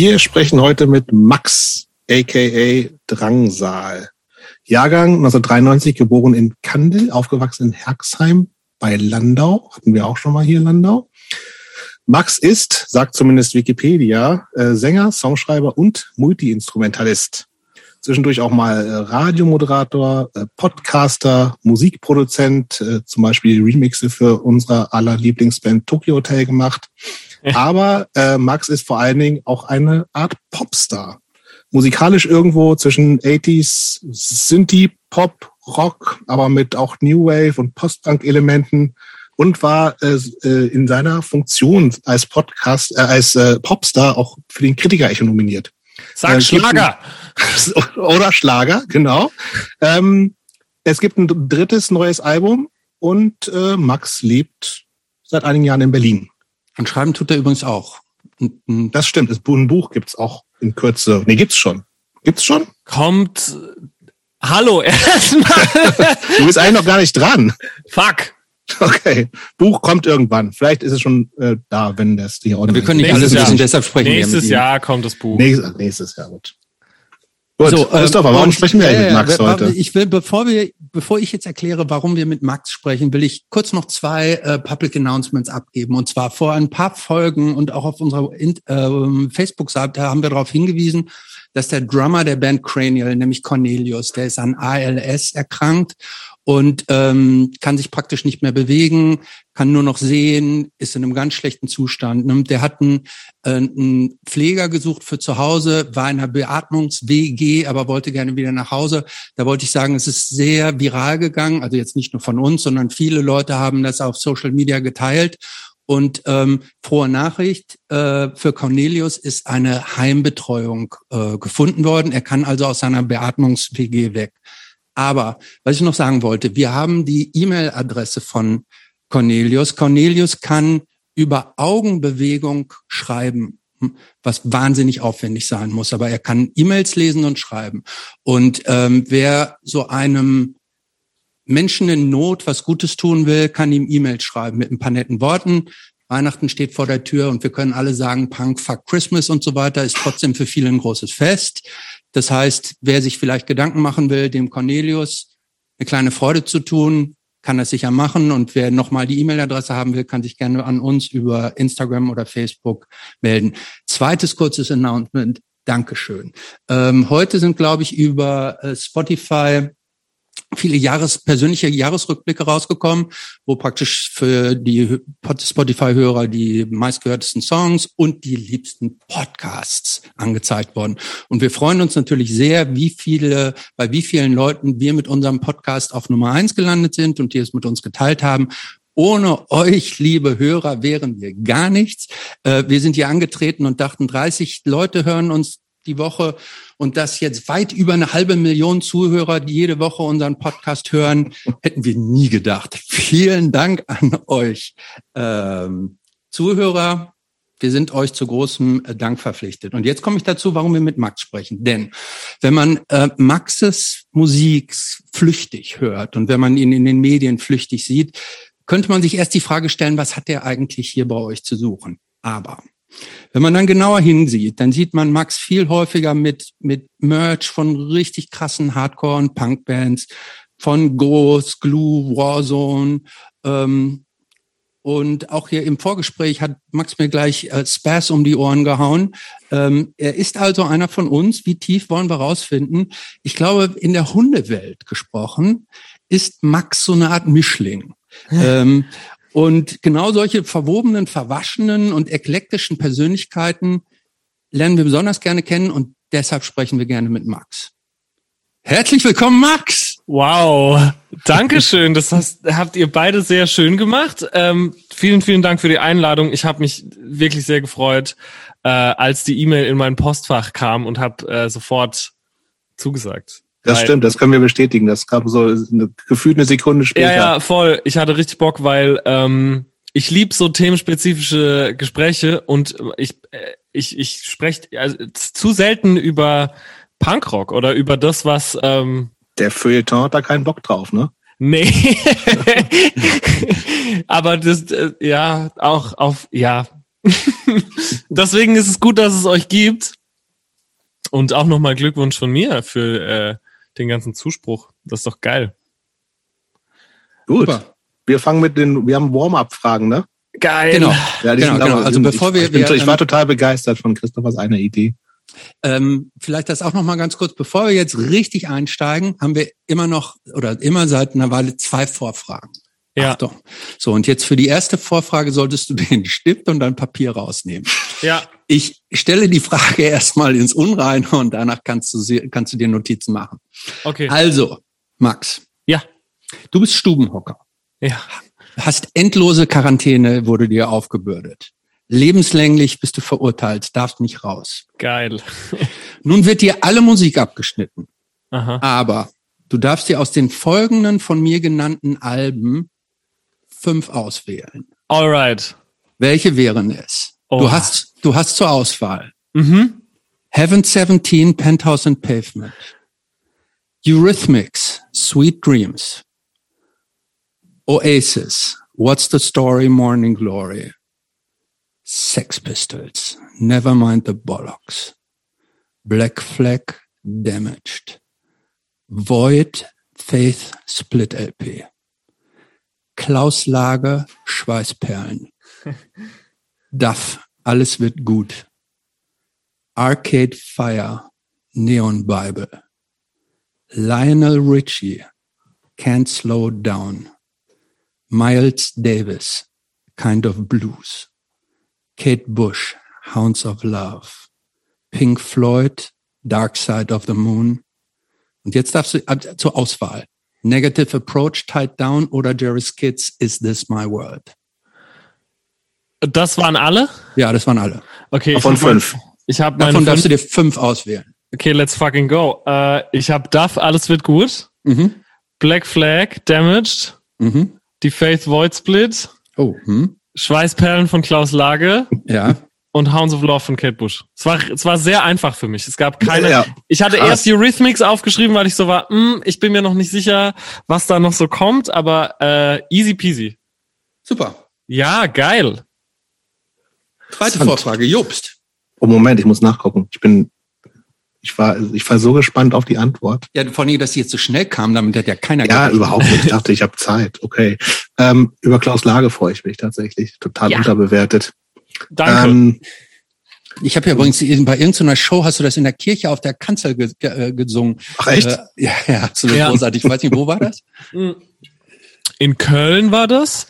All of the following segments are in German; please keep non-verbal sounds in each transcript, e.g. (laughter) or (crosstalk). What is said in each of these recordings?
Wir sprechen heute mit Max, aka Drangsal. Jahrgang 1993, geboren in Kandel, aufgewachsen in Herxheim bei Landau. Hatten wir auch schon mal hier Landau. Max ist, sagt zumindest Wikipedia, äh, Sänger, Songschreiber und Multiinstrumentalist. Zwischendurch auch mal äh, Radiomoderator, äh, Podcaster, Musikproduzent, zum Beispiel Remixe für unsere aller Lieblingsband Tokyo Hotel gemacht. (laughs) Aber äh, Max ist vor allen Dingen auch eine Art Popstar. Musikalisch irgendwo zwischen 80s, Synthie, Pop, Rock, aber mit auch New Wave und Post-Punk-Elementen und war äh, äh, in seiner Funktion als Podcast, äh, als äh, Popstar auch für den Kritiker-Echo nominiert. Sag äh, Schlager! (laughs) Oder Schlager, genau. Ähm, es gibt ein drittes neues Album und äh, Max lebt seit einigen Jahren in Berlin. Und schreiben tut er übrigens auch. Das stimmt. Ein Buch gibt's auch in Kürze. Nee, gibt's schon. Gibt's schon? Kommt. Hallo, (laughs) erstmal. du bist eigentlich noch gar nicht dran. Fuck. Okay. Buch kommt irgendwann. Vielleicht ist es schon äh, da, wenn das hier Wir können nicht alles wissen, deshalb sprechen Nächstes wir. Nächstes Jahr kommt das Buch. Nächstes, nächstes Jahr gut. Gut, so, Christopher, warum sprechen wir äh, mit Max heute? Ich will, bevor wir, bevor ich jetzt erkläre, warum wir mit Max sprechen, will ich kurz noch zwei äh, Public Announcements abgeben. Und zwar vor ein paar Folgen und auch auf unserer äh, Facebook-Seite haben wir darauf hingewiesen, dass der Drummer der Band Cranial, nämlich Cornelius, der ist an ALS erkrankt und ähm, kann sich praktisch nicht mehr bewegen, kann nur noch sehen, ist in einem ganz schlechten Zustand. Ne? Der hat einen, äh, einen Pfleger gesucht für zu Hause, war in einer Beatmungs-WG, aber wollte gerne wieder nach Hause. Da wollte ich sagen, es ist sehr viral gegangen, also jetzt nicht nur von uns, sondern viele Leute haben das auf Social Media geteilt. Und ähm, frohe Nachricht, äh, für Cornelius ist eine Heimbetreuung äh, gefunden worden. Er kann also aus seiner Beatmungs-WG weg. Aber was ich noch sagen wollte, wir haben die E-Mail-Adresse von Cornelius. Cornelius kann über Augenbewegung schreiben, hm, was wahnsinnig aufwendig sein muss. Aber er kann E-Mails lesen und schreiben. Und ähm, wer so einem Menschen in Not was Gutes tun will, kann ihm E-Mails schreiben mit ein paar netten Worten. Weihnachten steht vor der Tür und wir können alle sagen, Punk, fuck Christmas und so weiter, ist trotzdem für viele ein großes Fest. Das heißt, wer sich vielleicht Gedanken machen will, dem Cornelius eine kleine Freude zu tun, kann das sicher machen. Und wer nochmal die E-Mail-Adresse haben will, kann sich gerne an uns über Instagram oder Facebook melden. Zweites kurzes Announcement. Dankeschön. Ähm, heute sind, glaube ich, über äh, Spotify viele Jahres, persönliche Jahresrückblicke rausgekommen, wo praktisch für die Spotify-Hörer die meistgehörtesten Songs und die liebsten Podcasts angezeigt wurden. Und wir freuen uns natürlich sehr, wie viele, bei wie vielen Leuten wir mit unserem Podcast auf Nummer eins gelandet sind und die es mit uns geteilt haben. Ohne euch, liebe Hörer, wären wir gar nichts. Äh, wir sind hier angetreten und dachten, 30 Leute hören uns die Woche und dass jetzt weit über eine halbe Million Zuhörer, die jede Woche unseren Podcast hören, hätten wir nie gedacht. Vielen Dank an euch ähm, Zuhörer. Wir sind euch zu großem äh, Dank verpflichtet. Und jetzt komme ich dazu, warum wir mit Max sprechen. Denn wenn man äh, Maxes Musik flüchtig hört und wenn man ihn in den Medien flüchtig sieht, könnte man sich erst die Frage stellen, was hat er eigentlich hier bei euch zu suchen? Aber wenn man dann genauer hinsieht, dann sieht man Max viel häufiger mit, mit Merch von richtig krassen Hardcore- und Punkbands, von Ghost, Glue, Warzone. Ähm, und auch hier im Vorgespräch hat Max mir gleich äh, Spass um die Ohren gehauen. Ähm, er ist also einer von uns. Wie tief wollen wir rausfinden? Ich glaube, in der Hundewelt gesprochen ist Max so eine Art Mischling. ähm, und genau solche verwobenen, verwaschenen und eklektischen Persönlichkeiten lernen wir besonders gerne kennen und deshalb sprechen wir gerne mit Max. Herzlich willkommen, Max! Wow, Dankeschön. Das hast, habt ihr beide sehr schön gemacht. Ähm, vielen, vielen Dank für die Einladung. Ich habe mich wirklich sehr gefreut, äh, als die E-Mail in mein Postfach kam und habe äh, sofort zugesagt. Das weil, stimmt, das können wir bestätigen. Das kam so eine, gefühlt eine Sekunde später. Ja, ja, voll. Ich hatte richtig Bock, weil ähm, ich lieb so themenspezifische Gespräche und ich äh, ich ich spreche also, zu selten über Punkrock oder über das, was ähm, der Feuilleton hat da keinen Bock drauf, ne? Nee. (laughs) Aber das äh, ja auch auf ja (laughs) Deswegen ist es gut, dass es euch gibt. Und auch nochmal Glückwunsch von mir für äh, den ganzen Zuspruch. Das ist doch geil. Gut. Super. Wir fangen mit den, wir haben Warm-up-Fragen, ne? Geil. Genau. Ja, Genau, genau. Also bevor wir- ich, bin, wir, ich war ähm, total begeistert von Christophers einer Idee. Ähm, vielleicht das auch noch mal ganz kurz, bevor wir jetzt richtig einsteigen, haben wir immer noch oder immer seit einer Weile zwei Vorfragen. Ja. Achtung. So, und jetzt für die erste Vorfrage solltest du (laughs) den Stift und dein Papier rausnehmen. Ja. Ich stelle die Frage (laughs) erstmal ins Unreine und danach kannst du, sie, kannst du dir Notizen machen. Okay. Also, Max. Ja. Du bist Stubenhocker. Ja. Hast endlose Quarantäne, wurde dir aufgebürdet. Lebenslänglich bist du verurteilt, darfst nicht raus. Geil. (laughs) Nun wird dir alle Musik abgeschnitten. Aha. Aber du darfst dir aus den folgenden von mir genannten Alben fünf auswählen. Alright. Welche wären es? Du Oha. hast, du hast zur Auswahl Mhm. Heaven 17, Penthouse and Pavement. Eurythmics, Sweet Dreams. Oasis, What's the Story, Morning Glory. Sex Pistols, Never Mind the Bollocks. Black Flag, Damaged. Void, Faith, Split LP. Klaus Lager, Schweißperlen. (laughs) Duff, Alles wird gut. Arcade Fire, Neon Bible. Lionel Richie, Can't Slow Down. Miles Davis, Kind of Blues. Kate Bush, Hounds of Love. Pink Floyd, Dark Side of the Moon. Und jetzt darfst du zur Auswahl. Negative Approach, Tied Down oder Jerry's Kids, Is This My World? Das waren alle? Ja, das waren alle. Okay. ich Von hab mein- fünf. Ich habe meine Davon darfst du fünf. dir fünf auswählen. Okay, let's fucking go. Äh, ich habe Duff, alles wird gut. Mhm. Black Flag, Damaged. Mhm. Die Faith Void Split. Oh, hm. Schweißperlen von Klaus Lage. ja. und Hounds of Love von Kate Bush. Es war, es war sehr einfach für mich. Es gab keine. Ja, ich hatte krass. erst Eurythmics aufgeschrieben, weil ich so war, hm, ich bin mir noch nicht sicher, was da noch so kommt, aber äh, easy peasy. Super. Ja, geil. Zweite. Vorfrage, Jobst. Oh, Moment, ich muss nachgucken. Ich bin, ich war, ich war so gespannt auf die Antwort. Ja, vor allem, dass sie jetzt so schnell kam, damit hat ja keiner Ja, gerechnet. überhaupt nicht. Ich (laughs) dachte, ich habe Zeit. Okay. Ähm, über Klaus Lage freue ich mich tatsächlich. Total Ja. unterbewertet. Danke. Ähm, Ich habe ja übrigens bei irgendeiner Show hast du das in der Kirche auf der Kanzel ge ge äh, gesungen. ach echt? Äh, ja, ja, absolut Ja. großartig. Ich weiß nicht, wo war das? (laughs) In Köln war das.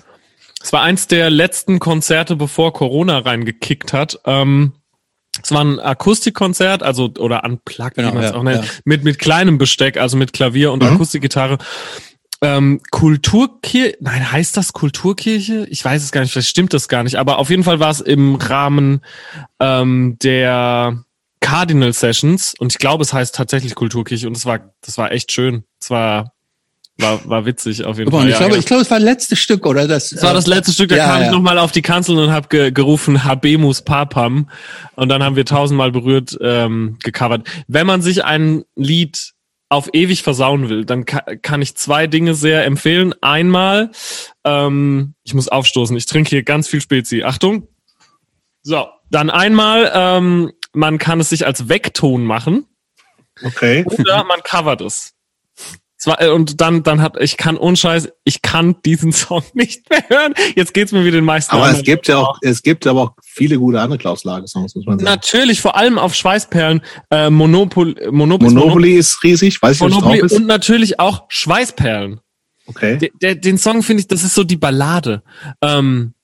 Es war eins der letzten Konzerte, bevor Corona reingekickt hat. Ähm, es war ein Akustikkonzert, also oder unplugged, Genau, wie man es ja, auch nennt, ja. mit mit kleinem Besteck, also mit Klavier und Mhm. Akustikgitarre. Ähm, Kulturkirche, nein, heißt das Kulturkirche? Ich weiß es gar nicht, vielleicht stimmt das gar nicht, aber auf jeden Fall war es im Rahmen ähm, der Cardinal Sessions und ich glaube, es heißt tatsächlich Kulturkirche und es war, das war echt schön. Es war, war, war witzig auf jeden Fall. ich Ja, glaube, genau. ich glaube, es war das letzte Stück, oder? Das, Das war das letzte Stück, da ja, kam ich ja. nochmal auf die Kanzel und habe ge gerufen Habemus Papam und dann haben wir tausendmal berührt ähm, gecovert. Wenn man sich ein Lied auf ewig versauen will, dann ka kann ich zwei Dinge sehr empfehlen. Einmal, ähm, ich muss aufstoßen, ich trinke hier ganz viel Spezi. Achtung. So, dann einmal, ähm, man kann es sich als Wegton machen Okay. oder man covert es. Zwar, äh, und dann, dann hat, ich kann unscheiß, ich kann diesen (laughs) Song nicht mehr hören. Jetzt geht's mir wie den meisten Aber es gibt ja auch, es gibt aber auch viele gute andere Klaus Lage Songs, muss man sagen. Natürlich, vor allem auf Schweißperlen, äh, Monopol, Monopoly, Monopoly ist riesig, weiß ich, was Monopoly drauf ist. und natürlich auch Schweißperlen. Okay. Der, den Song finde ich, das ist so die Ballade. Ähm,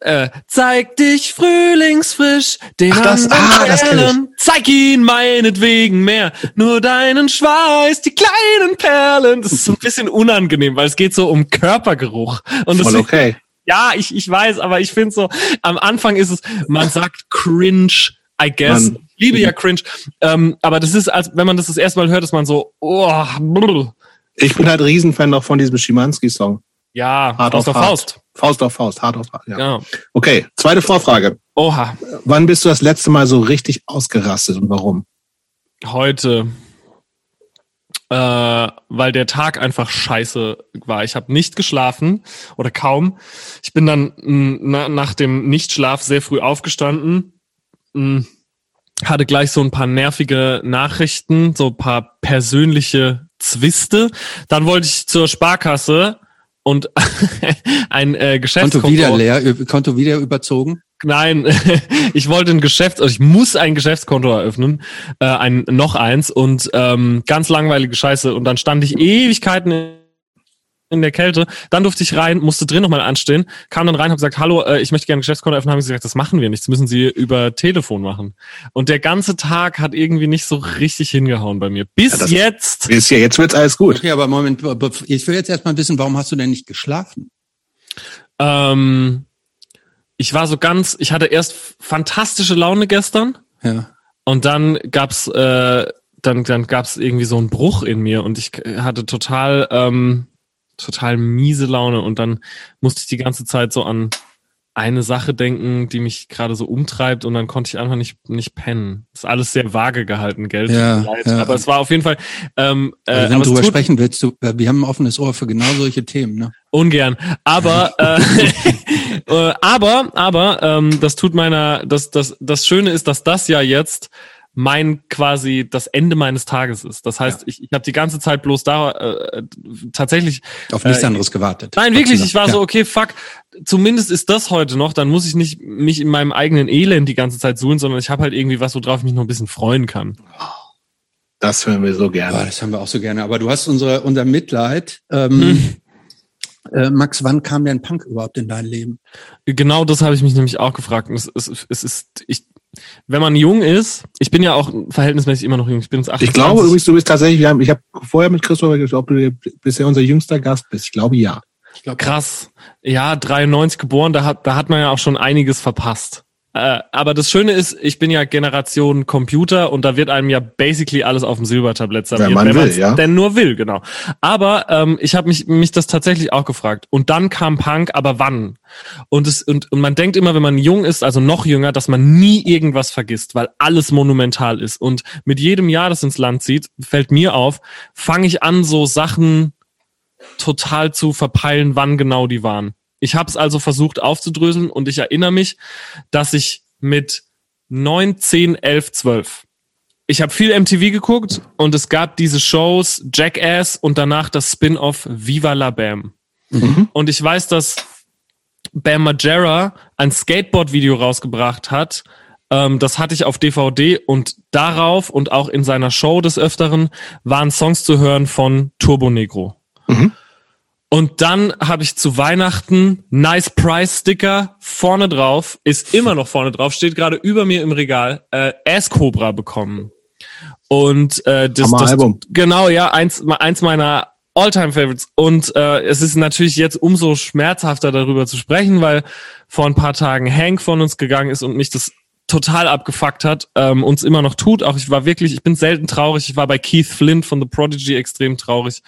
äh, zeig dich frühlingsfrisch, den Ach, das- ah, das kenn ich. Zeig ihn meinetwegen mehr, nur deinen Schweiß, die kleinen Perlen. Das ist so ein bisschen unangenehm, weil es geht so um Körpergeruch. Und das Voll okay. ja, ich, ich weiß, aber ich finde so, am Anfang ist es, man sagt cringe, I guess. Man- Ich liebe ja cringe. Ähm, aber das ist, als wenn man das das erste Mal hört, ist man so, oh, brr. Ich bin halt Riesenfan auch von diesem Schimanski-Song. Ja, Hart Faust auf auf Hart. Faust. Faust auf Faust, hart auf hart. Ja. Ja. Okay, zweite Vorfrage. Oha, Wann bist du das letzte Mal so richtig ausgerastet und warum? heute. äh, weil der Tag einfach scheiße war. Ich habe nicht geschlafen oder kaum. Ich bin dann mh, nach dem Nichtschlaf sehr früh aufgestanden, mh, hatte gleich so ein paar nervige Nachrichten, so ein paar persönliche Zwiste. Dann wollte ich zur Sparkasse und (laughs) ein äh, Geschäftskonto. Konto wieder leer, Konto wieder überzogen? Nein, (laughs) ich wollte ein Geschäft, also ich muss ein Geschäftskonto eröffnen, äh, ein noch eins und ähm, ganz langweilige Scheiße. Und dann stand ich Ewigkeiten in der Kälte. Dann durfte ich rein, musste drin nochmal anstehen, kam dann rein, habe gesagt, hallo, äh, ich möchte gerne ein Geschäftskonto öffnen. Haben sie gesagt, das machen wir nicht, das müssen Sie über Telefon machen. Und der ganze Tag hat irgendwie nicht so richtig hingehauen bei mir. Bis Ja, jetzt. Bis ja, jetzt wird's alles gut. Okay, aber Moment, ich will jetzt erstmal wissen, warum hast du denn nicht geschlafen? Ähm, ich war so ganz, ich hatte erst fantastische Laune gestern. Ja. Und dann gab's äh, dann dann gab's irgendwie so einen Bruch in mir und ich hatte total ähm, total miese Laune und dann musste ich die ganze Zeit so an eine Sache denken, die mich gerade so umtreibt und dann konnte ich einfach nicht nicht pennen. Ist alles sehr vage gehalten, Geld. Ja, ja. Aber es war auf jeden Fall ähm, äh, Also wenn aber du tut- sprechen willst, du, äh, wir haben ein offenes Ohr für genau solche Themen, ne? Ungern. Aber äh, (laughs) äh, aber aber ähm, das tut meiner das das das Schöne ist, dass das ja jetzt mein quasi das Ende meines Tages ist. Das heißt, ich, ich habe die ganze Zeit bloß da äh, tatsächlich Auf nichts Äh, anderes gewartet. Nein, wirklich, ich war Ja. so okay, fuck, zumindest ist das heute noch, dann muss ich nicht mich in meinem eigenen Elend die ganze Zeit suhlen, sondern ich habe halt irgendwie was, worauf ich mich noch ein bisschen freuen kann. Das hören wir so gerne. das haben wir auch so gerne. Aber du hast unsere, unser Mitleid. Ähm, Hm. äh, Max, wann kam denn Punk überhaupt in dein Leben? Genau das habe ich mich nämlich auch gefragt. Und es, es, es ist, ich, wenn man jung ist, ich bin ja auch verhältnismäßig immer noch jung, ich bin jetzt 28. Ich glaube übrigens, du bist tatsächlich, wir haben, ich habe vorher mit Christopher gesagt, ob du bisher unser jüngster Gast bist. Ich glaube ja. Ich glaube, Krass. Ja, 93 geboren, da hat, da hat man ja auch schon einiges verpasst. Äh, aber das Schöne ist, ich bin ja Generation Computer und da wird einem ja basically alles auf dem Silbertablett serviert. Wenn man will, ja. Denn nur will, genau. Aber ähm, ich habe mich, mich das tatsächlich auch gefragt. Und dann kam Punk, aber wann? Und, es, und, und man denkt immer, wenn man jung ist, also noch jünger, dass man nie irgendwas vergisst, weil alles monumental ist. Und mit jedem Jahr, das ins Land zieht, fällt mir auf, fange ich an, so Sachen total zu verpeilen, wann genau die waren. Ich habe es also versucht aufzudröseln und ich erinnere mich, dass ich mit 9, 10, 11, 12 ich habe viel MTV geguckt und es gab diese Shows Jackass und danach das Spin-off Viva la Bam. Und ich weiß, dass Bam Margera ein Skateboard-Video rausgebracht hat. Ähm, das hatte ich auf DVD und darauf und auch in seiner Show des Öfteren waren Songs zu hören von Turbo Negro. Und dann habe ich zu Weihnachten Nice Price Sticker vorne drauf, ist immer noch vorne drauf, steht gerade über mir im Regal, äh, Ass Cobra bekommen. Und äh, das, das Album. genau, ja, eins, eins meiner Alltime Favorites. Und äh, es ist natürlich jetzt umso schmerzhafter darüber zu sprechen, weil vor ein paar Tagen Hank von uns gegangen ist und mich das total abgefuckt hat, ähm, uns immer noch tut. Auch ich war wirklich, ich bin selten traurig. Ich war bei Keith Flint von The Prodigy extrem traurig.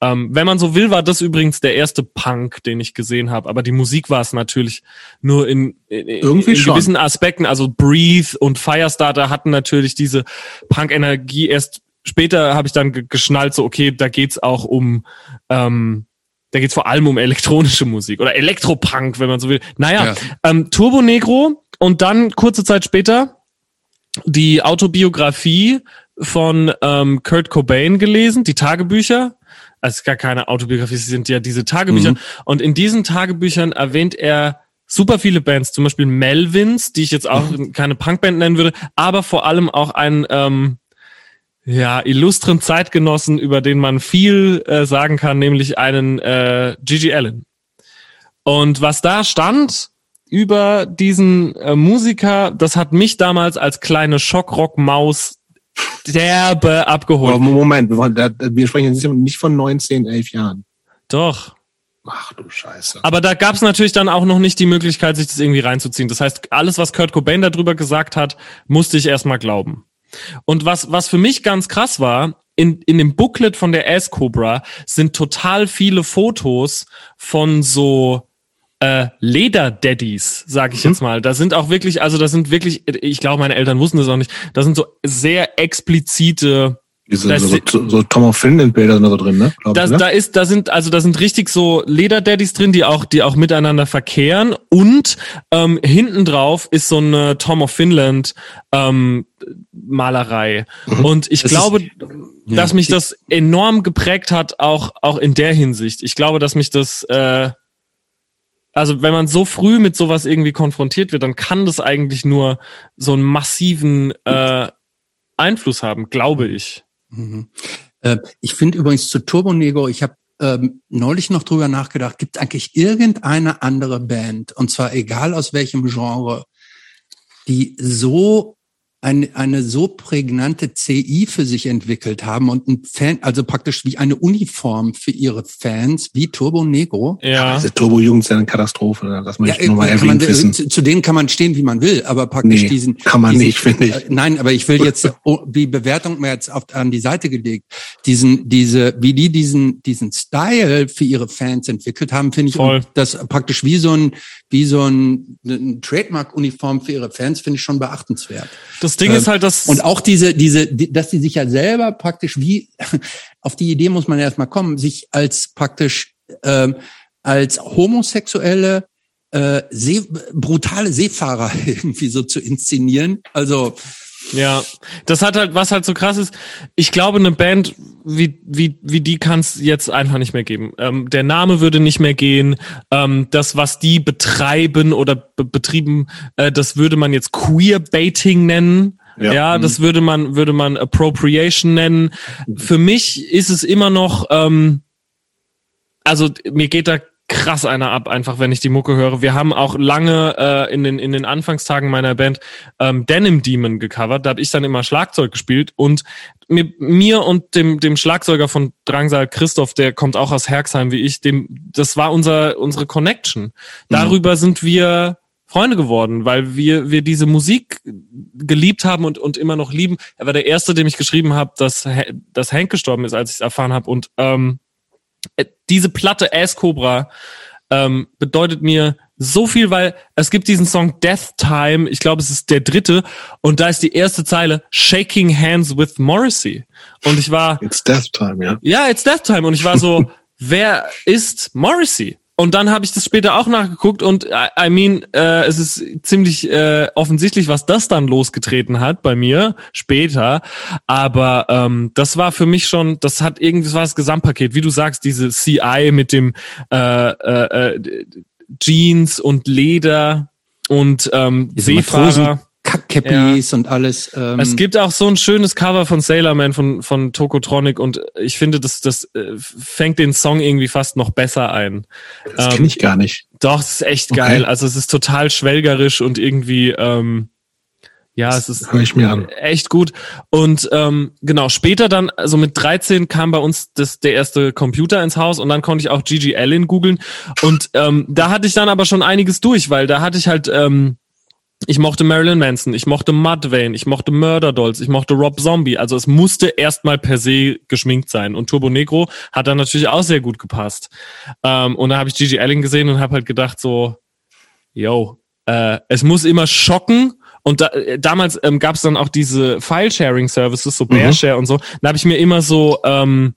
Ähm, wenn man so will, war das übrigens der erste Punk, den ich gesehen habe. Aber die Musik war es natürlich nur in, in, Irgendwie in schon. gewissen Aspekten. Also Breathe und Firestarter hatten natürlich diese Punk-Energie. Erst später habe ich dann ge- geschnallt, so okay, da geht's auch um ähm, da geht's vor allem um elektronische Musik oder Elektropunk, wenn man so will. Naja, Ja. ähm, Turbo Negro und dann kurze Zeit später die Autobiografie von ähm, Kurt Cobain gelesen, die Tagebücher. Also es ist gar keine Autobiografie, es sind ja diese Tagebücher. Und in diesen Tagebüchern erwähnt er super viele Bands, zum Beispiel Melvins, die ich jetzt auch keine Punkband nennen würde, aber vor allem auch einen ähm, ja, illustren Zeitgenossen, über den man viel äh, sagen kann, nämlich einen äh, Gigi Allen. Und was da stand über diesen äh, Musiker, das hat mich damals als kleine Schockrock-Maus derbe abgeholt. Aber Moment, wir, sprechen jetzt nicht von 19, 11 Jahren. Doch. Ach du Scheiße. Aber da gab es natürlich dann auch noch nicht die Möglichkeit, sich das irgendwie reinzuziehen. Das heißt, alles, was Kurt Cobain darüber gesagt hat, musste ich erstmal glauben. Und was, was für mich ganz krass war, in, in dem Booklet von der Ass Cobra sind total viele Fotos von so äh, Leder-Daddies, sag ich jetzt mal. Da sind auch wirklich, also da sind wirklich, ich glaube, meine Eltern wussten das auch nicht, da sind so sehr explizite Diese, Das so, so, so Tom of Finland Bilder sind da so drin, ne? Glaub Da, ich, ne? da ist, da sind, also da sind richtig so Lederdaddies drin, die auch, die auch miteinander verkehren. Und ähm, hinten drauf ist so eine Tom of Finland ähm, Malerei. Und ich Das glaube, ist- dass Ja. mich das enorm geprägt hat, auch auch in der Hinsicht. Ich glaube, dass mich das äh, also wenn man so früh mit sowas irgendwie konfrontiert wird, dann kann das eigentlich nur so einen massiven äh, Einfluss haben, glaube ich. Mhm. Äh, ich finde übrigens zu Turbo Negro, ich habe ähm, neulich noch drüber nachgedacht, gibt es eigentlich irgendeine andere Band, und zwar egal aus welchem Genre, die so eine, eine so prägnante CI für sich entwickelt haben und ein Fan, also praktisch wie eine Uniform für ihre Fans, wie Turbo Negro. Ja. Diese Turbo-Jugend ist ja eine Katastrophe. Das möchte ich nur mal äh, kann man, wissen. zu, zu denen kann man stehen, wie man will, aber praktisch Nee, diesen. kann man diesen, nicht, finde ich. Äh, nein, aber ich will jetzt oh, die Bewertung mir jetzt auf, an die Seite gelegt. Diesen, diese, wie die diesen, diesen Style für ihre Fans entwickelt haben, finde ich das praktisch wie so ein, wie so ein, ein Trademark-Uniform für ihre Fans finde ich schon beachtenswert. Das Ding Ähm, ist halt, dass Und auch diese, diese, die, dass die sich ja selber praktisch wie, (laughs) auf die Idee muss man erstmal kommen, sich als praktisch, ähm, als homosexuelle, äh, See, brutale Seefahrer (laughs) irgendwie so zu inszenieren. Also, Ja, das hat halt, was halt so krass ist, ich glaube, eine Band wie, wie, wie die kann es jetzt einfach nicht mehr geben. Ähm, der Name würde nicht mehr gehen. Ähm, das, was die betreiben oder be betrieben, äh, das würde man jetzt Queerbaiting nennen. Ja, Ja. das würde man, würde man Appropriation nennen. Für mich ist es immer noch, ähm, also mir geht da krass einer ab, einfach wenn ich die Mucke höre. Wir haben auch lange äh, in, den, in den Anfangstagen meiner Band ähm, Denim Demon gecovert. Da habe ich dann immer Schlagzeug gespielt und mir, mir und dem, dem Schlagzeuger von Drangsal Christoph, der kommt auch aus Herxheim wie ich, dem, das war unser, unsere Connection. Darüber sind wir Freunde geworden, weil wir, wir diese Musik geliebt haben und, und immer noch lieben. Er war der Erste, dem ich geschrieben habe, dass, dass Hank gestorben ist, als ich es erfahren habe. Und ähm, äh, diese Platte Ass Cobra ähm, bedeutet mir so viel, weil es gibt diesen Song Death Time, ich glaube, es ist der dritte, und da ist die erste Zeile Shaking Hands with Morrissey. Und ich war, It's Death Time, ja. ja, it's Death Time. Und ich war so, (laughs) wer ist Morrissey? Und dann habe ich das später auch nachgeguckt und I, I mean, äh, es ist ziemlich äh, offensichtlich, was das dann losgetreten hat bei mir später. Aber ähm, das war für mich schon, das hat irgendwie, das war das Gesamtpaket, wie du sagst, diese CI mit dem äh, äh, äh, Jeans und Leder und ähm, Seefahrer. Kackkäppis und alles. Ähm, Es gibt auch so ein schönes Cover von Sailor Man von, von Tokotronic und ich finde, das, das äh, fängt den Song irgendwie fast noch besser ein. Das Ähm, kenne ich gar nicht. Doch, es ist echt Okay. geil. Also es ist total schwelgerisch und irgendwie, ähm, ja, es ist Hör ich mir an. echt gut. Und ähm, genau, später dann, also mit 13 kam bei uns das, der erste Computer ins Haus und dann konnte ich auch Gigi Allen googeln. Und ähm, da hatte ich dann aber schon einiges durch, weil da hatte ich halt, ähm, ich mochte Marilyn Manson, ich mochte Mudvayne, ich mochte Murder Dolls, ich mochte Rob Zombie. Also es musste erstmal per se geschminkt sein. Und Turbo Negro hat dann natürlich auch sehr gut gepasst. Ähm, und da habe ich Gigi Allen gesehen und habe halt gedacht so, yo, äh, es muss immer schocken. Und da, äh, damals ähm, gab es dann auch diese File-Sharing-Services, so Bearshare und so. Da habe ich mir immer so ähm,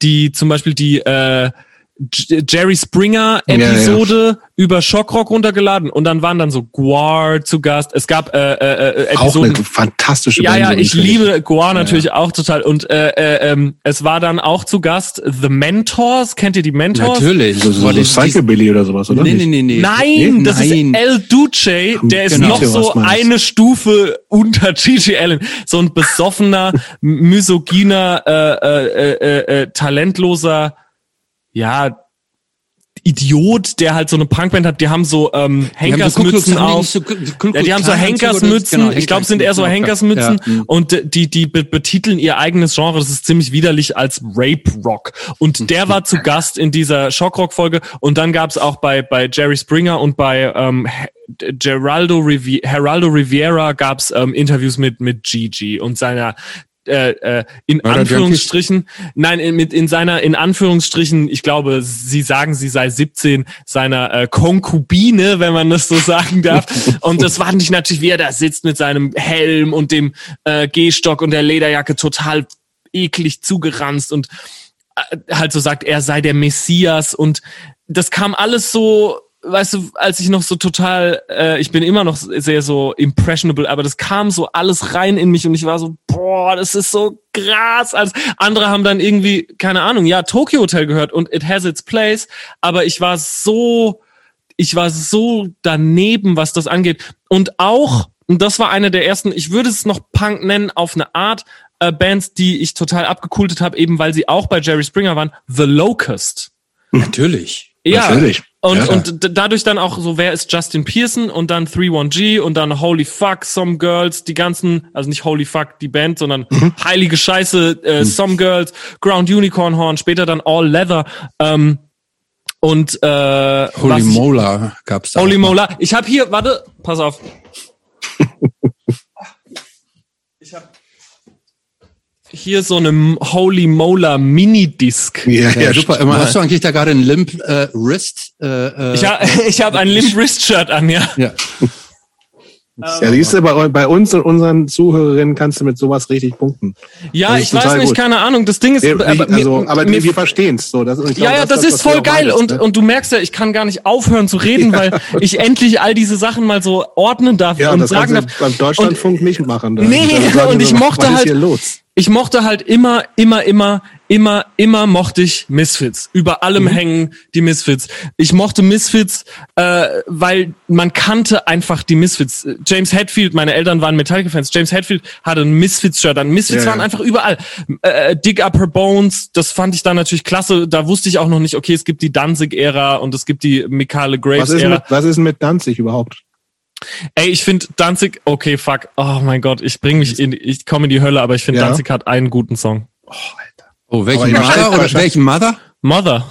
die, zum Beispiel die äh, Jerry Springer Ja, ja. Episode über Shockrock runtergeladen und dann waren dann so Guar zu Gast. Es gab äh, äh, äh, Auch Episoden. eine fantastische Ja, Band. ja, so ich liebe Guar natürlich auch total. Und äh, äh, ähm, es war dann auch zu Gast The Mentors. Kennt ihr die Mentors? natürlich. So, so, Boah, so die- Psychobilly oder sowas, oder? Nee, nee, nee, nee. Nein, Nee, das nein. ist El Duce, der ist Genau. noch so eine Stufe unter Gigi Allen. So ein besoffener, misogyner, äh, äh, äh, äh, talentloser, ja, Idiot, der halt so eine Punkband hat, die haben so ähm, Henkersmützen auf. Ja, die haben so Henkersmützen. Genau, ich glaube, sind eher so Henkersmützen. Ja. Und die, die be- betiteln ihr eigenes Genre. Das ist ziemlich widerlich als Rape Rock. Und der war zu Gast in dieser Shockrock-Folge. Und dann gab's auch bei, bei Jerry Springer und bei ähm, Geraldo Rivi Geraldo Riviera gab's ähm, Interviews mit, mit Gigi und seiner äh, äh, in Murder Anführungsstrichen, nein, in, mit in seiner, in Anführungsstrichen, ich glaube, sie sagen, sie sei 17, seiner äh, Konkubine, wenn man das so sagen darf. (laughs) und das war nicht natürlich, wie er da sitzt mit seinem Helm und dem äh, Gehstock und der Lederjacke total eklig zugeranzt und äh, halt so sagt, er sei der Messias und das kam alles so weißt du, als ich noch so total, äh, ich bin immer noch sehr so impressionable, aber das kam so alles rein in mich und ich war so, boah, das ist so krass. Als andere haben dann irgendwie, keine Ahnung, ja, Tokyo Hotel gehört und It Has Its Place, aber ich war so, ich war so daneben, was das angeht. Und auch, und das war eine der ersten, ich würde es noch Punk nennen, auf eine Art, äh, Bands, die ich total abgekultet habe, eben weil sie auch bei Jerry Springer waren, The Locust. Natürlich. Ja, Natürlich. und, Ja. und dadurch dann auch so, wer ist Justin Pearson und dann 31G und dann Holy Fuck, Some Girls, die ganzen, also nicht Holy Fuck, die Band, sondern Mhm. heilige Scheiße, äh, Some Girls, Ground Unicorn Horn, später dann All Leather ähm, und äh, Holy Mola gab's da. Holy. Mola. Ich habe hier, warte, pass auf. (laughs) Ich habe hier so eine Holy Mola Mini-Disc. Ja, Ja, super. stimmt. Hast du eigentlich da gerade ein Limp äh, Wrist? Äh, äh, Ich habe (laughs) ich hab ein Limp Wrist Shirt an, ja. ja. Ja, siehst du, bei, bei uns und unseren Zuhörerinnen kannst du mit sowas richtig punkten. Ja, Das ich weiß nicht, gut. keine Ahnung. Das Ding ist, Ja, aber, also, mir- aber mir- wir verstehen es so. Das, ich glaub, ja, ja, das, was ist voll geil meintest, und, ne? und du merkst ja, ich kann gar nicht aufhören zu reden, (laughs) weil ich endlich all diese Sachen mal so ordnen darf ja, und das sagen kannst darf. du beim Deutschlandfunk nicht machen. Da- Nee, da sagen (laughs) und sie ich so, mochte was ist halt- hier los? Ich mochte halt immer, immer, immer, immer, immer mochte ich Misfits. Über Mhm. allem hängen die Misfits. Ich mochte Misfits, äh, weil man kannte einfach die Misfits. James Hetfield, meine Eltern waren Metallica-Fans. James Hetfield hatte ein Misfits-Shirt an. Misfits Ja, waren ja. einfach überall. Äh, Dig Up Her Bones, das fand ich dann natürlich klasse. Da wusste ich auch noch nicht, okay, es gibt die Danzig-Ära und es gibt die Mikale Was ist, Graves-Ära. mit, was ist mit Danzig überhaupt? Ey, ich finde Danzig, okay, fuck. Oh mein Gott, ich bring mich in, ich komme in die Hölle, aber ich finde Ja. Danzig hat einen guten Song. Oh, welchen Aber ihr Mother oder welchen Mother? Mother.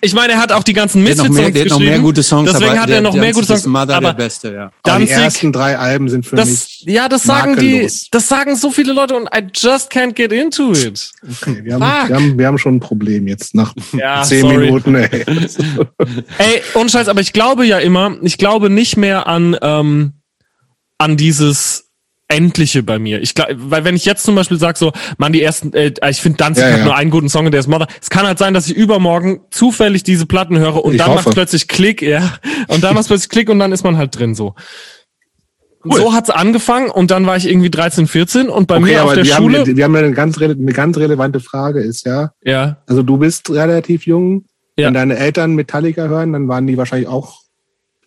Ich meine, er hat auch die ganzen Misfits-Songs mehr, der hat noch geschrieben. mehr gute Songs, Deswegen aber hat der, er noch der mehr gute Songs. Mother aber der Beste, ja. Aber die Danzig, ersten drei Alben sind für das, mich. ja, das sagen die, makellos. das sagen so viele Leute und I just can't get into it. Okay, wir, haben, wir, haben, wir haben schon ein Problem jetzt nach Ja, zehn sorry. Minuten. Ey. (laughs) Ey, ohne Scheiß, aber ich glaube ja immer, ich glaube nicht mehr an, ähm, an dieses Endliche bei mir. Ich glaube, weil wenn ich jetzt zum Beispiel sage so, man, die ersten, äh, ich finde Danzig Ja, hat ja. nur einen guten Song und der ist Mother. Es kann halt sein, dass ich übermorgen zufällig diese Platten höre und Ich dann macht plötzlich Klick, ja. Und dann macht plötzlich Klick und dann ist man halt drin so. Cool. So hat's angefangen und dann war ich irgendwie 13, 14 und bei Okay, mir auf der wir Schule. haben, wir haben eine ganz, eine ganz relevante Frage ist ja, ja, also du bist relativ jung. Ja. Wenn deine Eltern Metallica hören, dann waren die wahrscheinlich auch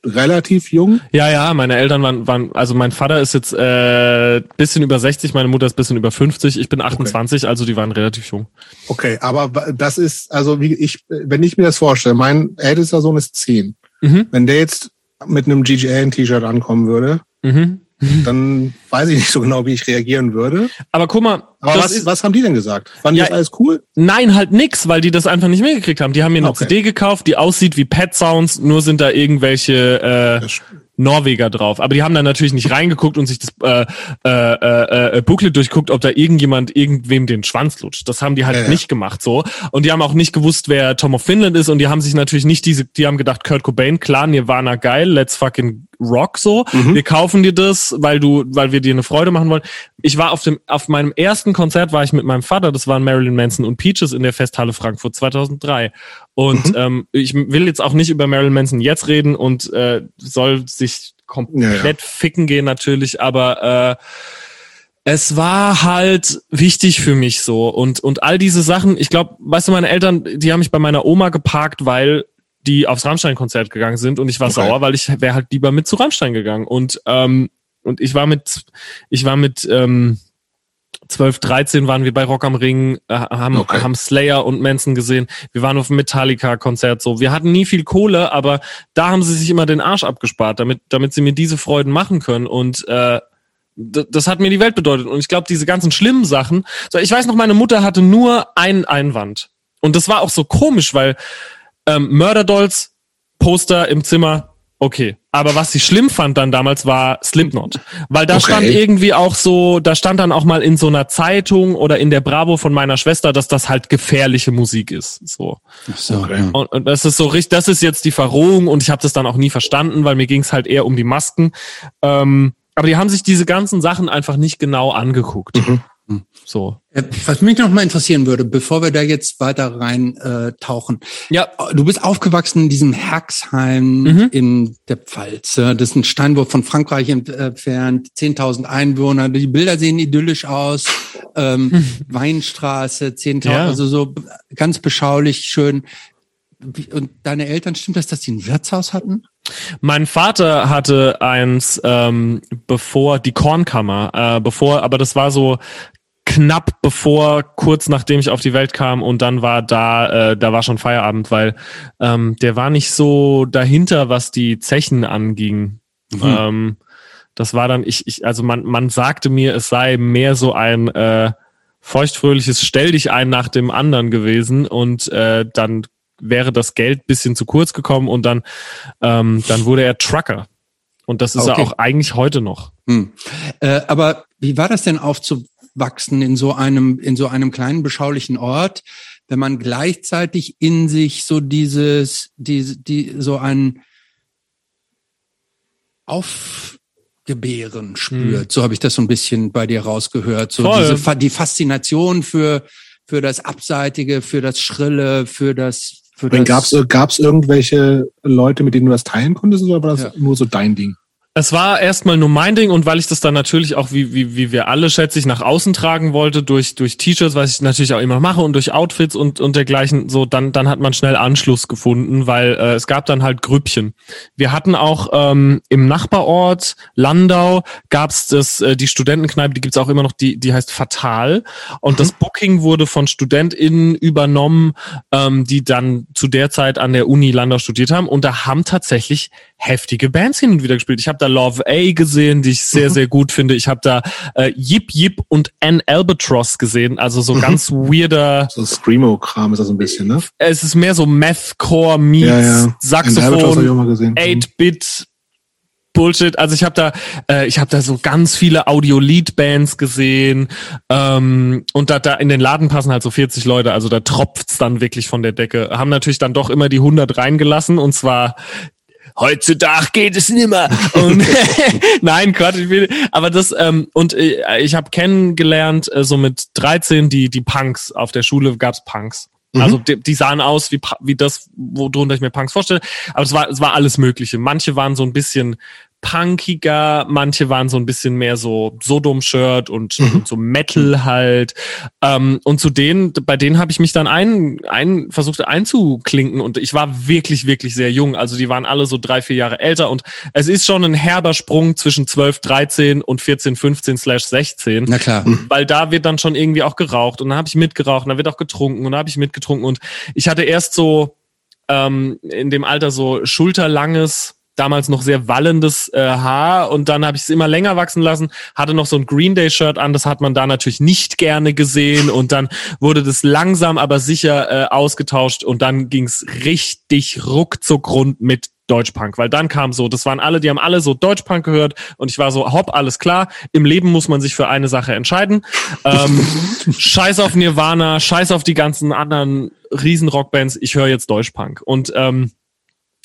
relativ jung. ja, ja, meine Eltern waren, waren also mein Vater ist jetzt äh, bisschen über 60, meine Mutter ist bisschen über 50, ich bin 28, also die waren relativ jung. Okay, aber das ist, also wie ich, wenn ich mir das vorstelle, mein ältester Sohn ist zehn. Mhm. Wenn der jetzt mit einem GGN-T-Shirt ankommen würde, Mhm. Dann weiß ich nicht so genau, wie ich reagieren würde. Aber guck mal, Aber was, was haben die denn gesagt? Fanden die Ja, das alles cool? nein, halt nix, weil die das einfach nicht mitgekriegt haben. Die haben mir eine Okay. CD gekauft, die aussieht wie Pet Sounds, nur sind da irgendwelche äh, Norweger drauf. Aber die haben dann natürlich nicht reingeguckt und sich das äh, äh, äh, äh, Booklet durchguckt, ob da irgendjemand irgendwem den Schwanz lutscht. Das haben die halt Ja, ja. nicht gemacht so. Und die haben auch nicht gewusst, wer Tom of Finland ist und die haben sich natürlich nicht diese, die haben gedacht, Kurt Cobain, klar, Nirvana geil, let's fucking rock so. Mhm. Wir kaufen dir das, weil du, weil wir dir eine Freude machen wollen. Ich war auf dem, auf meinem ersten Konzert war ich mit meinem Vater, das waren Marilyn Manson und Peaches in der Festhalle Frankfurt 2003. Und Mhm. ähm, ich will jetzt auch nicht über Marilyn Manson jetzt reden und äh, soll sich komplett Ja, ja. ficken gehen natürlich, aber äh, es war halt wichtig für mich so und und all diese Sachen. Ich glaube, weißt du, meine Eltern, die haben mich bei meiner Oma geparkt, weil die aufs Rammstein-Konzert gegangen sind und ich war Okay. sauer, weil ich wäre halt lieber mit zu Rammstein gegangen und ähm, und ich war mit ich war mit ähm, 12, 13 waren wir bei Rock am Ring, äh, haben, Okay. haben Slayer und Manson gesehen. Wir waren auf einem Metallica-Konzert so. Wir hatten nie viel Kohle, aber da haben sie sich immer den Arsch abgespart, damit, damit sie mir diese Freuden machen können. Und äh, das hat mir die Welt bedeutet. Und ich glaube, diese ganzen schlimmen Sachen. So, ich weiß noch, meine Mutter hatte nur einen Einwand. Und das war auch so komisch, weil ähm, Murder Dolls, Poster im Zimmer, okay. Aber was sie schlimm fand dann damals war Slipknot. Weil da Okay. stand irgendwie auch so, da stand dann auch mal in so einer Zeitung oder in der Bravo von meiner Schwester, dass das halt gefährliche Musik ist. So. Ach so, Okay. Und, und das ist so richtig, das ist jetzt die Verrohung und ich habe das dann auch nie verstanden, weil mir ging es halt eher um die Masken. Ähm, aber die haben sich diese ganzen Sachen einfach nicht genau angeguckt. Hm. So. Äh, was mich noch mal interessieren würde, bevor wir da jetzt weiter rein äh, tauchen. Ja. Du bist aufgewachsen in diesem Herxheim mhm. in der Pfalz. Das ist ein Steinwurf von Frankreich entfernt, 10.000 Einwohner. Die Bilder sehen idyllisch aus. Ähm, Weinstraße, 10.000, ja. also so ganz beschaulich, schön. Und deine Eltern, stimmt das, dass die ein Wirtshaus hatten? Mein Vater hatte eins, ähm, bevor die Kornkammer, äh, bevor, aber das war so knapp bevor, kurz nachdem ich auf die Welt kam und dann war da, äh, da war schon Feierabend, weil ähm, der war nicht so dahinter, was die Zechen anging. Mhm. Ähm, das war dann, ich, ich, also man, man sagte mir, es sei mehr so ein äh, feuchtfröhliches Stell dich ein nach dem anderen gewesen und äh, dann wäre das Geld bisschen zu kurz gekommen und dann, ähm, dann wurde er Trucker. Und das ist okay. er auch eigentlich heute noch. Hm. Äh, aber wie war das denn aufzuwachsen in so einem, in so einem kleinen beschaulichen Ort, wenn man gleichzeitig in sich so dieses, die, die, so ein Aufgebären spürt? Hm. So habe ich das so ein bisschen bei dir rausgehört. So Voll. diese, die Faszination für, für das Abseitige, für das Schrille, für das Gab es gab's irgendwelche Leute, mit denen du das teilen konntest, oder war das ja. nur so dein Ding? Es war erstmal nur mein Ding und weil ich das dann natürlich auch, wie, wie, wie wir alle, schätze ich, nach außen tragen wollte, durch, durch T-Shirts, was ich natürlich auch immer mache und durch Outfits und, und dergleichen, so, dann, dann hat man schnell Anschluss gefunden, weil äh, es gab dann halt Grüppchen. Wir hatten auch ähm, im Nachbarort Landau gab's das, äh, die Studentenkneipe, die gibt's auch immer noch, die, die heißt Fatal. Und mhm. das Booking wurde von StudentInnen übernommen, ähm, die dann zu der Zeit an der Uni Landau studiert haben. Und da haben tatsächlich heftige Bands hin und wieder gespielt. Ich habe da Love A gesehen, die ich sehr, mhm. sehr gut finde. Ich habe da äh, Yip Yip und Ann Albatross gesehen, also so mhm. ganz weirder. So Screamo-Kram ist das ein bisschen, ne? Es ist mehr so Methcore meets ja, ja. Saxophon, 8-Bit. Bullshit. Also ich habe da, äh, ich habe da so ganz viele Audio-Lead-Bands gesehen ähm, und da, da in den Laden passen halt so 40 Leute. Also da tropft's dann wirklich von der Decke. Haben natürlich dann doch immer die 100 reingelassen und zwar heutzutage geht es nimmer. (laughs) Und (laughs) nein, Quatsch, ich will, aber das ähm, und äh, ich habe kennengelernt äh, so mit 13 die die Punks auf der Schule gab's Punks. Mhm. Also die, die sahen aus wie wie das, worunter ich mir Punks vorstelle, aber es war es war alles mögliche. Manche waren so ein bisschen punkiger, manche waren so ein bisschen mehr so Sodom-Shirt und, mhm. und, so Metal halt. Ähm, und zu denen, bei denen habe ich mich dann ein, ein versucht einzuklinken und ich war wirklich, wirklich sehr jung. Also die waren alle so drei, vier Jahre älter und es ist schon ein herber Sprung zwischen 12, 13 und 14, 15 slash 16. Na klar. Weil da wird dann schon irgendwie auch geraucht und dann habe ich mitgeraucht und da wird auch getrunken und da habe ich mitgetrunken und ich hatte erst so ähm, in dem Alter so schulterlanges damals noch sehr wallendes äh, Haar und dann habe ich es immer länger wachsen lassen, hatte noch so ein Green Day Shirt an, das hat man da natürlich nicht gerne gesehen und dann wurde das langsam aber sicher äh, ausgetauscht und dann ging's richtig ruckzuck rund mit Deutschpunk, weil dann kam so, das waren alle, die haben alle so Deutschpunk gehört und ich war so, hopp, alles klar, im Leben muss man sich für eine Sache entscheiden. Ähm, (laughs) scheiß auf Nirvana, scheiß auf die ganzen anderen Riesenrockbands, ich höre jetzt Deutschpunk und ähm,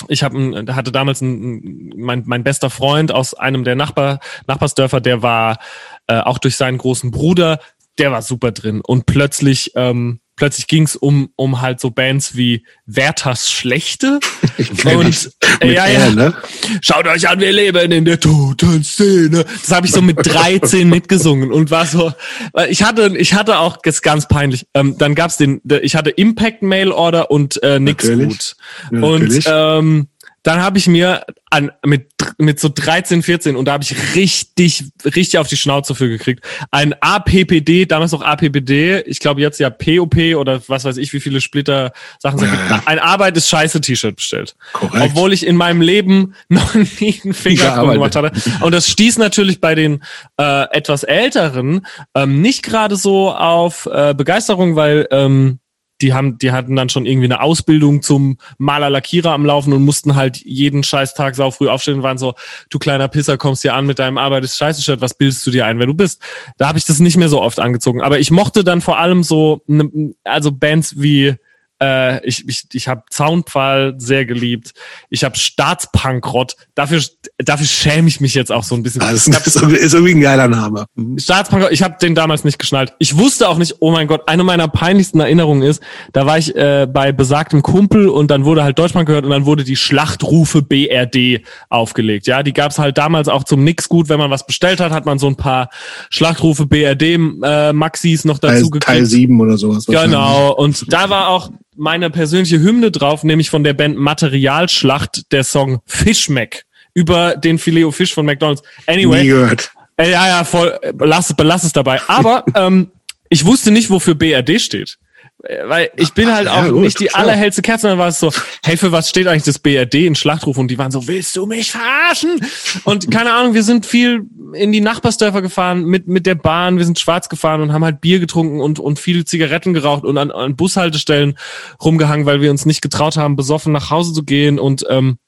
ich hab, hatte damals ein, mein, mein bester Freund aus einem der Nachbar, Nachbarsdörfer, der war äh, auch durch seinen großen Bruder, der war super drin. Und plötzlich ähm, plötzlich ging es um, um halt so Bands wie Werthers Schlechte. (laughs) und äh, ja, ja. ne? Schaut euch an, wir leben in der toten Szene. Das habe ich so mit 13 mitgesungen und war so, weil ich hatte, ich hatte auch das ganz peinlich. Ähm, dann gab's den, ich hatte Impact Mail Order und äh, nix gut. Ja, und ähm, dann habe ich mir an, mit, mit so 13, 14 und da habe ich richtig, richtig auf die Schnauze für gekriegt. Ein APPD, damals noch APPD, ich glaube jetzt ja POP oder was weiß ich, wie viele Splitter Sachen sind. Ja. Ein Arbeit ist scheiße T-Shirt bestellt. Korrekt. Obwohl ich in meinem Leben (laughs) noch nie einen Finger gemacht hatte. Und das stieß natürlich bei den äh, etwas älteren ähm, nicht gerade so auf äh, Begeisterung, weil ähm, die haben, die hatten dann schon irgendwie eine Ausbildung zum Maler Lackierer am Laufen und mussten halt jeden scheiß sau früh aufstehen und waren so, du kleiner Pisser, kommst hier an mit deinem arbeitest scheiße Shirt, was bildest du dir ein, wer du bist? Da habe ich das nicht mehr so oft angezogen. Aber ich mochte dann vor allem so, ne, also Bands wie Äh, ich ich, ich habe Zaunpfahl sehr geliebt. Ich habe Staatspankrott. Dafür dafür schäme ich mich jetzt auch so ein bisschen. Das (laughs) ist, ist, irgendwie ein geiler Name. Staatspankrott. Ich habe den damals nicht geschnallt. Ich wusste auch nicht. Oh mein Gott, eine meiner peinlichsten Erinnerungen ist, da war ich äh, bei besagtem Kumpel und dann wurde halt Deutschland gehört und dann wurde die Schlachtrufe BRD aufgelegt. Ja, die gab's halt damals auch zum Nix gut. Wenn man was bestellt hat, hat man so ein paar Schlachtrufe BRD äh, Maxis noch dazu Teil, Teil 7 oder sowas. Genau. Und da war auch meine persönliche Hymne drauf, nämlich von der Band Materialschlacht, der Song Fishmack über den Filet Fish von McDonald's. Anyway. Nie gehört. Äh, ja, ja, voll. Belass, belass es dabei. Aber (laughs) ähm, ich wusste nicht, wofür BRD steht. Äh, Weil ich bin halt auch Ja, gut, nicht die klar. allerhellste Kerze. Dann war es so, hey, für was steht eigentlich das BRD in Schlachtruf? Und die waren so, willst du mich verarschen? Und keine Ahnung, wir sind viel in die Nachbarsdörfer gefahren mit, mit der Bahn. Wir sind schwarz gefahren und haben halt Bier getrunken und, und viele Zigaretten geraucht und an, an Bushaltestellen rumgehangen, weil wir uns nicht getraut haben, besoffen nach Hause zu gehen. Und ähm,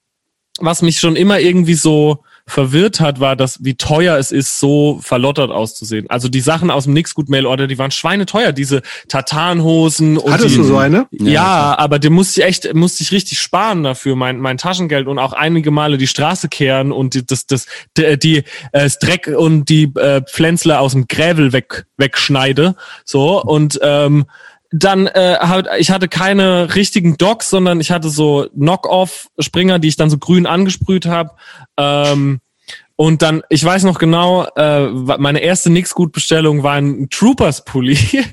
was mich schon immer irgendwie so verwirrt hat, war, dass wie teuer es ist, so verlottert auszusehen. Also die Sachen aus dem Nix-Gut-Mail-Order, die waren schweineteuer, diese Tartanhosen und Hattest die, du so eine? ja, aber dem musste ich echt, musste ich richtig sparen dafür, mein, mein Taschengeld und auch einige Male die Straße kehren und die, das, das, die, die äh, das Dreck und die äh, Pflänzle aus dem Gräbel weg, wegschneide. So, und ähm, dann äh, halt, ich hatte keine richtigen Docks, sondern ich hatte so Knock-off-Springer, die ich dann so grün angesprüht habe. Ähm, und dann, ich weiß noch genau, äh, meine erste Nix-Gut-Bestellung war ein Troopers-Pulli. (laughs)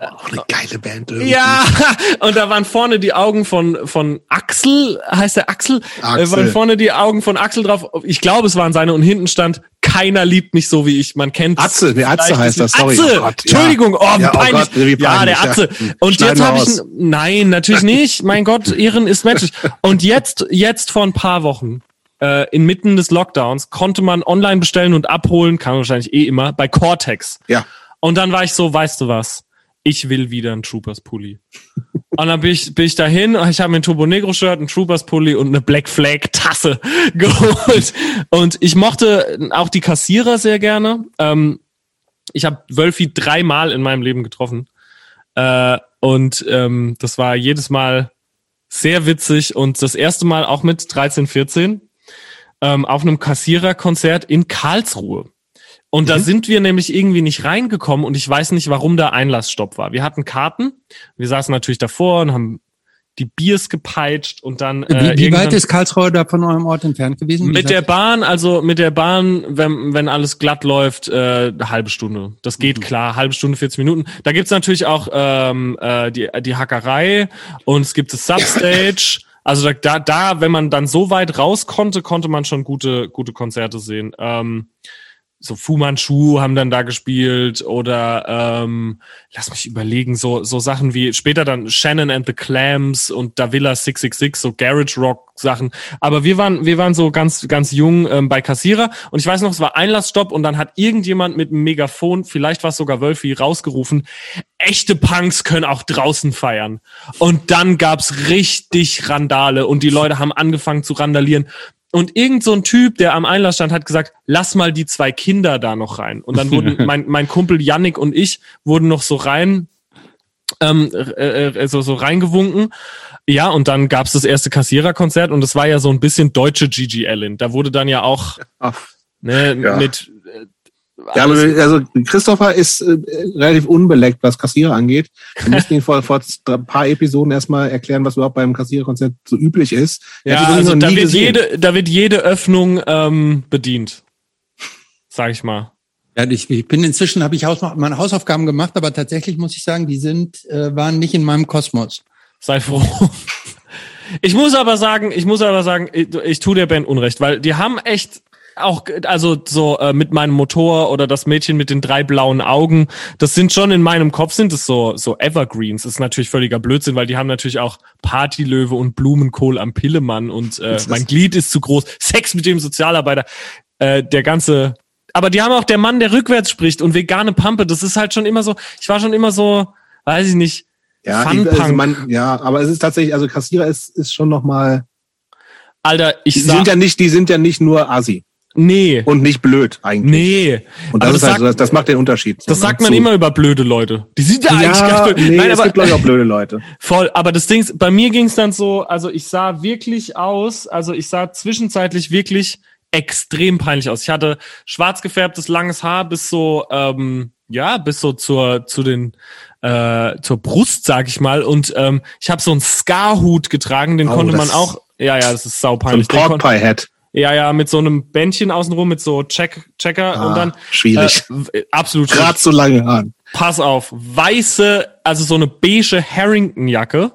Auch eine geile Band irgendwie. Ja, (laughs) und da waren vorne die Augen von, von Axel, heißt der Axel? Axel. Äh, waren vorne die Augen von Axel drauf. Ich glaube, es waren seine und hinten stand, keiner liebt mich so wie ich. Man kennt Atze, nee, Atze heißt das, sorry. Atze, Oh Gott, ja. Entschuldigung, oh, Ja, oh peinlich. Gott, wie ja, peinlich, der Atze. ja. Und Schneiden jetzt habe ich, nein, natürlich nicht. Mein Gott, Ehren ist menschlich. Und jetzt, jetzt vor ein paar Wochen, äh, inmitten des Lockdowns, konnte man online bestellen und abholen, kann man wahrscheinlich eh immer, bei Cortex. Ja. Und dann war ich so, weißt du was? Ich will wieder einen Troopers Pulli. Und dann bin ich, bin ich dahin, ich habe mir ein Turbo Negro Shirt, einen Troopers Pulli und eine Black Flag Tasse (laughs) geholt. Und ich mochte auch die Kassierer sehr gerne. Ähm, ich habe Wölfi dreimal in meinem Leben getroffen. Äh, und ähm, das war jedes Mal sehr witzig und das erste Mal auch mit 13, 14 ähm, auf einem Kassiererkonzert in Karlsruhe. Und da sind wir nämlich irgendwie nicht reingekommen und ich weiß nicht, warum da Einlassstopp war. Wir hatten Karten, wir saßen natürlich davor und haben die Biers gepeitscht und dann äh, Wie, wie weit irgendwann- ist Karlsruhe da von eurem Ort entfernt gewesen? Mit der Bahn, also mit der Bahn, wenn, wenn alles glatt läuft, äh, eine halbe Stunde. Das geht klar, halbe Stunde, 40 Minuten. Da gibt's natürlich auch ähm, äh, die, die Hackerei und es gibt das Substage. Also da, da, da, wenn man dann so weit raus konnte, konnte man schon gute, gute Konzerte sehen. Ähm, so Fu Manchu haben dann da gespielt oder ähm, lass mich überlegen, so so Sachen wie später dann Shannon and the Clams und Davila 666, so Garage Rock Sachen. Aber wir waren wir waren so ganz ganz jung ähm, bei Kassierer und ich weiß noch, es war Einlassstopp und dann hat irgendjemand mit einem Megafon, vielleicht war es sogar Wölfi, rausgerufen, echte Punks können auch draußen feiern. Und dann gab's richtig Randale und die Leute haben angefangen zu randalieren. Und irgend so ein Typ, der am Einlass stand, hat gesagt, lass mal die zwei Kinder da noch rein. Und dann wurden (laughs) mein, mein Kumpel Yannick und ich wurden noch so rein, ähm, äh, äh, so, so reingewunken. Ja, und dann gab's das erste Kassiererkonzert und es war ja so ein bisschen deutsche Gigi Allen. Da wurde dann ja auch ne, Ja. mit Ja, aber also Christopher ist äh, relativ unbeleckt, was Kassierer angeht. Wir mussten ihn vor, vor ein paar Episoden erstmal erklären, was überhaupt beim Kassiererkonzert so üblich ist. Ja, die also da wird, gesehen. jede, da wird jede Öffnung ähm, bedient. Sag ich mal. Ja, ich, ich bin inzwischen, habe ich Haus, meine Hausaufgaben gemacht, aber tatsächlich muss ich sagen, die sind, äh, waren nicht in meinem Kosmos. Sei froh. Ich muss aber sagen, ich muss aber sagen, ich, ich tue der Band Unrecht, weil die haben echt auch, also so äh, mit meinem Motor oder das Mädchen mit den drei blauen Augen, das sind schon in meinem Kopf sind es so so Evergreens. Das ist natürlich völliger Blödsinn, weil die haben natürlich auch Partylöwe und Blumenkohl am Pillemann und äh, mein Glied ist zu groß. (laughs) Sex mit dem Sozialarbeiter, äh, der ganze. Aber die haben auch der Mann, der rückwärts spricht und vegane Pampe. Das ist halt schon immer so. Ich war schon immer so, weiß ich nicht. Ja, ich, also man, ja, aber es ist tatsächlich, also Kassierer ist, ist schon noch mal, Alter, ich die sag, sind ja nicht, die sind ja nicht nur Assi. Nee. Und nicht blöd eigentlich. Nee. Und das, Aber ist das halt, so- das, macht den Unterschied. Das sagt man Zu- immer über blöde Leute. Die sind ja, eigentlich Ja, ganz blöd. nee, Nein, es aber gibt glaube ich auch blöde Leute. (laughs) voll. Aber das Ding, ist, bei mir ging es dann so, also ich sah wirklich aus, also ich sah zwischenzeitlich wirklich extrem peinlich aus. Ich hatte schwarz gefärbtes langes Haar bis so, ähm, ja, bis so zur zu den äh, zur Brust, sag ich mal. Und ähm, ich habe so einen Scar-Hut getragen, den Oh, konnte man auch. Ja, ja, das ist sau So ein Pork Pie Hat. Ja, ja, mit so einem Bändchen außenrum, mit so Check, Checker Ah, und dann schwierig. Äh, absolut Gerade so lange an. Pass auf, weiße, also so eine beige Harrington-Jacke.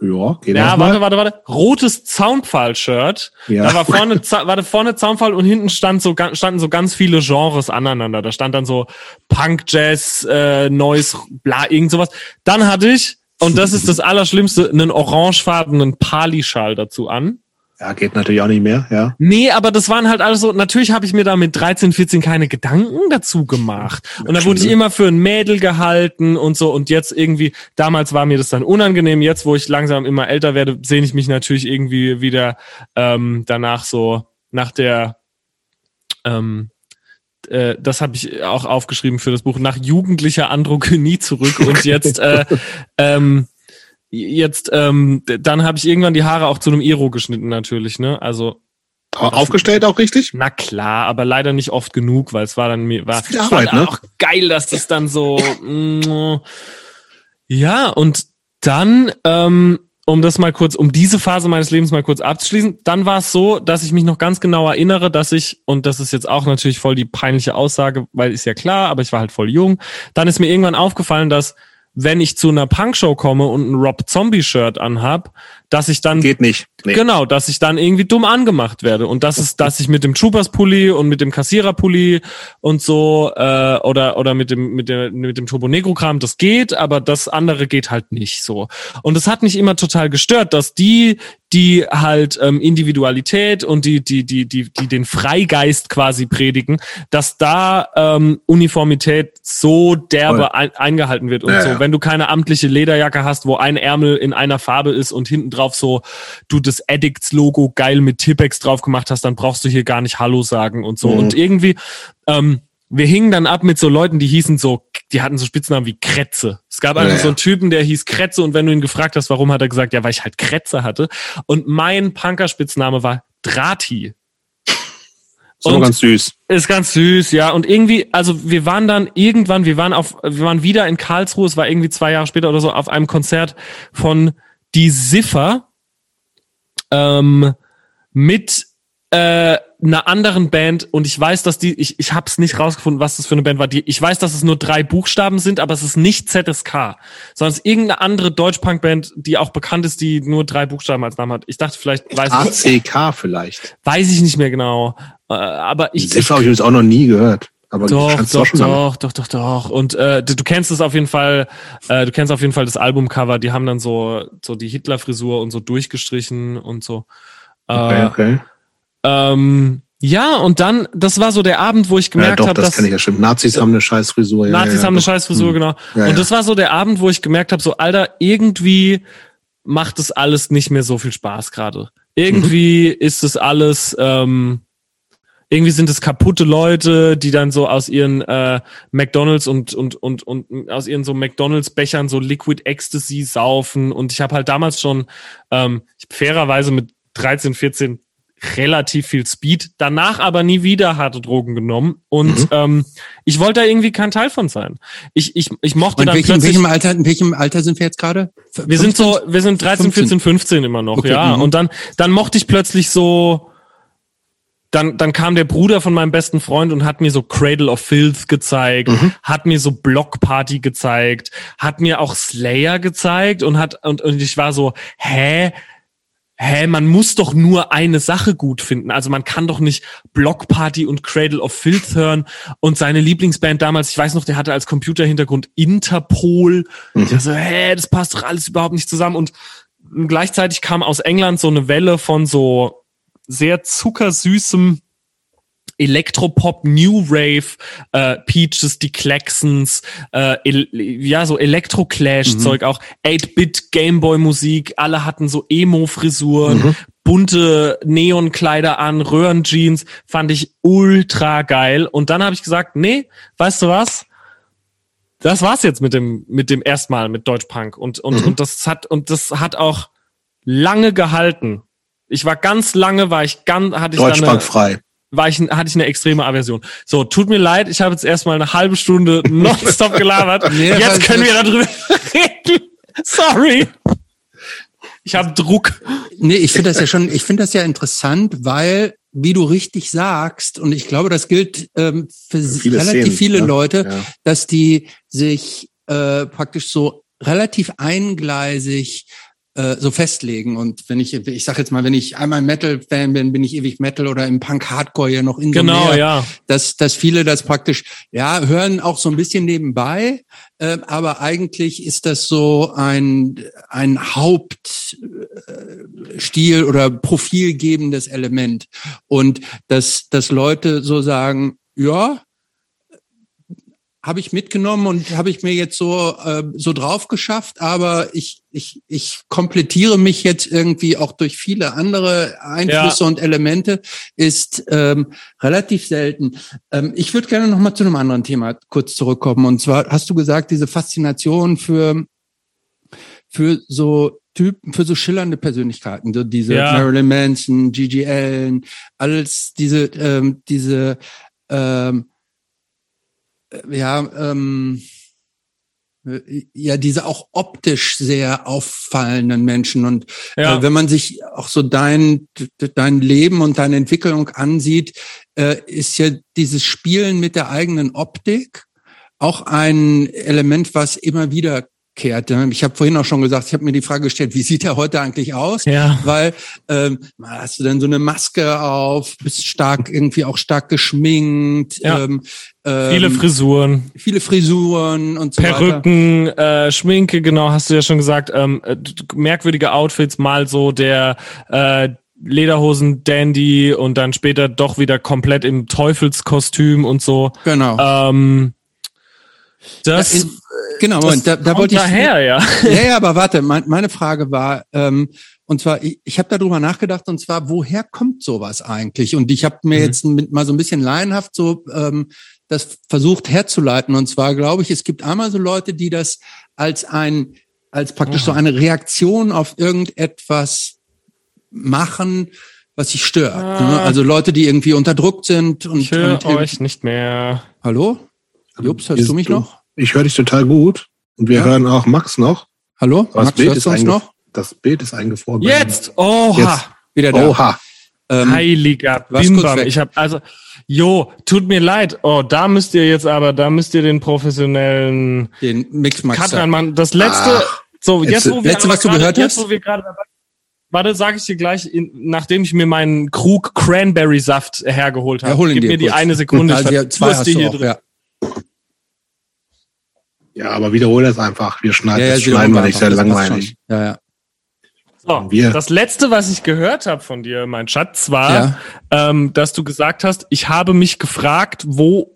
Ja, geht Ja, warte, warte, warte. Rotes Zaunpfahl-Shirt. Ja. Da war vorne, Za- war da vorne Zaunpfahl und hinten stand so, standen so ganz viele Genres aneinander. Da stand dann so Punk, Jazz, äh, Noise, bla, irgend sowas. Dann hatte ich, und das ist das Allerschlimmste, einen orangefarbenen Pali-Schal dazu an. Ja, geht natürlich auch nicht mehr, ja. Nee, aber das waren halt alles so, natürlich habe ich mir da mit 13, 14 keine Gedanken dazu gemacht. Und da wurde ich immer für ein Mädel gehalten und so. Und jetzt irgendwie, damals war mir das dann unangenehm. Jetzt, wo ich langsam immer älter werde, sehne ich mich natürlich irgendwie wieder ähm, danach so nach der ähm, äh, das habe ich auch aufgeschrieben für das Buch, nach jugendlicher Androgynie zurück und jetzt äh, (laughs) ähm, jetzt ähm, dann habe ich irgendwann die Haare auch zu einem Iro geschnitten natürlich, ne? Also Aber aufgestellt auch richtig? na klar, aber leider nicht oft genug, weil es war dann mir war, war Arbeit, dann ne? auch geil, dass das dann so mm, ja und dann ähm, um das mal kurz, um diese Phase meines Lebens mal kurz abzuschließen, dann war es so, dass ich mich noch ganz genau erinnere, dass ich, und das ist jetzt auch natürlich voll die peinliche Aussage, weil ist ja klar, aber ich war halt voll jung, dann ist mir irgendwann aufgefallen, dass wenn ich zu einer Punkshow komme und ein Rob Zombie Shirt anhab, dass ich dann Geht nicht. Nee. Genau, dass ich dann irgendwie dumm angemacht werde. Und das ist, dass ich mit dem Troopers-Pulli und mit dem Kassierer-Pulli und so, äh, oder, oder mit dem, mit der, mit dem Turbo Negro-Kram, das geht, aber das andere geht halt nicht so. Und das hat mich immer total gestört, dass die, die halt ähm, Individualität und die, die, die, die, die den Freigeist quasi predigen, dass da ähm, Uniformität so derbe ein, eingehalten wird und Ja, so. ja. Wenn du keine amtliche Lederjacke hast, wo ein Ärmel in einer Farbe ist und hinten drauf so du das Addicts-Logo geil mit Tippex drauf gemacht hast, dann brauchst du hier gar nicht Hallo sagen und so. Mhm. Und irgendwie, ähm, wir hingen dann ab mit so Leuten, die hießen so, die hatten so Spitznamen wie Kretze. Es gab einfach Ja, ja. so einen Typen, der hieß Kretze und wenn du ihn gefragt hast, warum, hat er gesagt, ja, weil ich halt Kretze hatte. Und mein Punker-Spitzname war Drati. Ist aber Und- ganz süß. Ist ganz süß, ja. Und irgendwie, also wir waren dann irgendwann, wir waren auf, wir waren wieder in Karlsruhe, es war irgendwie zwei Jahre später oder so, auf einem Konzert von Die Ziffer ähm, mit äh, einer anderen Band und ich weiß, dass die, ich, ich habe es nicht rausgefunden, was das für eine Band war. Die, ich weiß, dass es nur drei Buchstaben sind, aber es ist nicht ZSK, sondern es ist irgendeine andere Deutsch-Punk-Band, die auch bekannt ist, die nur drei Buchstaben als Namen hat. Ich dachte vielleicht, weiß, ACK vielleicht. weiß ich nicht mehr genau. Äh, aber ich, Ziffer habe ich jetzt auch noch nie gehört. Aber doch, doch, doch, doch, doch, doch. Und äh, du, du kennst es auf jeden Fall, äh, du kennst auf jeden Fall das Albumcover, die haben dann so, so die Hitler-Frisur und so durchgestrichen und so. Okay, Äh, okay. Ähm, ja, und dann, das war so der Abend, wo ich Ja, gemerkt doch, habe, das dass kann ich ja stimmt. Nazis haben eine scheiß Frisur. Ja, Nazis ja, haben eine doch. scheiß Frisur, Hm. genau. Ja, und ja. das war so der Abend, wo ich gemerkt habe, so, Alter, irgendwie macht das alles nicht mehr so viel Spaß gerade. Irgendwie Mhm. ist es alles, ähm, irgendwie sind es kaputte Leute, die dann so aus ihren äh, McDonalds und und und und aus ihren so McDonalds Bechern so Liquid Ecstasy saufen und ich habe halt damals schon ähm, fairerweise mit 13, 14 relativ viel Speed, danach aber nie wieder harte Drogen genommen und Mhm. ähm, ich wollte da irgendwie kein Teil von sein. Ich ich ich mochte Und dann welchem, plötzlich welchem Alter, in welchem Alter sind wir jetzt gerade? wir sind so, wir sind 13, 15? 14, 15 immer noch, Okay, ja. mhm. Und dann, dann mochte ich plötzlich so, dann, dann kam der Bruder von meinem besten Freund und hat mir so Cradle of Filth gezeigt, hat mir so Block Party gezeigt, hat mir auch Slayer gezeigt und hat, und, und ich war so, hä? Hä, man muss doch nur eine Sache gut finden. Also man kann doch nicht Block Party und Cradle of Filth hören und seine Lieblingsband damals, ich weiß noch, der hatte als Computerhintergrund Interpol. Ich war so, hä, das passt doch alles überhaupt nicht zusammen. Und gleichzeitig kam aus England so eine Welle von so sehr zuckersüßem Elektropop, New Rave, äh, Peaches, die Claxons, äh, ja, so Elektro-Clash-Zeug auch, 8-Bit Gameboy-Musik, alle hatten so Emo-Frisuren, bunte Neonkleider an, Röhrenjeans, fand ich ultra geil. Und dann habe ich gesagt, nee, weißt du was? Das war's jetzt mit dem mit dem erstmal mit Deutschpunk und und Mhm. und das hat und das hat auch lange gehalten. Ich war ganz lange, war ich ganz hatte ich da eine, Deutschbankfrei. War ich, hatte ich eine extreme Aversion. So, tut mir leid, ich habe jetzt erstmal eine halbe Stunde (laughs) nonstop gelabert. Nee, jetzt können wir darüber reden. (laughs) Sorry. Ich habe Druck. Nee, ich finde das ja schon, ich finde das ja interessant, weil, wie du richtig sagst, und ich glaube, das gilt ähm, für Viele relativ Szenen, viele ne? Leute, Ja. dass die sich äh, praktisch so relativ eingleisig äh, so festlegen. Und wenn ich, ich sag jetzt mal, wenn ich einmal Metal-Fan bin, bin ich ewig Metal oder im Punk-Hardcore ja noch in Genau, ja. dass, dass viele das praktisch, ja, hören auch so ein bisschen nebenbei, äh, aber eigentlich ist das so ein, ein Hauptstil oder profilgebendes Element. Und dass, dass Leute so sagen, ja, habe ich mitgenommen und habe ich mir jetzt so äh, so drauf geschafft, aber ich ich ich komplettiere mich jetzt irgendwie auch durch viele andere Einflüsse und Elemente ist ähm, relativ selten. Ähm, ich würde gerne noch mal zu einem anderen Thema kurz zurückkommen und zwar hast du gesagt diese Faszination für für so Typen, für so schillernde Persönlichkeiten, so diese Ja. Marilyn Manson, Gigi Allen, alles diese ähm, diese ähm, äh, ja, ähm, äh, ja, diese auch optisch sehr auffallenden Menschen. Und Ja. äh, wenn man sich auch so dein, dein Leben und deine Entwicklung ansieht, äh, ist ja dieses Spielen mit der eigenen Optik auch ein Element, was immer wieder kehrt. Ich habe vorhin auch schon gesagt, ich habe mir die Frage gestellt, wie sieht er heute eigentlich aus? Ja. Weil ähm, hast du dann so eine Maske auf, bist stark irgendwie auch stark geschminkt, Ja. ähm, ähm, Viele Frisuren, viele Frisuren und so weiter. Perücken, äh, Schminke, genau, hast du ja schon gesagt. Ähm, äh, merkwürdige Outfits, mal so der äh, Lederhosen Dandy und dann später doch wieder komplett im Teufelskostüm und so. Genau. Ähm, das, Ja, in- genau, das Moment, da, da wollte ich. daher, ja. (laughs) Ja, ja, aber warte, mein, meine Frage war, ähm, und zwar, ich, ich habe darüber nachgedacht, und zwar, woher kommt sowas eigentlich? Und ich habe mir Mhm. jetzt mit, mal so ein bisschen laienhaft so ähm, das versucht herzuleiten. Und zwar glaube ich, es gibt einmal so Leute, die das als ein, als praktisch so eine Reaktion auf irgendetwas machen, was sich stört. Ah. Ne? Also Leute, die irgendwie unterdrückt sind und, Ich höre und euch nicht mehr. Hallo? Jups, hörst Ist du mich du- noch? Ich höre dich total gut. Und wir Ja. hören auch Max noch. Hallo? Aber das Max, Bild hörst ist du uns noch? Das Bild ist eingefroren. Jetzt! Oha! Jetzt. Wieder da. Oha. Ähm, Heiliger warst Bim kurz Bam. weg. Ich habe also, jo, tut mir leid. Oh, da müsst ihr jetzt aber, da müsst ihr den professionellen den da. reinmachen. Das letzte, Ach, so jetzt, jetzt- wo wir Letzte, was du gerade- gehört jetzt, hast? wo wir gerade dabei Warte, sage ich dir gleich, in, nachdem ich mir meinen Krug Cranberry Saft hergeholt habe. Ja, hol ihn Gib dir mir die kurz. eine Sekunde. (laughs) Also, zwei hast du hier auch, drin. ja. Ja, aber wiederhole das einfach. Wir schneiden, Ja, ja, das schneiden wir nicht, sehr langweilig. Ja, ja. So, Wir- das letzte, was ich gehört habe von dir, mein Schatz, war, Ja. ähm, dass du gesagt hast, ich habe mich gefragt, wo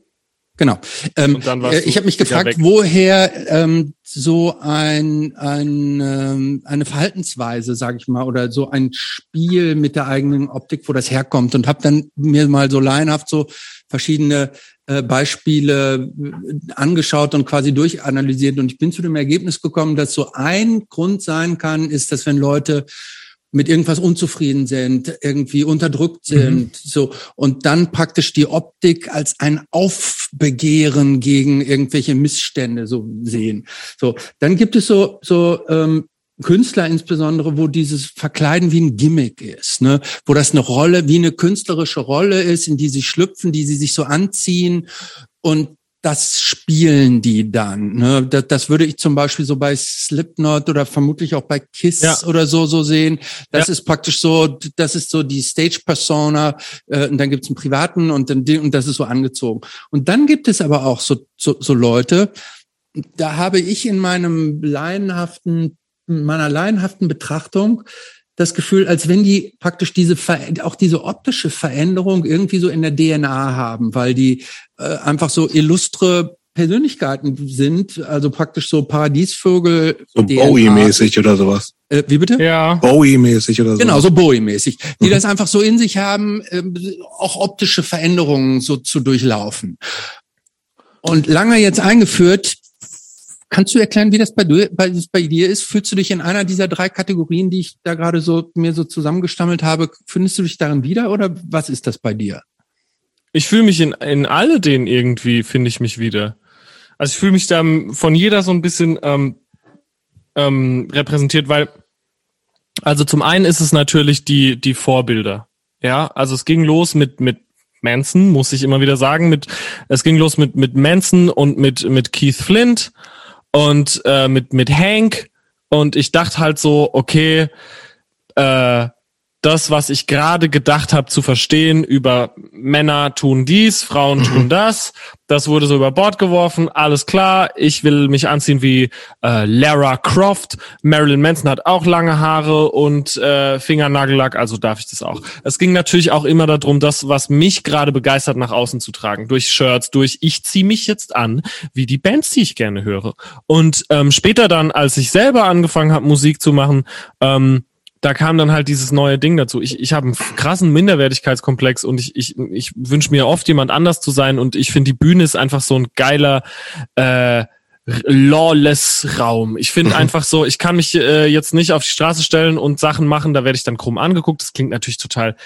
Genau. Ähm, Und dann warst äh, ich habe mich gefragt, weg. woher ähm, so ein, ein ähm, eine Verhaltensweise, sage ich mal, oder so ein Spiel mit der eigenen Optik, wo das herkommt, und habe dann mir mal so laienhaft so verschiedene äh, Beispiele äh, angeschaut und quasi durchanalysiert. Und ich bin zu dem Ergebnis gekommen, dass so ein Grund sein kann, ist, dass wenn Leute mit irgendwas unzufrieden sind, irgendwie unterdrückt sind, so und dann praktisch die Optik als ein Aufbegehren gegen irgendwelche Missstände so sehen. So, dann gibt es so so ähm, Künstler insbesondere, wo dieses Verkleiden wie ein Gimmick ist, ne? wo das eine Rolle, wie eine künstlerische Rolle ist, in die sie schlüpfen, die sie sich so anziehen und das spielen die dann. Ne? Das, das würde ich zum Beispiel so bei Slipknot oder vermutlich auch bei Kiss Ja. oder so so sehen. Das Ja. ist praktisch so, das ist so die Stage-Persona äh, und dann gibt's einen privaten und dann und das ist so angezogen. Und dann gibt es aber auch so, so, so Leute, da habe ich in meinem laienhaften, meiner laienhaften Betrachtung das Gefühl, als wenn die praktisch diese Ver auch diese optische Veränderung irgendwie so in der DNA haben, weil die äh, einfach so illustre Persönlichkeiten sind, also praktisch so Paradiesvögel. So Bowie-mäßig oder sowas. Äh, wie bitte? Ja. Bowie-mäßig oder so. Genau, so Bowie-mäßig. Die Mhm. das einfach so in sich haben, ähm, auch optische Veränderungen so zu durchlaufen. Und lange jetzt eingeführt, kannst du erklären, wie das bei, du, bei, bei dir ist? Fühlst du dich in einer dieser drei Kategorien, die ich da gerade so mir so zusammengestammelt habe, findest du dich darin wieder oder was ist das bei dir? Ich fühle mich in, in alle denen irgendwie, finde ich mich wieder. Also ich fühle mich da von jeder so ein bisschen ähm, ähm, repräsentiert, weil also zum einen ist es natürlich die die Vorbilder. Ja, also es ging los mit mit Manson, muss ich immer wieder sagen, mit es ging los mit mit Manson und mit mit Keith Flint und äh, mit mit Hank. Und ich dachte halt so, okay, äh, das, was ich gerade gedacht habe zu verstehen über Männer tun dies, Frauen tun das, das wurde so über Bord geworfen, alles klar, ich will mich anziehen wie äh, Lara Croft, Marilyn Manson hat auch lange Haare und äh, Fingernagellack, also darf ich das auch. Es ging natürlich auch immer darum, das, was mich gerade begeistert, nach außen zu tragen, durch Shirts, durch ich ziehe mich jetzt an, wie die Bands, die ich gerne höre. Und ähm, später dann, als ich selber angefangen habe, Musik zu machen, ähm, da kam dann halt dieses neue Ding dazu. Ich, ich habe einen krassen Minderwertigkeitskomplex und ich, ich, ich wünsche mir oft jemand anders zu sein und ich finde die Bühne ist einfach so ein geiler äh, lawless Raum. Ich finde einfach so, ich kann mich äh, jetzt nicht auf die Straße stellen und Sachen machen, da werde ich dann krumm angeguckt. Das klingt natürlich total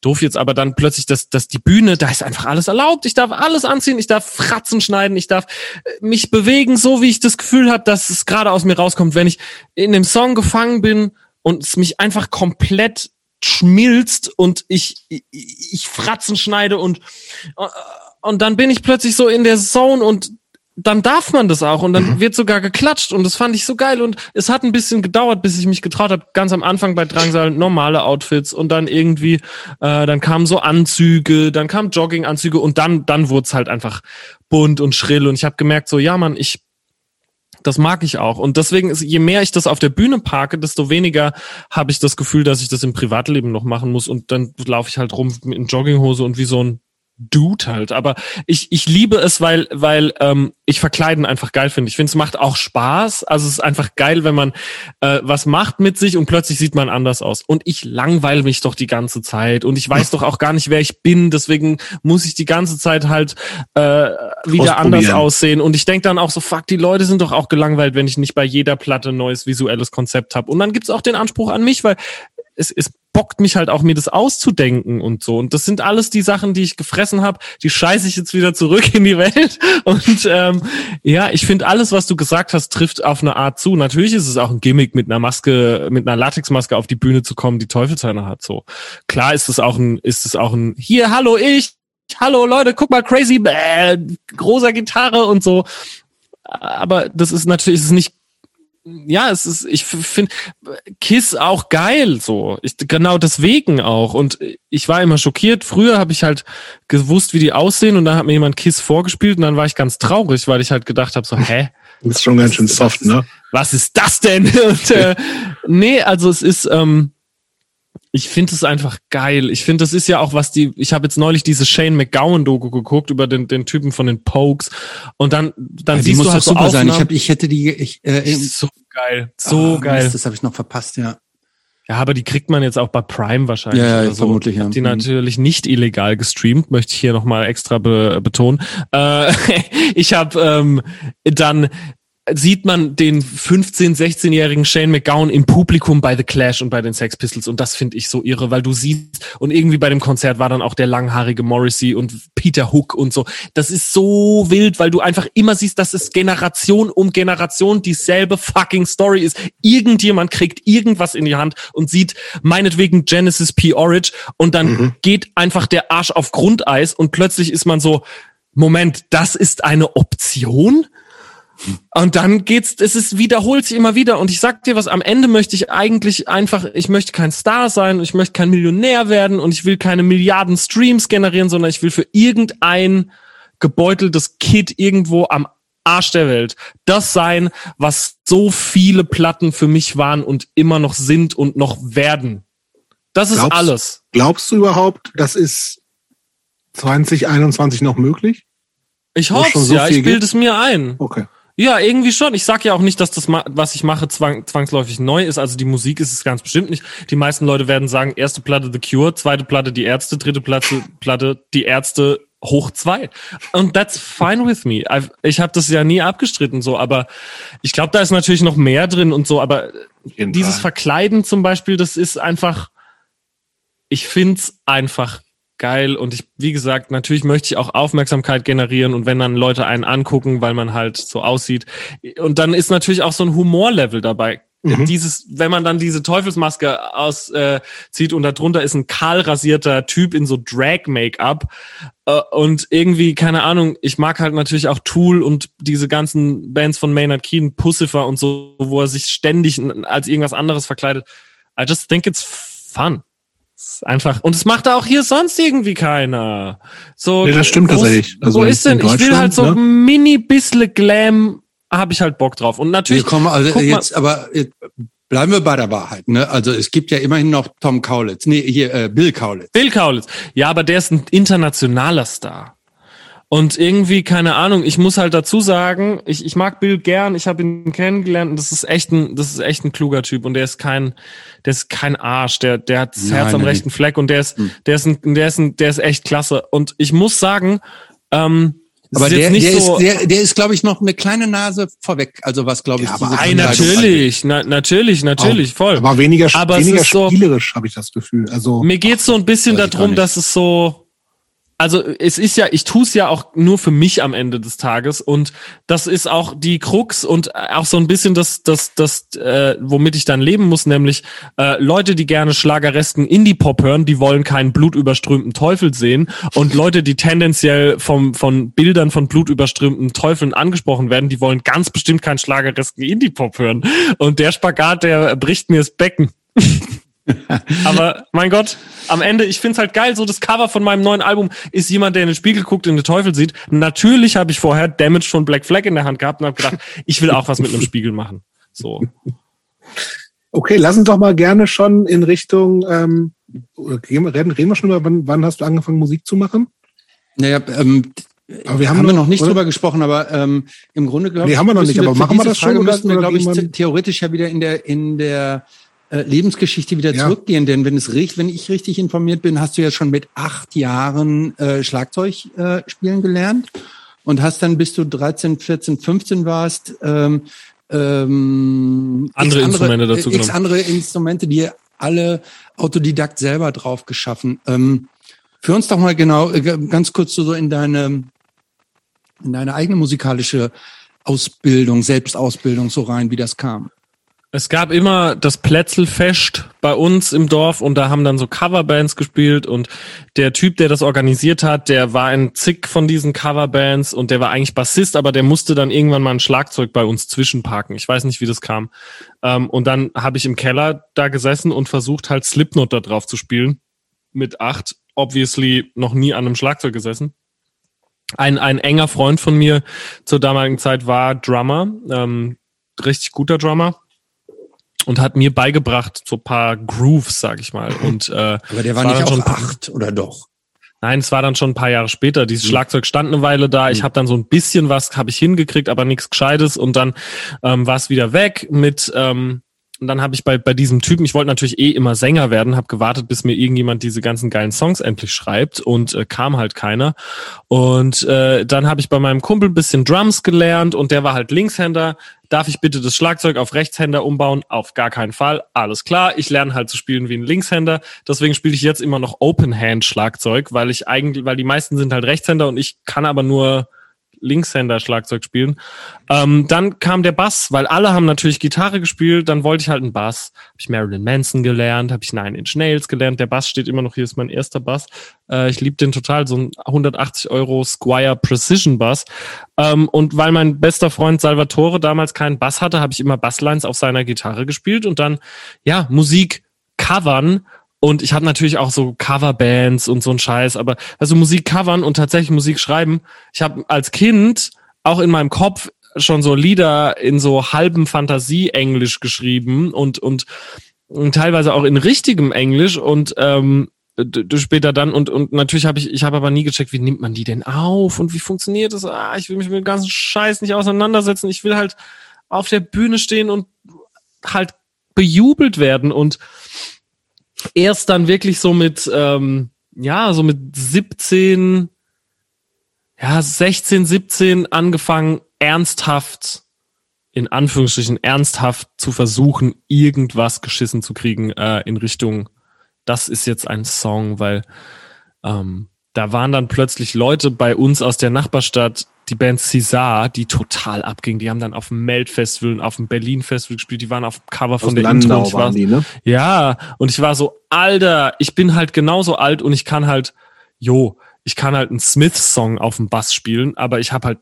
doof jetzt, aber dann plötzlich, dass, dass die Bühne, da ist einfach alles erlaubt. Ich darf alles anziehen, ich darf Fratzen schneiden, ich darf äh, mich bewegen, so wie ich das Gefühl habe, dass es gerade aus mir rauskommt. Wenn ich in dem Song gefangen bin und es mich einfach komplett schmilzt und ich, ich, ich Fratzen schneide und, und dann bin ich plötzlich so in der Zone und dann darf man das auch und dann wird sogar geklatscht und das fand ich so geil und es hat ein bisschen gedauert, bis ich mich getraut habe. Ganz am Anfang bei Drangsal normale Outfits und dann irgendwie, äh, dann kamen so Anzüge, dann kamen Jogginganzüge und dann, dann wurde es halt einfach bunt und schrill und ich habe gemerkt so, ja man, ich das mag ich auch. Und deswegen, ist, je mehr ich das auf der Bühne parke, desto weniger habe ich das Gefühl, dass ich das im Privatleben noch machen muss. Und dann laufe ich halt rum in Jogginghose und wie so ein Dude halt. Aber ich, ich liebe es, weil, weil ähm, ich Verkleiden einfach geil finde. Ich finde, es macht auch Spaß. Also es ist einfach geil, wenn man äh, was macht mit sich und plötzlich sieht man anders aus. Und ich langweile mich doch die ganze Zeit. Und ich weiß doch auch gar nicht, wer ich bin. Deswegen muss ich die ganze Zeit halt äh, wieder anders aussehen. Und ich denke dann auch so, fuck, die Leute sind doch auch gelangweilt, wenn ich nicht bei jeder Platte ein neues visuelles Konzept habe. Und dann gibt's auch den Anspruch an mich, weil es, es bockt mich halt auch, mir das auszudenken und so. Und das sind alles die Sachen, die ich gefressen habe, die scheiße ich jetzt wieder zurück in die Welt. (laughs) Und ähm, ja, ich finde, alles, was du gesagt hast, trifft auf eine Art zu. Natürlich ist es auch ein Gimmick, mit einer Maske, mit einer Latexmaske auf die Bühne zu kommen, die Teufelshörner hat. So klar ist es auch ein, ist es auch ein Hier, hallo ich, hallo Leute, guck mal, crazy, bäh, großer Gitarre und so. Aber das ist natürlich, ist es nicht ja, es ist, ich finde Kiss auch geil, so. Ich, genau deswegen auch. Und ich war immer schockiert. Früher habe ich halt gewusst, wie die aussehen und dann hat mir jemand Kiss vorgespielt und dann war ich ganz traurig, weil ich halt gedacht habe, so, (laughs) hä? Das ist schon ganz schön soft, ne? Was ist das denn? (laughs) und, äh, nee, also es ist, ähm, ich finde es einfach geil. Ich finde, das ist ja auch was die. Ich habe jetzt neulich diese Shane McGowan Doku geguckt über den den Typen von den Pokes und dann dann ja, siehst du halt so super Aufnahmen. sein. Ich, hab, ich hätte die ich, äh, so geil, so ah, geil. Mist, das habe ich noch verpasst, ja. Ja, aber die kriegt man jetzt auch bei Prime wahrscheinlich. Ja, ja oder so. vermutlich. Ja. Die natürlich nicht illegal gestreamt, möchte ich hier nochmal extra be betonen. Äh, (laughs) ich habe ähm, dann sieht man den 15-, 16-jährigen Shane McGowan im Publikum bei The Clash und bei den Sex Pistols und das finde ich so irre, weil du siehst und irgendwie bei dem Konzert war dann auch der langhaarige Morrissey und Peter Hook und so. Das ist so wild, weil du einfach immer siehst, dass es Generation um Generation dieselbe fucking Story ist. Irgendjemand kriegt irgendwas in die Hand und sieht meinetwegen Genesis P. Orridge und dann mhm. geht einfach der Arsch auf Grundeis und plötzlich ist man so, Moment, das ist eine Option? Und dann geht's, es ist, wiederholt sich immer wieder. Und ich sag dir was, am Ende möchte ich eigentlich einfach, ich möchte kein Star sein, ich möchte kein Millionär werden und ich will keine Milliarden Streams generieren, sondern ich will für irgendein gebeuteltes Kid irgendwo am Arsch der Welt das sein, was so viele Platten für mich waren und immer noch sind und noch werden. Das ist glaubst, alles. Glaubst du überhaupt, das ist 2021 noch möglich? Ich hoffe so ja, ich bilde es mir ein. Okay. Ja, irgendwie schon. Ich sag ja auch nicht, dass das, was ich mache, zwang, zwangsläufig neu ist. Also die Musik ist es ganz bestimmt nicht. Die meisten Leute werden sagen, erste Platte The Cure, zweite Platte Die Ärzte, dritte Platte, Platte Die Ärzte hoch zwei. Und that's fine with me. I've, ich habe das ja nie abgestritten so, aber ich glaube, da ist natürlich noch mehr drin und so. Aber jeden dieses. Verkleiden zum Beispiel, das ist einfach, ich find's einfach geil und ich, wie gesagt, natürlich möchte ich auch Aufmerksamkeit generieren und wenn dann Leute einen angucken, weil man halt so aussieht. Und dann ist natürlich auch so ein Humorlevel dabei. Mhm. Dieses, wenn man dann diese Teufelsmaske auszieht äh, zieht und darunter ist ein kahl rasierter Typ in so Drag-Make-up äh, und irgendwie, keine Ahnung, ich mag halt natürlich auch Tool und diese ganzen Bands von Maynard Keen, Pussifer und so, wo er sich ständig als irgendwas anderes verkleidet. I just think it's fun. Ist Einfach. Und es macht da auch hier sonst irgendwie keiner. So, Nee, das stimmt tatsächlich. Also wo ist denn? Ich will halt so ein mini bissle Glam, habe ich halt Bock drauf. Und Wir natürlich. kommen also guck mal- jetzt, aber jetzt bleiben wir bei der Wahrheit. Ne? Also es gibt ja immerhin noch Tom Kaulitz, nee, hier äh, Bill Kaulitz. Bill Kaulitz. Ja, aber der ist ein internationaler Star. Und irgendwie, keine Ahnung, ich muss halt dazu sagen, ich, ich mag Bill gern, ich habe ihn kennengelernt und das ist echt ein, das ist echt ein kluger Typ und der ist kein, der ist kein Arsch, der, der hat das Nein, Herz am nein. rechten Fleck und der ist, Hm. der ist ein, der ist ein, der ist echt klasse. Und ich muss sagen, ähm, Aber ist der, der, so, ist, der, der ist, glaube ich, noch eine kleine Nase vorweg. Also was, glaube ich, Ja, aber Nein, Nein, natürlich, na, natürlich, natürlich, voll. Aber weniger, Aber weniger ist so- spielerisch, habe ich das Gefühl. Also Mir geht's so ein bisschen darum, dass es so, also es ist ja, ich tue es ja auch nur für mich am Ende des Tages und das ist auch die Krux und auch so ein bisschen das, das, das, äh, womit ich dann leben muss, nämlich äh, Leute, die gerne Schlageresken Indie-Pop hören, die wollen keinen blutüberströmten Teufel sehen und Leute, die tendenziell vom, von Bildern von blutüberströmten Teufeln angesprochen werden, die wollen ganz bestimmt keinen Schlageresken Indie-Pop hören und der Spagat, der bricht mir das Becken. (laughs) Aber mein Gott, am Ende, ich find's halt geil, so das Cover von meinem neuen Album ist jemand, der in den Spiegel guckt und den Teufel sieht. Natürlich habe ich vorher Damage von Black Flag in der Hand gehabt und habe gedacht, ich will auch was mit einem Spiegel machen. So. Okay, lass uns doch mal gerne schon in Richtung, ähm, reden, reden wir schon über, wann, wann hast du angefangen, Musik zu machen? Naja, ähm, Aber wir haben, haben wir noch- noch nicht oder? drüber gesprochen, aber ähm, im Grunde glaube Nee, ich, haben wir noch müssen nicht, aber machen wir diese das schon Frage oder- müssten wir, glaube ich, theoretisch ja wieder in der in der äh, Lebensgeschichte wieder Ja. zurückgehen, denn wenn es richtig, wenn ich richtig informiert bin, hast du ja schon mit acht Jahren äh, Schlagzeug äh, spielen gelernt und hast dann, bis du 13, 14, 15 warst, ähm, ähm, Andere x Instrumente dazu äh, genommen. andere Instrumente, die alle Autodidakt selber drauf geschaffen. Ähm, für uns doch mal genau, äh, ganz kurz so in deine, in deine eigene musikalische Ausbildung, Selbstausbildung so rein, wie das kam. Es gab immer das Plätzelfest bei uns im Dorf und da haben dann so Coverbands gespielt und der Typ, der das organisiert hat, der war ein Zick von diesen Coverbands und der war eigentlich Bassist, aber der musste dann irgendwann mal ein Schlagzeug bei uns zwischenparken. Ich weiß nicht, wie das kam. Ähm, und dann habe ich im Keller da gesessen und versucht halt Slipknot da drauf zu spielen. Mit acht, obviously noch nie an einem Schlagzeug gesessen. Ein, ein enger Freund von mir zur damaligen Zeit war Drummer, ähm, richtig guter Drummer und hat mir beigebracht so paar Grooves, sag ich mal. Und äh, Aber der war, War nicht auf schon- acht, oder doch? nein, es war dann schon ein paar Jahre später. Dieses Mhm. Schlagzeug stand eine Weile da. Ich Mhm. habe dann so ein bisschen was habe ich hingekriegt, aber nichts Gescheites. Und dann ähm, war es wieder weg mit. Ähm, und dann habe ich bei, bei diesem Typen, ich wollte natürlich eh immer Sänger werden, habe gewartet, bis mir irgendjemand diese ganzen geilen Songs endlich schreibt und äh, kam halt keiner. Und äh, dann habe ich bei meinem Kumpel bisschen Drums gelernt und der war halt Linkshänder. Darf ich bitte das Schlagzeug auf Rechtshänder umbauen? Auf gar keinen Fall. Alles klar. Ich lerne halt zu spielen wie ein Linkshänder. Deswegen spiele ich jetzt immer noch Open Hand Schlagzeug, weil ich eigentlich, weil die meisten sind halt Rechtshänder und ich kann aber nur Linkshänder Schlagzeug spielen. Ähm, dann kam der Bass, weil alle haben natürlich Gitarre gespielt, dann wollte ich halt einen Bass. Habe ich Marilyn Manson gelernt, habe ich Nine Inch Nails gelernt. Der Bass steht immer noch hier, ist mein erster Bass. Äh, ich liebe den total, so ein 180 Euro Squire Precision Bass. Ähm, und weil mein bester Freund Salvatore damals keinen Bass hatte, habe ich immer Basslines auf seiner Gitarre gespielt und dann, ja, Musik covern und ich habe natürlich auch so Coverbands und so ein Scheiß, aber also Musik covern und tatsächlich Musik schreiben. Ich habe als Kind auch in meinem Kopf schon so Lieder in so halbem Fantasie-Englisch geschrieben und, und, und teilweise auch in richtigem Englisch und ähm, äh, später dann und und natürlich habe ich ich habe aber nie gecheckt, wie nimmt man die denn auf und wie funktioniert das? Ah, ich will mich mit dem ganzen Scheiß nicht auseinandersetzen. Ich will halt auf der Bühne stehen und halt bejubelt werden und erst dann wirklich so mit ähm, ja so mit 17 ja 16 17 angefangen ernsthaft in Anführungsstrichen ernsthaft zu versuchen irgendwas geschissen zu kriegen äh, in Richtung das ist jetzt ein Song weil ähm, da waren dann plötzlich Leute bei uns aus der Nachbarstadt, die Band Cesar, die total abging. Die haben dann auf dem Melt-Festival und auf dem Berlin-Festival gespielt. Die waren auf dem Cover von Aus der Landau Intro. War, waren die, ne? Ja, und ich war so, Alter, ich bin halt genauso alt und ich kann halt, jo, ich kann halt einen Smith-Song auf dem Bass spielen, aber ich habe halt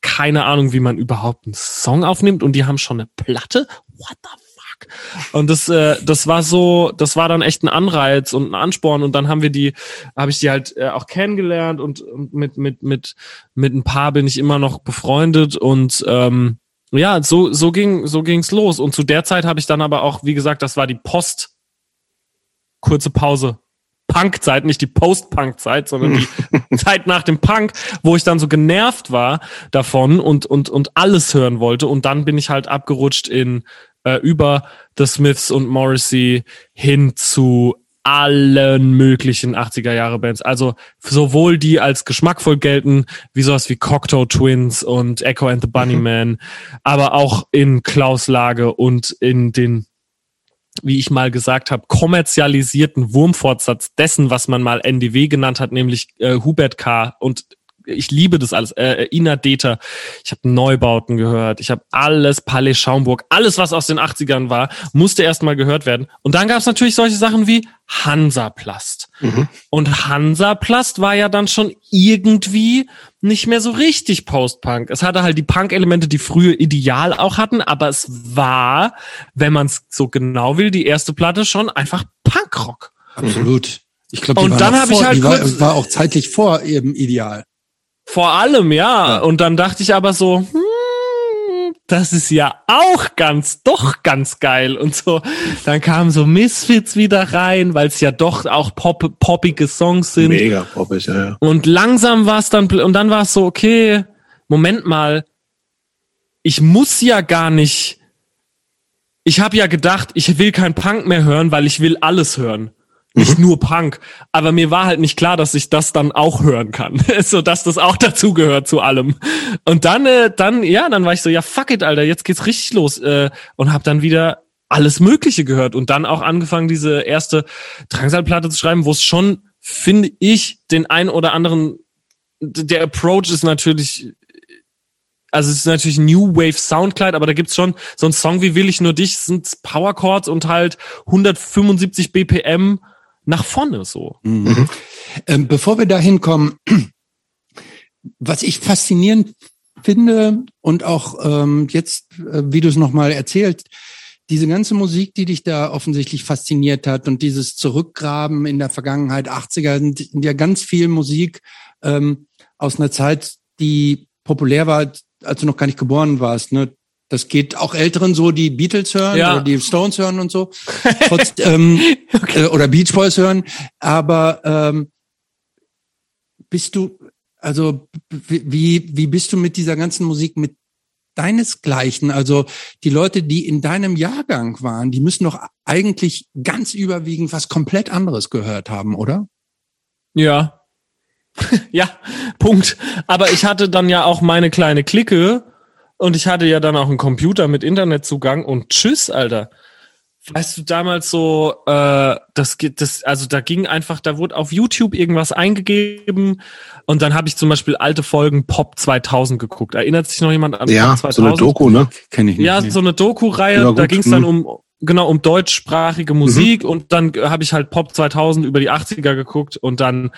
keine Ahnung, wie man überhaupt einen Song aufnimmt und die haben schon eine Platte. What the fuck? Und das, äh, das war so, das war dann echt ein Anreiz und ein Ansporn und dann haben wir die, habe ich die halt äh, auch kennengelernt und, und mit mit mit mit ein paar bin ich immer noch befreundet und ähm, ja, so so ging so ging's los und zu der Zeit habe ich dann aber auch, wie gesagt, das war die Post kurze Pause. Punk-Zeit, nicht die Post-Punk-Zeit, sondern die (laughs) Zeit nach dem Punk, wo ich dann so genervt war davon und, und, und alles hören wollte. Und dann bin ich halt abgerutscht in äh, über The Smiths und Morrissey hin zu allen möglichen 80er Jahre Bands. Also sowohl die als geschmackvoll gelten, wie sowas wie Cocteau Twins und Echo and the Bunnyman, aber auch in Klaus Lage und in den wie ich mal gesagt habe, kommerzialisierten Wurmfortsatz dessen, was man mal NDW genannt hat, nämlich äh, Hubert K. und ich liebe das alles. Äh, Ina Deter, ich habe Neubauten gehört, ich habe alles, Palais Schaumburg, alles, was aus den 80ern war, musste erstmal gehört werden. Und dann gab es natürlich solche Sachen wie Hansaplast. Mhm. Und Hansaplast war ja dann schon irgendwie nicht mehr so richtig Post-Punk. Es hatte halt die Punk-Elemente, die früher Ideal auch hatten, aber es war, wenn man es so genau will, die erste Platte schon einfach Punkrock. Absolut. Ich glaube, Und dann hab ich halt die war, war auch zeitlich vor ihrem Ideal. Vor allem, ja. Ja. Und dann dachte ich aber so, hm, das ist ja auch ganz, doch ganz geil und so. Dann kamen so Misfits wieder rein, weil es ja doch auch pop, poppige Songs sind. Mega poppig, ja, ja. Und langsam war es dann, und dann war es so, okay, Moment mal, ich muss ja gar nicht, ich habe ja gedacht, ich will kein Punk mehr hören, weil ich will alles hören. Nicht nur Punk. Aber mir war halt nicht klar, dass ich das dann auch hören kann. (laughs) so, dass das auch dazugehört zu allem. Und dann, äh, dann, ja, dann war ich so, ja, fuck it, Alter, jetzt geht's richtig los. Äh, und hab dann wieder alles Mögliche gehört und dann auch angefangen, diese erste Drangsalplatte zu schreiben, wo es schon, finde ich, den ein oder anderen, der Approach ist natürlich, also es ist natürlich New Wave Soundcloud, aber da gibt's schon so einen Song wie Will ich nur dich, sind Power Chords und halt 175 BPM nach vorne so. Ähm, bevor wir da hinkommen, (clears throat) was ich faszinierend finde und auch ähm, jetzt, äh, wie du es nochmal erzählst, diese ganze Musik, die dich da offensichtlich fasziniert hat und dieses Zurückgraben in der Vergangenheit, 80er, sind sind ja ganz viel Musik ähm, aus einer Zeit, die populär war, als du noch gar nicht geboren warst. Ne? Das geht auch Älteren so, die Beatles hören Ja. oder die Stones hören und so. (laughs) Trotz, ähm, äh, oder Beach Boys hören. Aber ähm, bist du, also wie, wie wie bist du mit dieser ganzen Musik mit deinesgleichen, also die Leute, die in deinem Jahrgang waren, die müssen doch eigentlich ganz überwiegend was komplett anderes gehört haben, oder? Ja. (laughs) ja, Punkt. Aber ich hatte dann ja auch meine kleine Clique und ich hatte ja dann auch einen Computer mit Internetzugang und tschüss, Alter. Weißt du, damals so, äh, das geht, das, also da ging einfach, da wurde auf YouTube irgendwas eingegeben und dann habe ich zum Beispiel alte Folgen Pop 2000 geguckt. Erinnert sich noch jemand an Ja, Pop so eine Doku, ne? Kenne ich Ja, so eine Doku-Reihe, Ja, da ging es dann hm. um genau um deutschsprachige Musik und dann habe ich halt Pop 2000 über die 80er geguckt und dann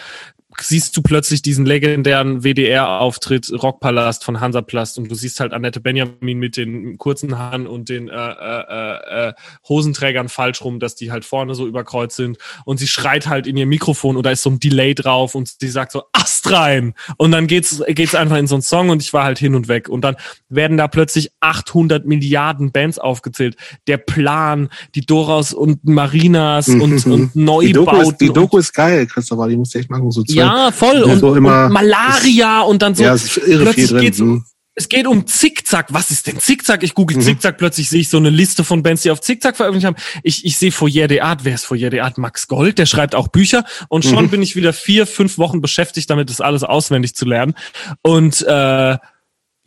siehst du plötzlich diesen legendären WDR-Auftritt Rockpalast von Hansaplast und du siehst halt Annette Benjamin mit den kurzen Haaren und den äh, äh, äh, Hosenträgern falsch rum, dass die halt vorne so überkreuzt sind und sie schreit halt in ihr Mikrofon da ist so ein Delay drauf und sie sagt so Ast rein und dann geht's geht's einfach in so einen Song und ich war halt hin und weg und dann werden da plötzlich 800 Milliarden Bands aufgezählt. Der Plan, die Doraus und Marinas und, (laughs) und Neubauten. Die Doku, ist, die Doku ist geil, Christopher, die musst du echt machen. So ja, voll. Und, so immer, und Malaria und dann so. Ja, ist irre plötzlich viel drin. Geht's, um, es geht um Zickzack. Was ist denn Zickzack? Ich google mhm. Zickzack, plötzlich sehe ich so eine Liste von Bands, die auf Zickzack veröffentlicht haben. Ich, ich sehe Foyer de Art. Wer ist Foyer de Art? Max Gold, der schreibt auch Bücher. Und schon mhm. bin ich wieder vier, fünf Wochen beschäftigt, damit das alles auswendig zu lernen. Und äh,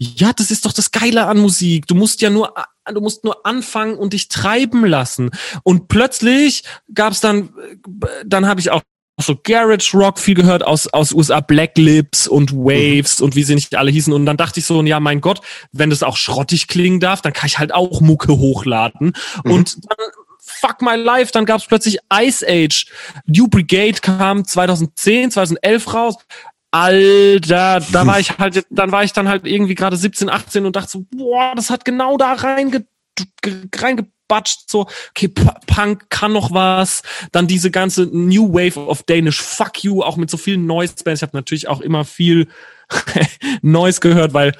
ja, das ist doch das Geile an Musik. Du musst ja nur du musst nur anfangen und dich treiben lassen. Und plötzlich gab's dann, dann habe ich auch so Garage Rock viel gehört aus aus USA Black Lips und Waves mhm. und wie sie nicht alle hießen und dann dachte ich so ja mein Gott wenn das auch schrottig klingen darf dann kann ich halt auch Mucke hochladen mhm. und dann Fuck My Life, dann gab's plötzlich Ice Age. New Brigade kam 2010, 2011 raus. Alter, da war ich halt, dann war ich dann halt irgendwie gerade 17, 18 und dachte so, boah, das hat genau da reinge, reingebatscht, so, okay, Punk kann noch was, dann diese ganze New Wave of Danish Fuck You, auch mit so vielen Noise-Bands, ich habe natürlich auch immer viel (laughs) Noise gehört, weil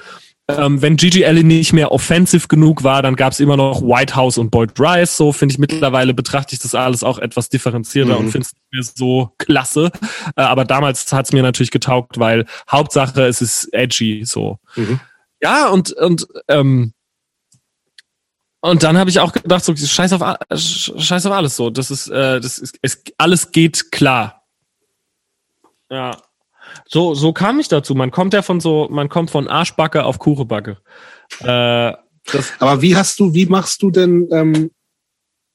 ähm, wenn Gigi Allen nicht mehr offensive genug war, dann gab es immer noch White House und Boyd Rice. So finde ich mittlerweile betrachte ich das alles auch etwas differenzierter mhm. und finde es nicht mehr so klasse. Äh, aber damals hat es mir natürlich getaugt, weil Hauptsache es ist edgy. So mhm. ja und und ähm, und dann habe ich auch gedacht, so scheiß auf scheiß auf alles so. Das ist äh, das ist es, alles geht klar. Ja. So, so kam ich dazu. Man kommt ja von so, man kommt von Arschbacke auf Kuchenbacke. Äh, das Aber wie hast du, wie machst du denn, ähm,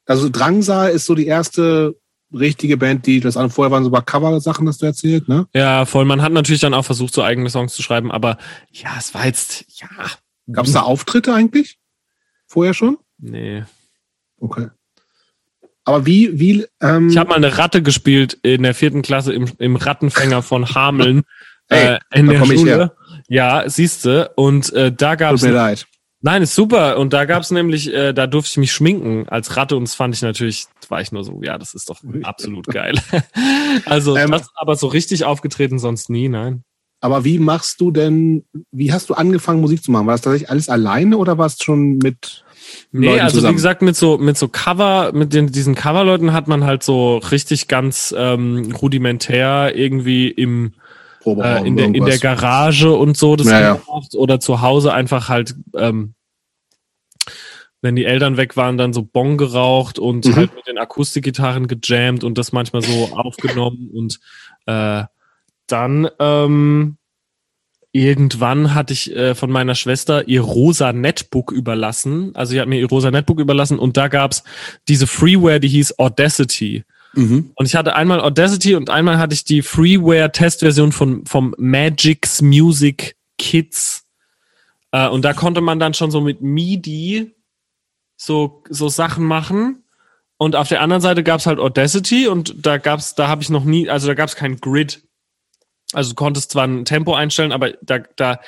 also Drangsal ist so die erste richtige Band, die das an vorher waren so Cover-Sachen, hast du erzählt, ne? Ja, voll. Man hat natürlich dann auch versucht, so eigene Songs zu schreiben, aber ja, es war jetzt, ja. Gab es da Auftritte eigentlich? Vorher schon? Nee. Okay. Aber wie, wie, ähm, Ich habe mal eine Ratte gespielt in der vierten Klasse im, im Rattenfänger von Hameln (laughs) äh, in der Schule. Ja, siehste. Und äh, da gab's. Tut mir leid. Nein, ist super. Und da gab's nämlich, äh, da durfte ich mich schminken als Ratte und das fand ich natürlich, war ich nur so, ja, das ist doch absolut geil. (laughs) also ähm, das aber so richtig aufgetreten sonst nie, nein. Aber wie machst du denn, wie hast du angefangen Musik zu machen? War das tatsächlich alles alleine oder warst du schon mit Nee, Leuten also zusammen. wie gesagt, mit so, mit so Cover, mit den, diesen Coverleuten hat man halt so richtig ganz ähm, rudimentär irgendwie im äh, in, der, in der Garage und so das ja, gemacht oder zu Hause einfach halt ähm, wenn die Eltern weg waren, dann so Bon geraucht und mhm. halt mit den Akustikgitarren gejammt und das manchmal so aufgenommen und äh, dann ähm, irgendwann hatte ich äh, von meiner Schwester ihr rosa Netbook überlassen. Also sie hat mir ihr rosa Netbook überlassen und da gab's diese Freeware, die hieß Audacity. Mhm. Und ich hatte einmal Audacity und einmal hatte ich die Freeware-Testversion von vom Magix Music Kids. Äh, und da konnte man dann schon so mit MIDI so, so Sachen machen. Und auf der anderen Seite gab's halt Audacity und da gab's, da habe ich noch nie, also da gab's kein Grid. Also du konntest zwar ein Tempo einstellen, aber da, da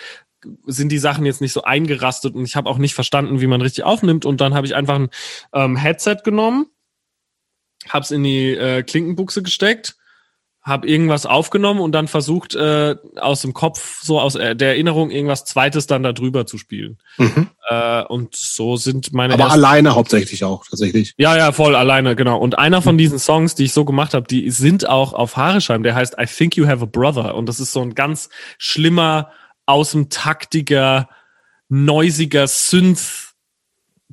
sind die Sachen jetzt nicht so eingerastet und ich habe auch nicht verstanden, wie man richtig aufnimmt. Und dann habe ich einfach ein ähm, Headset genommen, hab's in die äh, Klinkenbuchse gesteckt habe irgendwas aufgenommen und dann versucht äh, aus dem Kopf so aus äh, der Erinnerung irgendwas Zweites dann da drüber zu spielen. Mhm. Äh, und so sind meine. Aber alleine hauptsächlich auch tatsächlich. Ja, ja, voll alleine genau. Und einer von diesen Songs, die ich so gemacht habe, die sind auch auf Haarescheim. Der heißt I Think You Have a Brother und das ist so ein ganz schlimmer, aus dem taktiger, neusiger Synth.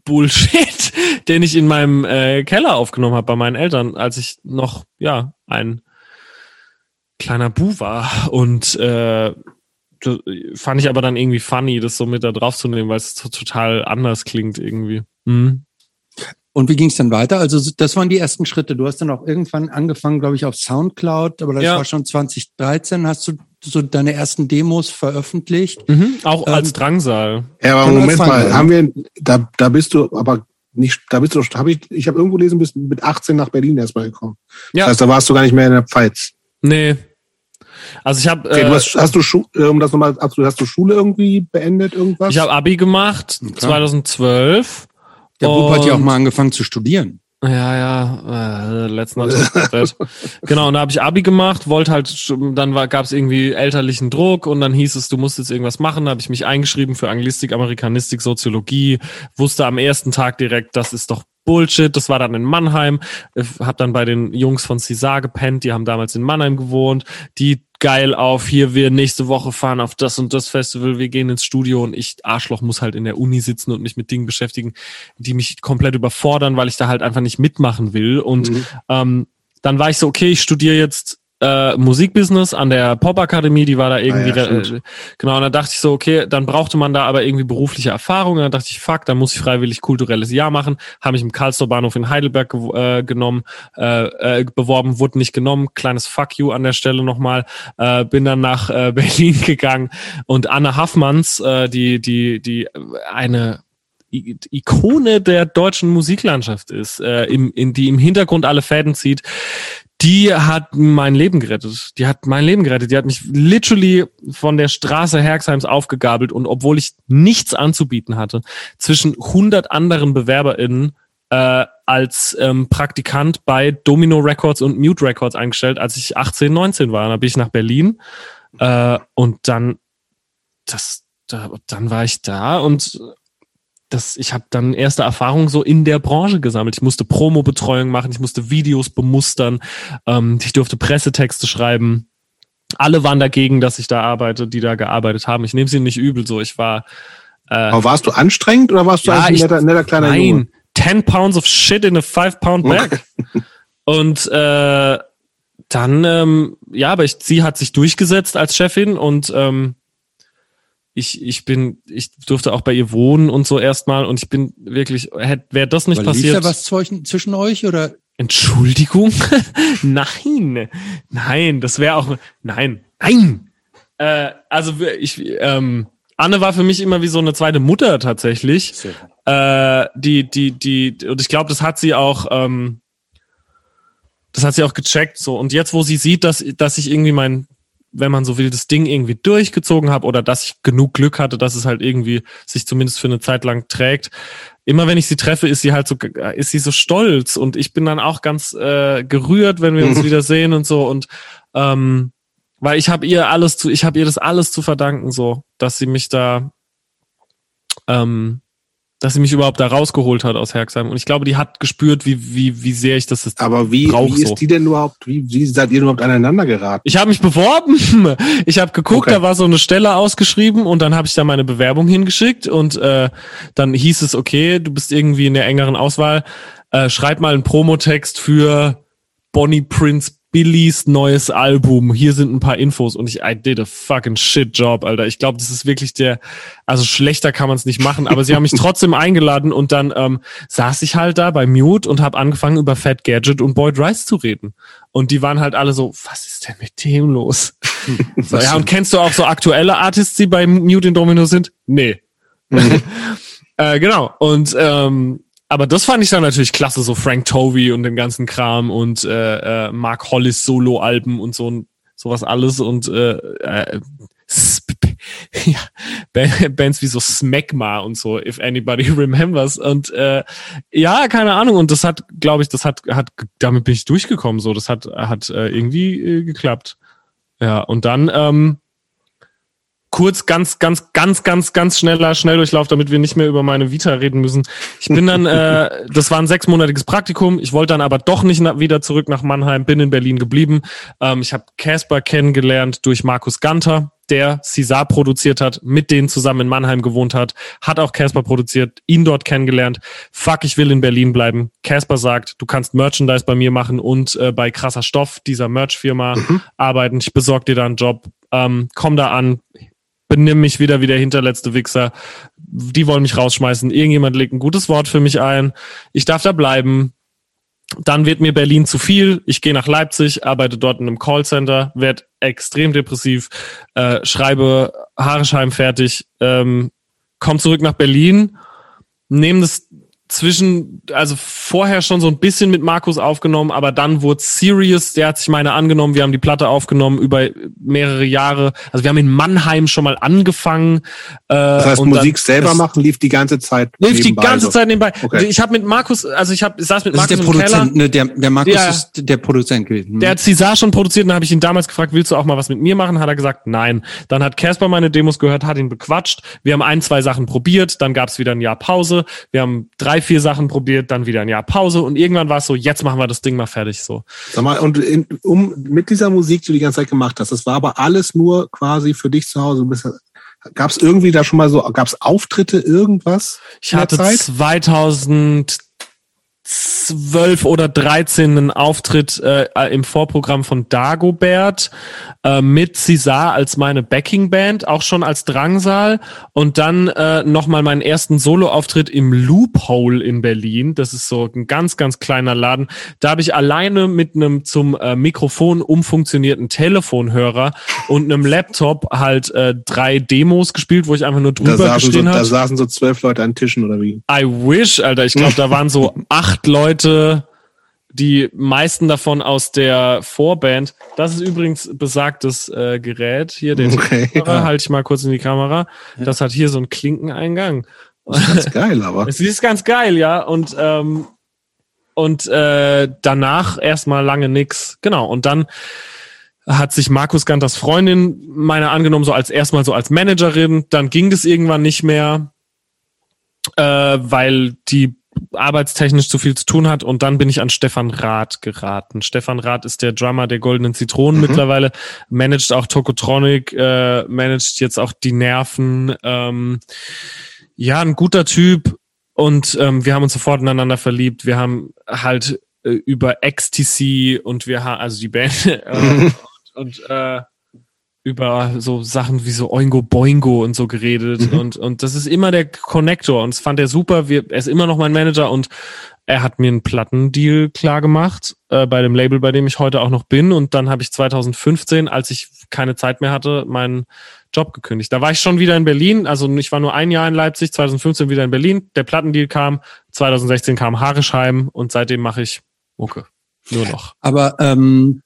Bullshit, (laughs) den ich in meinem äh, Keller aufgenommen habe bei meinen Eltern, als ich noch ja ein kleiner Bu war. Und äh, fand ich aber dann irgendwie funny, das so mit da drauf zu nehmen, weil es total anders klingt irgendwie. Mhm. Und wie ging es dann weiter? Also das waren die ersten Schritte. Du hast dann auch irgendwann angefangen, glaube ich, auf Soundcloud, aber das ja. war schon 2013. Hast du so deine ersten Demos veröffentlicht? Mhm, auch ähm, als Drangsal. Ja, aber Moment mal, haben wir, da, da bist du aber nicht, da bist du, habe ich, ich habe irgendwo lesen, bist mit 18 nach Berlin erstmal gekommen. Ja. Das heißt, da warst du gar nicht mehr in der Pfalz. Nee. Also ich habe. Okay, äh, du hast, hast du Schu um das nochmal abzu hast du Schule irgendwie beendet, irgendwas? ich habe Abi gemacht, 2012. Der Bub hat ja auch mal angefangen zu studieren. Ja, ja, äh, letzten Mal. (laughs) genau, und da habe ich Abi gemacht, wollte halt, dann gab es irgendwie elterlichen Druck und dann hieß es, du musst jetzt irgendwas machen. Da habe ich mich eingeschrieben für Anglistik, Amerikanistik, Soziologie, wusste am ersten Tag direkt, das ist doch Bullshit. Das war dann in Mannheim. Ich Hab dann bei den Jungs von Cesar gepennt, die haben damals in Mannheim gewohnt. Die geil auf, hier wir nächste Woche fahren auf das und das Festival, wir gehen ins Studio und ich, Arschloch, muss halt in der Uni sitzen und mich mit Dingen beschäftigen, die mich komplett überfordern, weil ich da halt einfach nicht mitmachen will. Und ähm, dann war ich so, okay, ich studiere jetzt äh, Musikbusiness an der Popakademie, die war da irgendwie, Ah ja, stimmt. genau, und dann dachte ich so, okay, dann brauchte man da aber irgendwie berufliche Erfahrung. Und dann dachte ich, fuck, dann muss ich freiwillig kulturelles Jahr machen. Habe mich im Karlsruher Bahnhof in Heidelberg gew- äh, genommen, äh, äh, beworben, wurde nicht genommen. Kleines Fuck you an der Stelle nochmal. Äh, bin dann nach äh, (laughs) Berlin gegangen und Anne Haffmanns, äh, die, die, die eine I- Ikone der deutschen Musiklandschaft ist, äh, im, in, die im Hintergrund alle Fäden zieht, die hat mein Leben gerettet. Die hat mein Leben gerettet. Die hat mich literally von der Straße Herxheims aufgegabelt und obwohl ich nichts anzubieten hatte, zwischen 100 anderen BewerberInnen äh, als ähm, Praktikant bei Domino Records und Mute Records eingestellt, als ich 18, 19 war. Dann bin ich nach Berlin äh, und dann das, da, dann war ich da und das, ich habe dann erste Erfahrungen so in der Branche gesammelt. Ich musste Promo-Betreuung machen, ich musste Videos bemustern, ähm, ich durfte Pressetexte schreiben. Alle waren dagegen, dass ich da arbeite, die da gearbeitet haben. Ich nehme sie nicht übel so. Ich war äh, Aber warst du anstrengend oder warst du Ja, eigentlich ein netter, netter kleiner nein, Junge? 10 pounds of shit in a 5 pound bag. Und äh, dann, ähm, ja, aber ich, sie hat sich durchgesetzt als Chefin und ähm, ich, ich bin, ich durfte auch bei ihr wohnen und so erstmal und ich bin wirklich, wäre das nicht lief passiert. da was zwischen euch oder? Entschuldigung? (laughs) nein, nein, das wäre auch, nein, nein. Äh, also ich, ähm, Anne war für mich immer wie so eine zweite Mutter tatsächlich. Äh, die, die, die, und ich glaube, das hat sie auch, ähm, das hat sie auch gecheckt so. Und jetzt, wo sie sieht, dass, dass ich irgendwie mein, wenn man so will, das Ding irgendwie durchgezogen habe oder dass ich genug Glück hatte, dass es halt irgendwie sich zumindest für eine Zeit lang trägt. Immer wenn ich sie treffe, ist sie halt so, ist sie so stolz. Und ich bin dann auch ganz äh, gerührt, wenn wir uns wieder sehen und so. Und ähm, weil ich habe ihr alles zu, ich habe ihr das alles zu verdanken, so, dass sie mich da, ähm, dass sie mich überhaupt da rausgeholt hat aus Herxheim. Und ich glaube, die hat gespürt, wie, wie, wie sehr ich das jetzt Aber wie, brauch wie ist so. die denn überhaupt, wie, wie seid ihr überhaupt aneinander geraten? Ich habe mich beworben. (laughs) Ich habe geguckt, Okay. da war so eine Stelle ausgeschrieben und dann habe ich da meine Bewerbung hingeschickt und äh, dann hieß es, okay, du bist irgendwie in der engeren Auswahl. Äh, schreib mal einen Promotext für Bonnie Prince Billys neues Album. Hier sind ein paar Infos und ich I did a fucking shit job, Alter. Ich glaube, das ist wirklich der, also schlechter kann man es nicht machen, aber sie haben mich (laughs) trotzdem eingeladen und dann ähm, saß ich halt da bei Mute und habe angefangen über Fat Gadget und Boyd Rice zu reden. Und die waren halt alle so, was ist denn mit dem los? (laughs) so, ja, und kennst du auch so aktuelle Artists, die bei Mute in Domino sind? Nee. (laughs) äh, genau. Und ähm, aber das fand ich dann natürlich klasse, so Frank Tovey und den ganzen Kram und äh, äh, Mark Hollis Solo-Alben und so sowas alles und äh, äh, (laughs) ja, Ba- Bands wie so Smegma und so, if anybody (laughs) remembers. Und äh, ja, keine Ahnung. Und das hat, glaube ich, das hat, hat, damit bin ich durchgekommen. So, das hat, hat äh, irgendwie äh, geklappt. Ja, und dann ähm, kurz, ganz, ganz, ganz, ganz, ganz schneller Schnelldurchlauf, damit wir nicht mehr über meine Vita reden müssen. Ich bin dann, äh, (laughs) das war ein sechsmonatiges Praktikum. Ich wollte dann aber doch nicht wieder zurück nach Mannheim, bin in Berlin geblieben. Ähm, ich habe Casper kennengelernt durch Markus Ganter, der Cesar produziert hat, mit denen zusammen in Mannheim gewohnt hat, hat auch Casper produziert, ihn dort kennengelernt. Fuck, ich will in Berlin bleiben. Casper sagt, du kannst Merchandise bei mir machen und äh, bei krasser Stoff dieser Merch-Firma arbeiten. Ich besorg dir da einen Job. Ähm, komm da an, benimm mich wieder wie der hinterletzte Wichser. Die wollen mich rausschmeißen. Irgendjemand legt ein gutes Wort für mich ein. Ich darf da bleiben. Dann wird mir Berlin zu viel. Ich gehe nach Leipzig, arbeite dort in einem Callcenter, werde extrem depressiv, äh, schreibe Haaresheim fertig, ähm, komm zurück nach Berlin, nehme das zwischen, also vorher schon so ein bisschen mit Markus aufgenommen, aber dann wurde Serious, der hat sich meine angenommen, wir haben die Platte aufgenommen über mehrere Jahre. Also wir haben in Mannheim schon mal angefangen. Äh, das heißt, Musik selber machen lief die ganze Zeit Lief die ganze Zeit nebenbei. Okay. Ich habe mit Markus, also ich habe saß mit das Markus ist der Produzent, ne, der, der Markus der, ist der Produzent gewesen. Hm. Der hat Cesar schon produziert und habe ich ihn damals gefragt, willst du auch mal was mit mir machen? Hat er gesagt, nein. Dann hat Casper meine Demos gehört, hat ihn bequatscht. Wir haben ein, zwei Sachen probiert, dann gab es wieder ein Jahr Pause. Wir haben drei, vier Sachen probiert dann wieder ein Jahr Pause und irgendwann war es so, jetzt machen wir das Ding mal fertig so. Sag mal, und in, um mit dieser Musik, die du die ganze Zeit gemacht hast, das war aber alles nur quasi für dich zu Hause. Gab es irgendwie da schon mal so, gab es Auftritte, irgendwas? Ich hatte 2000 zwölf oder dreizehn Auftritt äh, im Vorprogramm von Dagobert äh, mit Cesar als meine Backingband, auch schon als Drangsal und dann äh, nochmal meinen ersten Soloauftritt im Loophole in Berlin. Das ist so ein ganz, ganz kleiner Laden. Da habe ich alleine mit einem zum äh, Mikrofon umfunktionierten Telefonhörer und einem Laptop halt äh, drei Demos gespielt, wo ich einfach nur drüber gestehen so, habe. Da saßen so zwölf Leute an Tischen oder wie? I wish, Alter. Ich glaube, da waren so acht acht Leute, die meisten davon aus der Vorband. Das ist übrigens besagtes äh, Gerät. Hier, den okay, ja. halte ich mal kurz in die Kamera. Das hat hier so einen Klinkeneingang. Das ist ganz (laughs) geil, aber. Es ist ganz geil, ja. Und, ähm, und äh, danach erstmal lange nix. Genau. Und dann hat sich Markus Ganters Freundin meiner angenommen, so als erstmal so als Managerin. Dann ging das irgendwann nicht mehr, äh, weil die arbeitstechnisch zu viel zu tun hat und dann bin ich an Stefan Rath geraten. Stefan Rath ist der Drummer der Goldenen Zitronen mhm. mittlerweile, managt auch Tokotronic, äh, managt jetzt auch die Nerven. Ähm, ja, ein guter Typ und ähm, wir haben uns sofort ineinander verliebt. Wir haben halt äh, über Ecstasy und wir haben, also die Band (laughs) äh, und, (laughs) und äh, über so Sachen wie so Oingo Boingo und so geredet mhm. und und das ist immer der Connector und das fand er super. Wir, er ist immer noch mein Manager und er hat mir einen Plattendeal klar gemacht äh, bei dem Label, bei dem ich heute auch noch bin und dann habe ich 2015, als ich keine Zeit mehr hatte, meinen Job gekündigt. Da war ich schon wieder in Berlin, also ich war nur ein Jahr in Leipzig, 2015 wieder in Berlin. Der Plattendeal kam, 2016 kam Harischheim und seitdem mache ich Mucke. Nur noch. Aber ähm,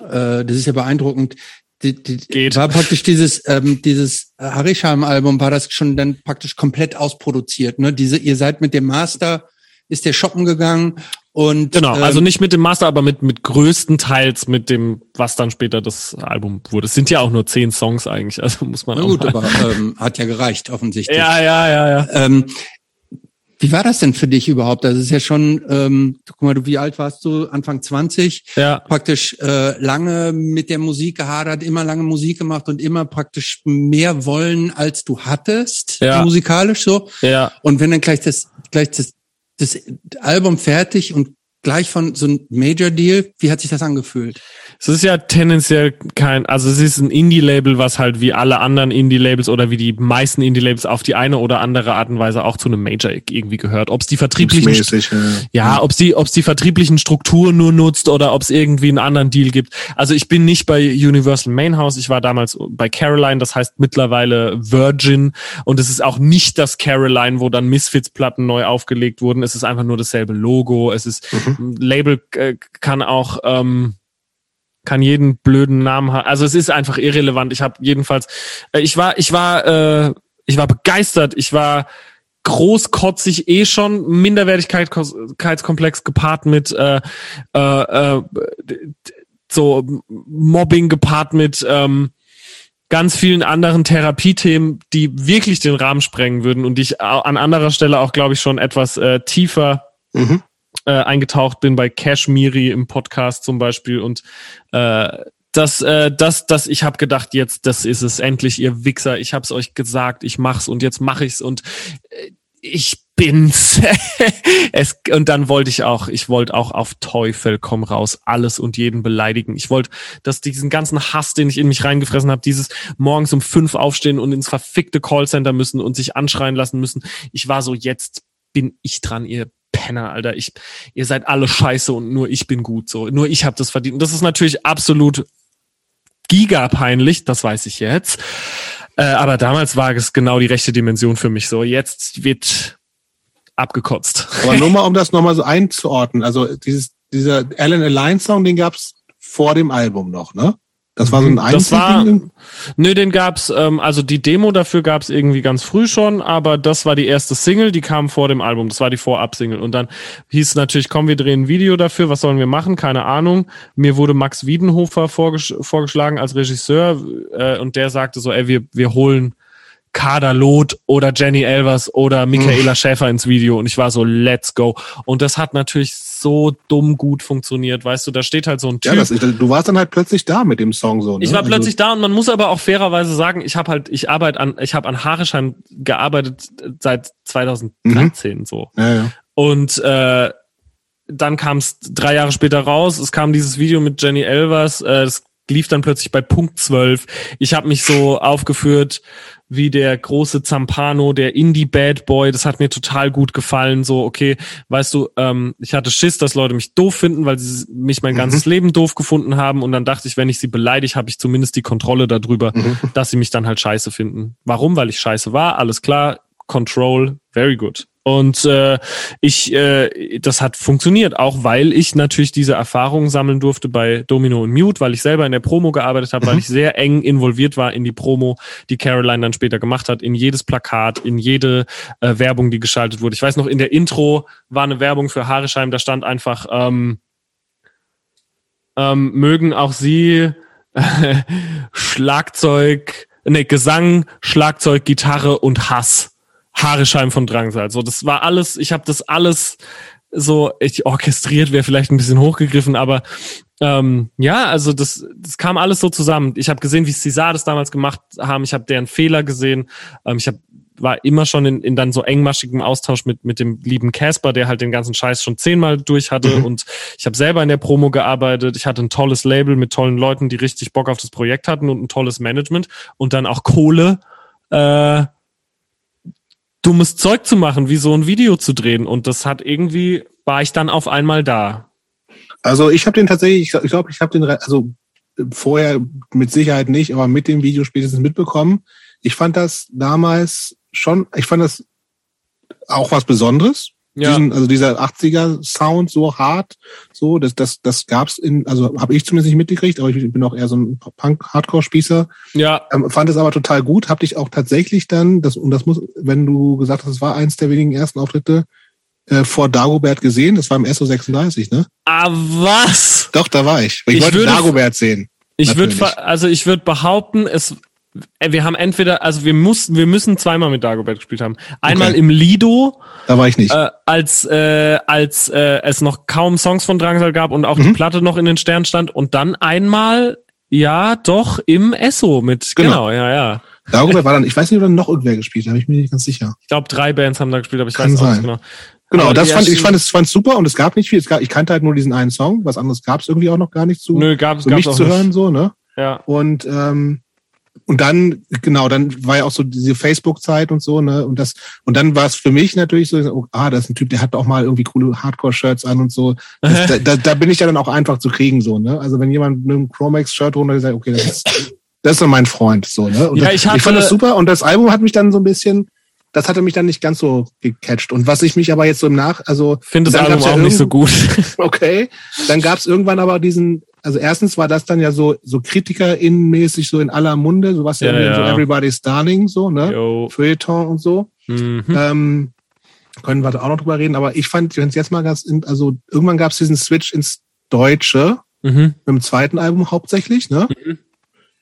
äh, das ist ja beeindruckend die, die, Geht. war praktisch dieses ähm, dieses Harisham-Album war das schon dann praktisch komplett ausproduziert. Ne? Diese, ihr seid mit dem Master, ist der shoppen gegangen und genau, ähm, also nicht mit dem Master, aber mit mit größtenteils mit dem, was dann später das Album wurde. Es sind ja auch nur zehn Songs eigentlich, also muss man. Na gut, aber ähm, hat ja gereicht offensichtlich. Ja, ja, ja, ja. Ähm, wie war das denn für dich überhaupt? Das ist ja schon, ähm, guck mal, du wie alt warst du? Anfang 20? Ja. Praktisch äh, lange mit der Musik gehadert, immer lange Musik gemacht und immer praktisch mehr wollen, als du hattest, ja. musikalisch so. Ja. Und wenn dann gleich das, gleich das, das Album fertig und gleich von so einem Major Deal, wie hat sich das angefühlt? Es ist ja tendenziell kein, also es ist ein Indie-Label, was halt wie alle anderen Indie-Labels oder wie die meisten Indie-Labels auf die eine oder andere Art und Weise auch zu einem Major irgendwie gehört. Ob es die vertrieblichen, ja, ja ob es die, ob es die vertrieblichen Strukturen nur nutzt oder ob es irgendwie einen anderen Deal gibt. Also ich bin nicht bei Universal Main House, ich war damals bei Caroline, das heißt mittlerweile Virgin und es ist auch nicht das Caroline, wo dann Misfits-Platten neu aufgelegt wurden. Es ist einfach nur dasselbe Logo. Es ist mhm. Label äh, kann auch ähm, kann jeden blöden Namen haben. Also es ist einfach irrelevant. Ich habe jedenfalls, äh, ich war, ich war, äh, ich war begeistert. Ich war großkotzig eh schon, Minderwertigkeitskomplex gepaart mit äh, äh, äh, so Mobbing gepaart mit ähm, ganz vielen anderen Therapiethemen, die wirklich den Rahmen sprengen würden und die ich an anderer Stelle auch, glaube ich, schon etwas äh, tiefer mhm äh, eingetaucht bin bei Kashmiri im Podcast zum Beispiel und äh, das, äh, das, das, ich habe gedacht, jetzt, das ist es endlich, ihr Wichser. Ich hab's euch gesagt, ich mach's und jetzt mach ich's und äh, ich bin's. (laughs) es, und dann wollte ich auch, ich wollte auch auf Teufel komm raus, alles und jeden beleidigen. Ich wollte, dass diesen ganzen Hass, den ich in mich reingefressen habe, dieses morgens um fünf aufstehen und ins verfickte Callcenter müssen und sich anschreien lassen müssen. Ich war so, jetzt bin ich dran, ihr Penner, Alter. Ich, ihr seid alle scheiße und nur ich bin gut. So, nur ich habe das verdient. Und das ist natürlich absolut gigapeinlich, das weiß ich jetzt. Äh, aber damals war es genau die rechte Dimension für mich. So, jetzt wird abgekotzt. Aber nur mal, (laughs) um das nochmal so einzuordnen. Also dieses, dieser Alan Align Song, den gab's vor dem Album noch, ne? Das war so ein Mhm. Das war, nö, den gab's, ähm, also die Demo dafür gab's irgendwie ganz früh schon, aber das war die erste Single, die kam vor dem Album. Das war die Vorab-Single. Und dann hieß es natürlich, komm, wir drehen ein Video dafür, was sollen wir machen? Keine Ahnung. Mir wurde Max Wiedenhofer vorgesch vorgeschlagen als Regisseur äh, und der sagte so, ey, wir, wir holen Kader Loth oder Jenny Elvers oder Michaela Schäfer ins Video und ich war so, let's go. Und das hat natürlich so dumm gut funktioniert, weißt du, da steht halt so ein Typ. Ja, das, du warst dann halt plötzlich da mit dem Song so. Ne? Ich war Also- plötzlich da und man muss aber auch fairerweise sagen, ich habe halt, ich arbeite an, ich habe an Haaresheim gearbeitet seit 2013 so. Ja, ja. Und äh, dann kam es drei Jahre später raus. Es kam dieses Video mit Jenny Elvers. Äh, das lief dann plötzlich bei Punkt 12. Ich habe mich so aufgeführt wie der große Zampano, der Indie-Bad Boy. Das hat mir total gut gefallen. So, okay, weißt du, ähm, ich hatte Schiss, dass Leute mich doof finden, weil sie mich mein ganzes Leben doof gefunden haben. Und dann dachte ich, wenn ich sie beleidige, habe ich zumindest die Kontrolle darüber, dass sie mich dann halt scheiße finden. Warum? Weil ich scheiße war. Alles klar. Control, very good. Und äh, ich, äh, das hat funktioniert, auch weil ich natürlich diese Erfahrungen sammeln durfte bei Domino und Mute, weil ich selber in der Promo gearbeitet habe, weil ich sehr eng involviert war in die Promo, die Caroline dann später gemacht hat, in jedes Plakat, in jede äh, Werbung, die geschaltet wurde. Ich weiß noch, in der Intro war eine Werbung für Haaresheim, da stand einfach, ähm, ähm, mögen auch Sie (laughs) Schlagzeug, nee, Gesang, Schlagzeug, Gitarre und Hass. Haaresheim von Drangsal. So, das war alles, ich habe das alles so, ich orchestriert wäre vielleicht ein bisschen hochgegriffen, aber ähm, ja, also das, das kam alles so zusammen. Ich habe gesehen, wie César das damals gemacht haben. Ich habe deren Fehler gesehen. Ähm, ich hab, war immer schon in, in dann so engmaschigem Austausch mit mit dem lieben Casper, der halt den ganzen Scheiß schon zehnmal durch hatte. Und ich habe selber in der Promo gearbeitet. Ich hatte ein tolles Label mit tollen Leuten, die richtig Bock auf das Projekt hatten und ein tolles Management und dann auch Kohle. Äh, dummes Zeug zu machen, wie so ein Video zu drehen. Und das hat irgendwie, war ich dann auf einmal da. Also ich habe den tatsächlich, ich glaube, ich, habe den, also äh, vorher mit Sicherheit nicht, aber mit dem Video spätestens mitbekommen. Ich fand das damals schon, ich fand das auch was Besonderes. Ja. Diesen, also dieser 80er Sound so hart, so das das das gab's in, also habe ich zumindest nicht mitgekriegt, aber ich bin auch eher so ein Punk-Hardcore-Spießer. Ja, Ähm, fand es aber total gut. Hab dich auch tatsächlich dann, das, und das muss, wenn du gesagt hast, es war eins der wenigen ersten Auftritte, äh, vor Dagobert gesehen. Das war im SO36, ne? ah, was? Doch, da war ich. Ich, Ich wollte würde- Dagobert sehen. Ich würde, also ich würde behaupten, es, wir haben entweder, also wir mussten, wir müssen zweimal mit Dagobert gespielt haben. Einmal Okay. im Lido, Da war ich nicht. äh, als äh, als äh, es noch kaum Songs von Drangsal gab und auch die Mhm. Platte noch in den Sternen stand und dann einmal ja doch im Esso mit genau, Genau. ja ja Dagobert war dann, ich weiß nicht, ob dann noch irgendwer gespielt hat, da bin ich mir nicht ganz sicher. ich glaube drei Bands haben da gespielt aber ich Kann weiß auch nicht sein. genau Genau, Aber das die fand ich, fand es, fand super und es gab nicht viel. Es gab, ich kannte halt nur diesen einen Song, was anderes gab es irgendwie auch noch gar nicht zu, nö gab es auch zu nicht. hören, so, ne? ja Und ähm, und dann genau, dann war ja auch so diese Facebook-Zeit und so, ne? Und das und dann war es für mich natürlich so, oh, ah, das ist ein Typ, der hat auch mal irgendwie coole Hardcore-Shirts an und so. Das, da, da, da bin ich ja dann auch einfach zu kriegen, so, ne? Also wenn jemand mit einem Chromax-Shirt runter sagt, okay, das ist, das ist mein Freund, so, ne? Und Ja, ich hatte- ich fand das super und das Album hat mich dann so ein bisschen, das hatte mich dann nicht ganz so gecatcht. Und was ich mich aber jetzt so im Nach, also finde das Album ja auch nicht so gut (laughs) Okay. Dann gab es irgendwann aber diesen, also erstens war das dann ja so, so KritikerInnenmäßig so in aller Munde, so was ja, Ja, so. Everybody's Darling, so, ne? Yo. Feuilleton und so. Mhm. Ähm, können wir da auch noch drüber reden, aber ich fand, wenn es jetzt mal ganz, also irgendwann gab es diesen Switch ins Deutsche Mhm. mit dem zweiten Album hauptsächlich, ne?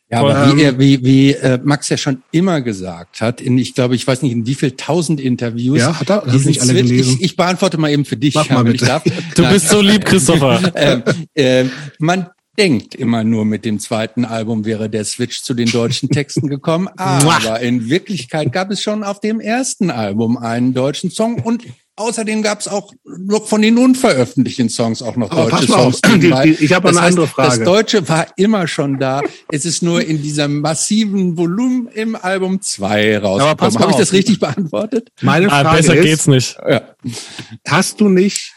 Ja, aber Ähm, wie, er, wie, wie äh, Max ja schon immer gesagt hat, in, ich glaube, ich weiß nicht, in wie viel tausend Interviews. Ja, hat er? Diesen nicht alle Switch- gelesen. Ich, ich beantworte mal eben für dich, Mach mal wenn ich bitte. darf. du Nein. bist so lieb Christopher (laughs) ähm, äh, man denkt immer nur mit dem zweiten Album wäre der Switch zu den deutschen Texten gekommen, (laughs) aber in Wirklichkeit gab es schon auf dem ersten Album einen deutschen Song und außerdem gab es auch noch von den unveröffentlichten Songs auch noch Aber deutsche pass mal auf, Songs. die- nebenbei. die- ich habe eine heißt, andere Frage. Das Deutsche war immer schon da. Es ist nur in diesem massiven Volumen im Album 2 pass mal rausgekommen. Habe ich das richtig beantwortet? Meine ah, Frage besser ist, geht's nicht hast du nicht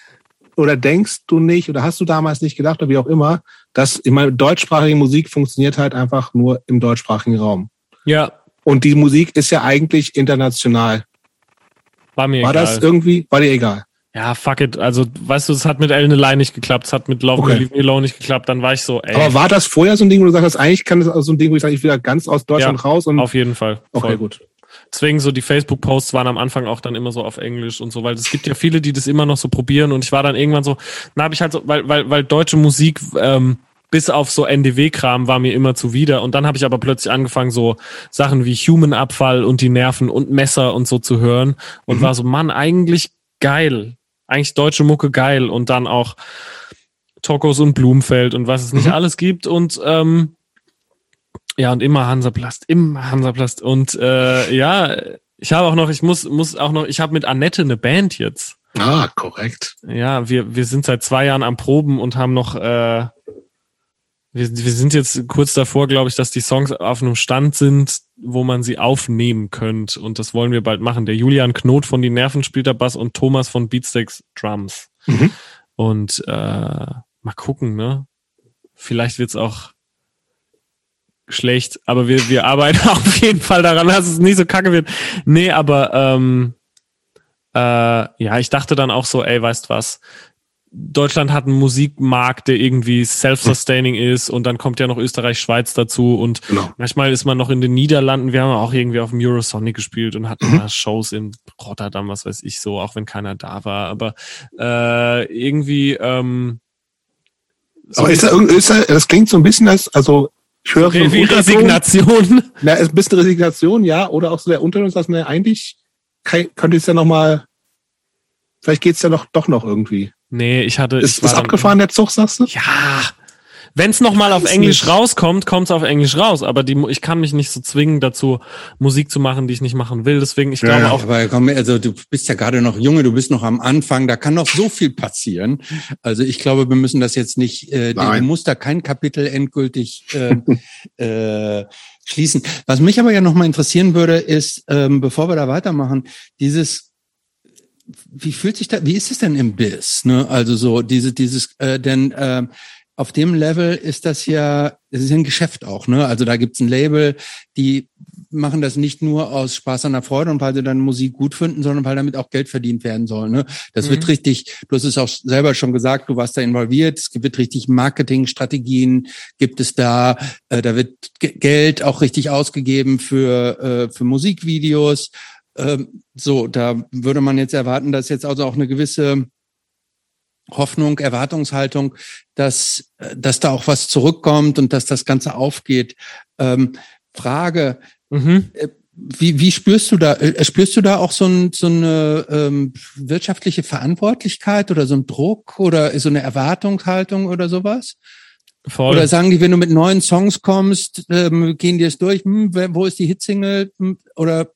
oder denkst du nicht oder hast du damals nicht gedacht oder wie auch immer, dass immer deutschsprachige Musik funktioniert halt einfach nur im deutschsprachigen Raum. ja Und die Musik ist ja eigentlich international. War mir War egal. das irgendwie, war dir egal? ja, fuck it. Also, weißt du, es hat mit Ellen Line nicht geklappt, es hat mit Love Okay. Leave Me Alone nicht geklappt. Dann war ich so, ey, Aber war das vorher so ein Ding, wo du sagst, eigentlich kann das so ein Ding, wo ich sage, ich will da ganz aus Deutschland raus und auf jeden Fall. okay, Voll. gut. Deswegen so die Facebook-Posts waren am Anfang auch dann immer so auf Englisch und so, weil es gibt ja viele, die das immer noch so probieren und ich war dann irgendwann so, na habe ich halt so, weil, weil, weil deutsche Musik ähm, bis auf so NDW-Kram war mir immer zuwider und dann habe ich aber plötzlich angefangen so Sachen wie Human-Abfall und die Nerven und Messer und so zu hören und Mhm. war so, Mann, eigentlich geil, eigentlich deutsche Mucke geil und dann auch Tokos und Blumenfeld und was es nicht Mhm. alles gibt und ähm, ja, und immer Hansaplast, immer Hansaplast. Und äh, ja, ich habe auch noch, ich muss, muss auch noch, ich habe mit Annette eine Band jetzt. Ah, korrekt. Ja, wir, wir sind seit zwei Jahren am Proben und haben noch, äh, wir, wir sind jetzt kurz davor, glaube ich, dass die Songs auf einem Stand sind, wo man sie aufnehmen könnte. Und das wollen wir bald machen. Der Julian Knot von Die Nerven spielt da Bass und Thomas von Beatsteaks Drums. Mhm. Und äh, mal gucken, ne? Vielleicht wird's auch schlecht, aber wir, wir arbeiten (laughs) auf jeden Fall daran, dass es nicht so kacke wird. Nee, aber ähm, äh, ja, ich dachte dann auch so, ey, weißt was? Deutschland hat einen Musikmarkt, der irgendwie self-sustaining ist und dann kommt ja noch Österreich, Schweiz dazu und Genau. manchmal ist man noch in den Niederlanden. Wir haben auch irgendwie auf dem Eurosonic gespielt und hatten mal Shows in Rotterdam, was weiß ich so, auch wenn keiner da war. Aber äh, irgendwie ähm, so Aber ist da, irgend- ist da, das klingt so ein bisschen als, also ich höre so wie. Resignation. Na, ist ein bisschen Resignation, ja, oder auch so der Unterton, dass man eigentlich kann, könnte es ja noch mal, vielleicht geht's ja noch doch noch irgendwie. Nee, ich hatte. Ist, ich ist dann- abgefahren der Zug, sagst du? Ja. Wenn es nochmal auf Englisch nicht. rauskommt, kommt es auf Englisch raus. Aber die, ich kann mich nicht so zwingen dazu, Musik zu machen, die ich nicht machen will. Deswegen, ich Ja, glaube ja. auch, Aber komm, also du bist ja gerade noch Junge, du bist noch am Anfang, da kann noch so viel passieren. Also ich glaube, wir müssen das jetzt nicht, äh, du musst da kein Kapitel endgültig äh, (laughs) äh, schließen. Was mich aber ja noch mal interessieren würde, ist, ähm, bevor wir da weitermachen, dieses wie fühlt sich da, wie ist es denn im Biss? Ne? Also so diese, dieses, äh, denn ähm, auf dem Level ist das ja, das ist ja ein Geschäft auch, ne? Also da gibt's ein Label, die machen das nicht nur aus Spaß an der Freude und weil sie dann Musik gut finden, sondern weil damit auch Geld verdient werden soll. Ne? Das Mhm. wird richtig, du hast es auch selber schon gesagt, du warst da involviert, es wird richtig Marketingstrategien, gibt es da, äh, da wird Ge- Geld auch richtig ausgegeben für, äh, für Musikvideos. Ähm, so, da würde man jetzt erwarten, dass jetzt also auch eine gewisse Hoffnung, Erwartungshaltung, dass, äh, dass da auch was zurückkommt und dass das Ganze aufgeht. Ähm, Frage, mhm. wie, wie spürst du da, äh, spürst du da auch so, ein, so eine ähm, wirtschaftliche Verantwortlichkeit oder so ein Druck oder so eine Erwartungshaltung oder sowas? voll. Oder sagen die, wenn du mit neuen Songs kommst, ähm, gehen die es durch, hm, wo ist die Hitsingle Hm, oder,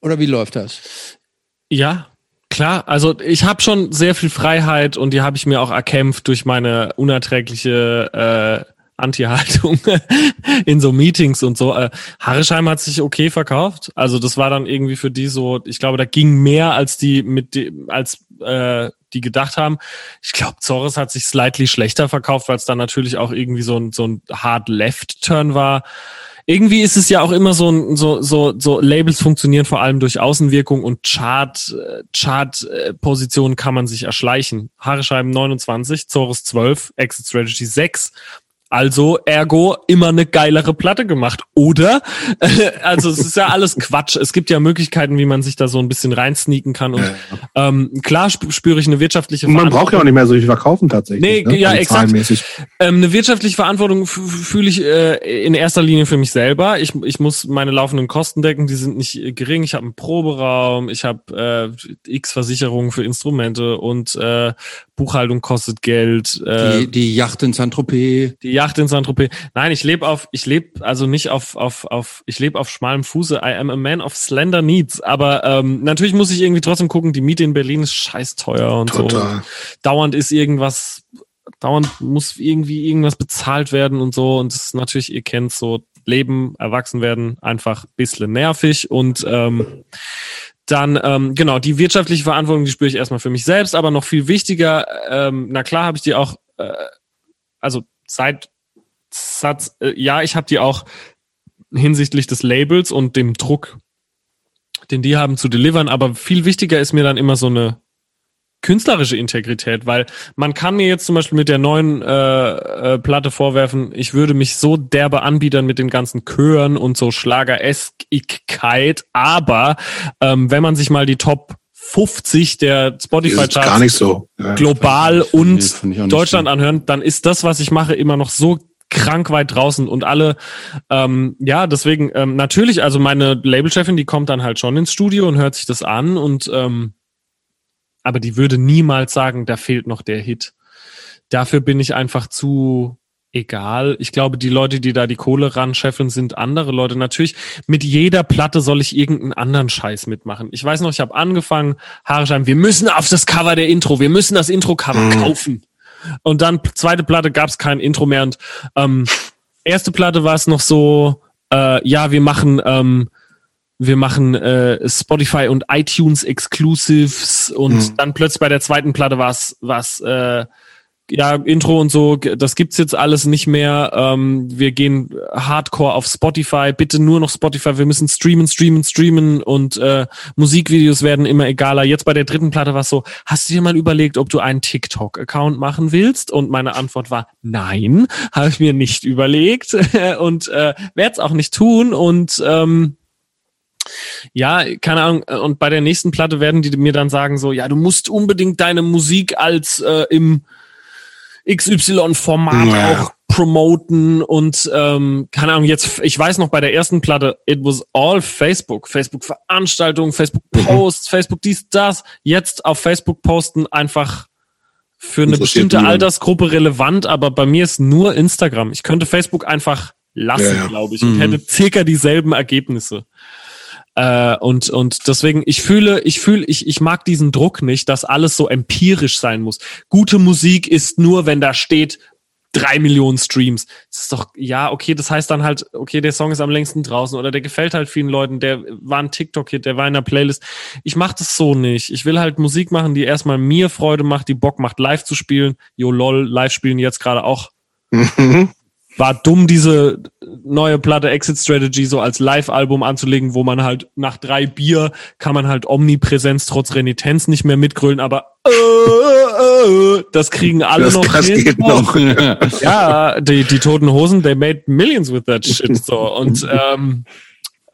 oder wie läuft das? Ja, klar. Also ich habe schon sehr viel Freiheit und die habe ich mir auch erkämpft durch meine unerträgliche äh, Anti-Haltung (laughs) in so Meetings und so. Äh, Harresheim hat sich okay verkauft. Also das war dann irgendwie für die so, ich glaube, da ging mehr als die mit die, als äh, die gedacht haben. Ich glaube, Zorres hat sich slightly schlechter verkauft, weil es dann natürlich auch irgendwie so ein so ein hard Left Turn war irgendwie ist es ja auch immer so so, so, so Labels funktionieren vor allem durch Außenwirkung und Chart, äh, Chart Positionen kann man sich erschleichen. Haarescheiben 29, Zores 12, Exit Strategy 6. Also, ergo, immer eine geilere Platte gemacht, oder? (laughs) also, es ist ja alles Quatsch. Es gibt ja Möglichkeiten, wie man sich da so ein bisschen reinsneaken kann. Und ähm, klar sp spüre ich eine wirtschaftliche Und man braucht ja auch nicht mehr so viel verkaufen tatsächlich. Nee, ja, Also exakt. Ähm, eine wirtschaftliche Verantwortung fühle ich äh, in erster Linie für mich selber. Ich, ich muss meine laufenden Kosten decken, die sind nicht gering. Ich habe einen Proberaum, ich habe äh, x Versicherungen für Instrumente und äh, Buchhaltung kostet Geld. Äh, Die, die Yacht in Saint-Tropez. die Yacht in Saint-Tropez. Nein, ich lebe auf, ich lebe also nicht auf, auf, auf, ich lebe auf schmalem Fuße. I am a man of slender needs. Aber ähm, natürlich muss ich irgendwie trotzdem gucken, die Miete in Berlin ist scheiß teuer und so. Total. Dauernd ist irgendwas, dauernd muss irgendwie irgendwas bezahlt werden und so. Und das ist natürlich, ihr kennt so Leben, erwachsen werden, einfach ein bisschen nervig und ähm, dann, ähm, genau, die wirtschaftliche Verantwortung, die spüre ich erstmal für mich selbst, aber noch viel wichtiger, ähm, na klar habe ich die auch, äh, also seit Satz, äh, ja, ich habe die auch hinsichtlich des Labels und dem Druck, den die haben, zu delivern. Aber viel wichtiger ist mir dann immer so eine künstlerische Integrität, weil man kann mir jetzt zum Beispiel mit der neuen äh, äh, Platte vorwerfen, ich würde mich so derbe anbiedern mit den ganzen Chören und so Schlagereskigkeit, aber ähm, wenn man sich mal die Top 50 der Spotify-Charts so. Ja, global und Deutschland anhören, dann ist das, was ich mache, immer noch so krank weit draußen und alle, ähm, ja, deswegen ähm, natürlich, also meine Labelchefin, die kommt dann halt schon ins Studio und hört sich das an und ähm, aber die würde niemals sagen, da fehlt noch der Hit. Dafür bin ich einfach zu egal. Ich glaube, die Leute, die da die Kohle ran scheffeln, sind andere Leute. Natürlich, mit jeder Platte soll ich irgendeinen anderen Scheiß mitmachen. Ich weiß noch, ich habe angefangen, Haare schreiben, wir müssen auf das Cover der Intro, wir müssen das Intro-Cover mhm. kaufen. Und dann zweite Platte gab es kein Intro mehr. Und ähm, erste Platte war es noch so, äh, ja, wir machen ähm, wir machen äh, Spotify und iTunes Exclusives und mhm. dann plötzlich bei der zweiten Platte war es was äh, ja Intro und so das gibt's jetzt alles nicht mehr. Ähm, wir gehen Hardcore auf Spotify. Bitte nur noch Spotify. Wir müssen streamen streamen streamen und äh, Musikvideos werden immer egaler. Jetzt bei der dritten Platte war so hast du dir mal überlegt ob du einen TikTok Account machen willst? Und meine Antwort war nein habe ich mir nicht überlegt. (laughs) Und äh, werde es auch nicht tun. Und ähm, ja, keine Ahnung. Und bei der nächsten Platte werden die mir dann sagen so, ja, du musst unbedingt deine Musik als äh, im XY-Format ja. auch promoten und ähm, keine Ahnung, jetzt, ich weiß noch bei der ersten Platte, it was all Facebook. Facebook-Veranstaltungen, Facebook-Posts, mhm. Facebook dies, das. Jetzt auf Facebook posten einfach für eine bestimmte niemand. Altersgruppe relevant, aber bei mir ist nur Instagram. Ich könnte Facebook einfach lassen, ja, ja. glaube ich, und mhm. hätte circa dieselben Ergebnisse. Äh, und, und deswegen, ich fühle, ich fühle, ich, ich mag diesen Druck nicht, dass alles so empirisch sein muss. Gute Musik ist nur, wenn da steht, drei Millionen Streams. Das ist doch, ja, okay, das heißt dann halt, okay, der Song ist am längsten draußen oder der gefällt halt vielen Leuten, der war ein TikTok-Hit, der war in der Playlist. Ich mach das so nicht. Ich will halt Musik machen, die erstmal mir Freude macht, die Bock macht, live zu spielen. Jo, lol, live spielen jetzt gerade auch. (laughs) war dumm, diese neue Platte Exit Strategy so als Live-Album anzulegen, wo man halt nach drei Bier kann man halt Omnipräsenz trotz Renitenz nicht mehr mitgrölen, aber äh, äh, das kriegen alle das, noch das hin. Geht noch. ja, die, die toten Hosen, they made millions with that shit. So. Und ähm,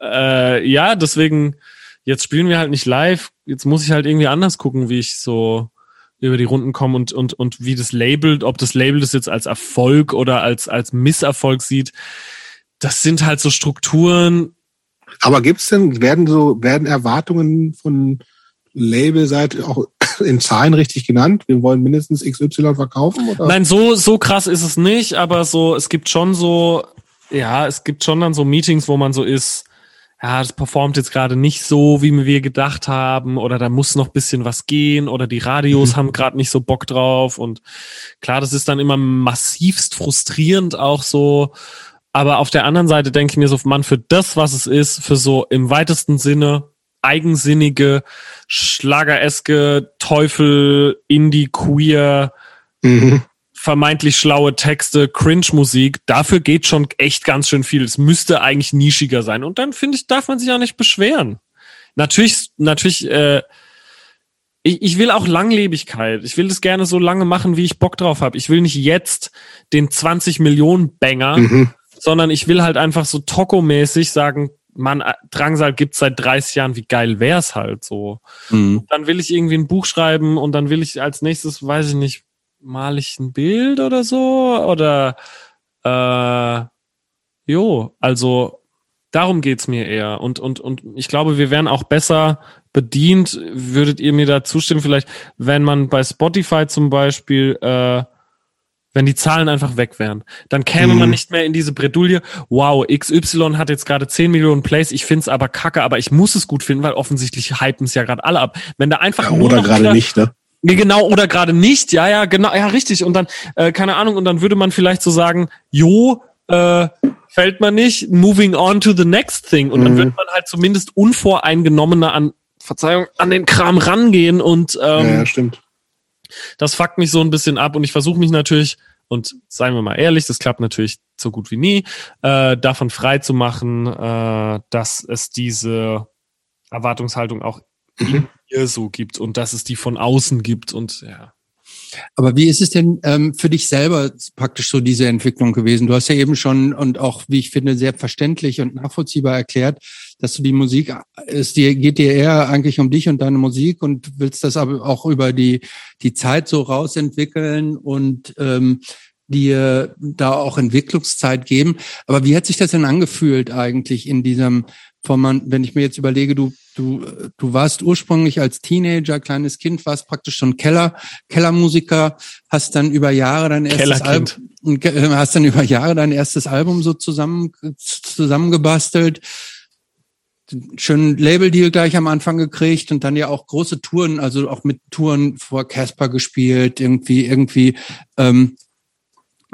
äh, ja, deswegen, jetzt spielen wir halt nicht live. Jetzt muss ich halt irgendwie anders gucken, wie ich so über die Runden kommen und, und, und wie das labelt, ob das Label das jetzt als Erfolg oder als, als Misserfolg sieht. Das sind halt so Strukturen. Aber gibt's denn, werden so, werden Erwartungen von Labelseite auch (coughs) in Zahlen richtig genannt? Wir wollen mindestens XY verkaufen? Oder? Nein, so, so krass ist es nicht, aber so, es gibt schon so, ja, es gibt schon dann so Meetings, wo man so ist, ja, das performt jetzt gerade nicht so, wie wir gedacht haben, oder da muss noch bisschen was gehen, oder die Radios mhm. haben gerade nicht so Bock drauf. Und klar, das ist dann immer massivst frustrierend auch so. Aber auf der anderen Seite denke ich mir so, man, für das, was es ist, für so im weitesten Sinne eigensinnige, schlagereske Teufel, Indie, Queer, mhm vermeintlich schlaue Texte, Cringe-Musik, dafür geht schon echt ganz schön viel. Es müsste eigentlich nischiger sein. Und dann finde ich, darf man sich auch nicht beschweren. Natürlich, natürlich, äh, ich, ich will auch Langlebigkeit. Ich will das gerne so lange machen, wie ich Bock drauf habe. Ich will nicht jetzt den 20 Millionen Banger, mhm. sondern ich will halt einfach so Toko-mäßig sagen, man, äh, Drangsal gibt's seit 30 Jahren, wie geil wär's halt so. Mhm. Dann will ich irgendwie ein Buch schreiben und dann will ich als nächstes, weiß ich nicht, male ich ein Bild oder so? Oder äh, jo, also darum geht's mir eher. Und, und, und ich glaube, wir wären auch besser bedient, würdet ihr mir da zustimmen, vielleicht, wenn man bei Spotify zum Beispiel äh, wenn die Zahlen einfach weg wären. Dann käme mhm. man nicht mehr in diese Bredouille, wow, XY hat jetzt gerade 10 Millionen Plays, ich find's aber kacke, aber ich muss es gut finden, weil offensichtlich hypen es ja gerade alle ab. Wenn da einfach ja, oder gerade nicht, ne? Genau, oder gerade nicht, ja, ja, genau, ja, richtig. Und dann, äh, keine Ahnung, und dann würde man vielleicht so sagen, jo, äh, fällt man nicht, moving on to the next thing. Und mhm. dann würde man halt zumindest unvoreingenommener an, Verzeihung, an den Kram rangehen und ähm, ja, ja, stimmt. Das fuckt mich so ein bisschen ab und ich versuche mich natürlich, und seien wir mal ehrlich, das klappt natürlich so gut wie nie, äh, davon frei zu machen, äh, dass es diese Erwartungshaltung auch mhm. Hier so gibt und dass es die von außen gibt und ja. Aber wie ist es denn ähm, für dich selber praktisch so diese Entwicklung gewesen? Du hast ja eben schon und auch, wie ich finde, sehr verständlich und nachvollziehbar erklärt, dass du die Musik, es dir, geht dir eher eigentlich um dich und deine Musik und willst das aber auch über die, die Zeit so rausentwickeln und ähm, dir da auch Entwicklungszeit geben. Aber wie hat sich das denn angefühlt eigentlich in diesem Format, wenn ich mir jetzt überlege, du, du, du warst ursprünglich als Teenager, kleines Kind, warst praktisch schon Keller, Kellermusiker, hast dann über Jahre dein erstes Album, hast dann über Jahre dein erstes Album so zusammen, zusammengebastelt schönen Label-Deal gleich am Anfang gekriegt und dann ja auch große Touren, also auch mit Touren vor Casper gespielt, irgendwie, irgendwie ähm,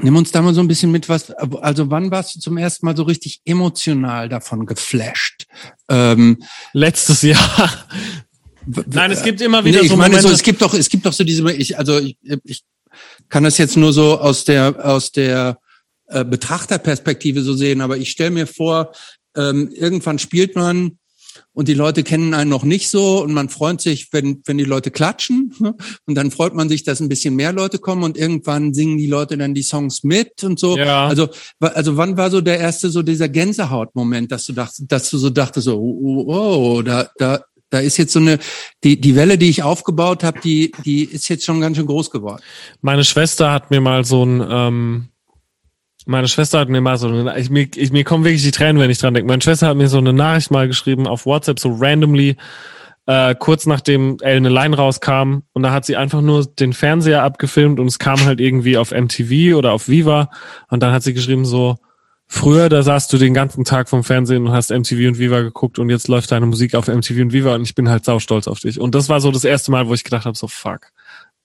Nimm uns da mal so ein bisschen mit, was, also wann warst du zum ersten Mal so richtig emotional davon geflasht? Ähm, Letztes Jahr. Nein, es gibt immer wieder nee, so meine, So, es gibt doch, es gibt doch so diese, ich, also ich, ich kann das jetzt nur so aus der, aus der äh, Betrachterperspektive so sehen, aber ich stelle mir vor, ähm, irgendwann spielt man und die Leute kennen einen noch nicht so und man freut sich, wenn, wenn die Leute klatschen ne? und dann freut man sich, dass ein bisschen mehr Leute kommen und irgendwann singen die Leute dann die Songs mit und so. Ja. Also, also wann war so der erste so dieser Gänsehautmoment, dass du dachtest, dass du so dachtest so, oh, oh, oh da, da, da ist jetzt so eine, die, die Welle, die ich aufgebaut habe, die, die ist jetzt schon ganz schön groß geworden. Meine Schwester hat mir mal so ein, ähm, meine Schwester hat mir mal so, ich, mir, ich, mir kommen wirklich die Tränen, wenn ich dran denke. Meine Schwester hat mir so eine Nachricht mal geschrieben auf WhatsApp, so randomly, äh, kurz nachdem Ellen Line rauskam. Und da hat sie einfach nur den Fernseher abgefilmt und es kam halt irgendwie auf MTV oder auf Viva. Und dann hat sie geschrieben so, früher, da saßt du den ganzen Tag vom Fernsehen und hast MTV und Viva geguckt und jetzt läuft deine Musik auf MTV und Viva und ich bin halt sau stolz auf dich. Und das war so das erste Mal, wo ich gedacht habe, so fuck.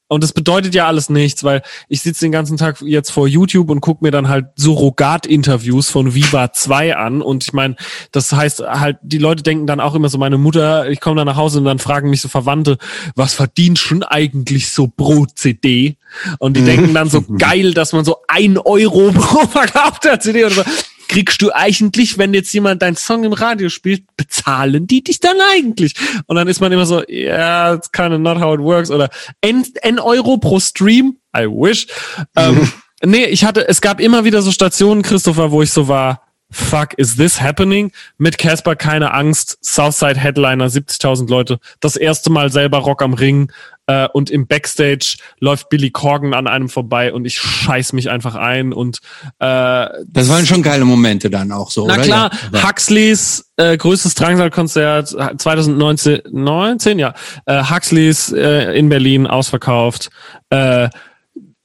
Und das bedeutet ja alles nichts, weil ich sitze den ganzen Tag jetzt vor YouTube und gucke mir dann halt Surrogat-Interviews von Viva 2 an. Und ich meine, das heißt halt, die Leute denken dann auch immer so, meine Mutter, ich komme dann nach Hause und dann fragen mich so Verwandte, was verdient schon eigentlich so pro CD? Und die mhm. denken dann so (laughs) geil, dass man so ein Euro pro verkaufter CD oder so kriegst du eigentlich, wenn jetzt jemand deinen Song im Radio spielt, bezahlen die dich dann eigentlich? Und dann ist man immer so, yeah, it's kind of not how it works. Oder N, N Euro pro Stream, I wish. ähm, (laughs) nee, ich hatte, es gab immer wieder so Stationen, Christopher, wo ich so war, fuck, is this happening? Mit Casper keine Angst, Southside Headliner, 70.000 Leute, das erste Mal selber Rock am Ring äh, und im Backstage läuft Billy Corgan an einem vorbei und ich scheiß mich einfach ein und äh, Das waren schon geile Momente dann auch so, Na oder? klar, ja. Huxleys äh, größtes Drangsal-Konzert 2019, 19, ja, äh, Huxleys äh, in Berlin ausverkauft, äh,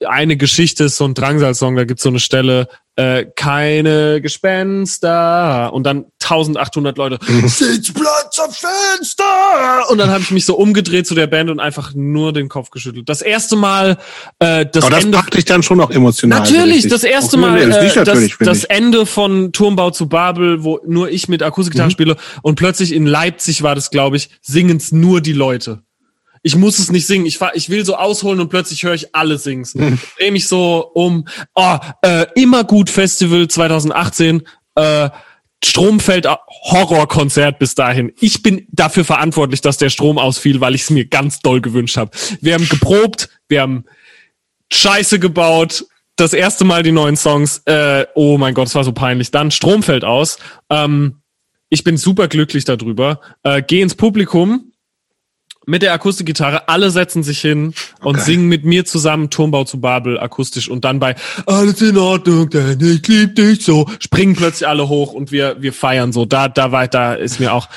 eine Geschichte ist so ein Drangsal-Song, da gibt's so eine Stelle, äh, keine Gespenster und dann 1800 Leute mhm. Sitzplatz am Fenster und dann habe ich mich so umgedreht zu der Band und einfach nur den Kopf geschüttelt. Das erste Mal äh, das Aber das Ende packt dich dann schon auch emotional. Natürlich, das erste Mal äh, das, das Ende von Turmbau zu Babel, wo nur ich mit Akustikgitarre mhm. spiele und plötzlich in Leipzig war das, glaube ich, singen's nur die Leute ich muss es nicht singen. Ich, fahr, ich will so ausholen und plötzlich höre ich alle singen. Hm. (laughs) Drehe mich so um. Oh, äh, immer gut Festival 2018. Äh, Stromfeld Horrorkonzert bis dahin. Ich bin dafür verantwortlich, dass der Strom ausfiel, weil ich es mir ganz doll gewünscht habe. Wir haben geprobt, wir haben Scheiße gebaut, das erste Mal die neuen Songs. Äh, oh mein Gott, es war so peinlich. Dann Stromfeld aus. Ähm, ich bin super glücklich darüber. Äh, geh ins Publikum, mit der Akustikgitarre, alle setzen sich hin und okay. singen mit mir zusammen Turmbau zu Babel akustisch und dann bei Alles in Ordnung, denn ich lieb dich so, springen plötzlich alle hoch und wir, wir feiern so. Da, da weiter ist mir auch.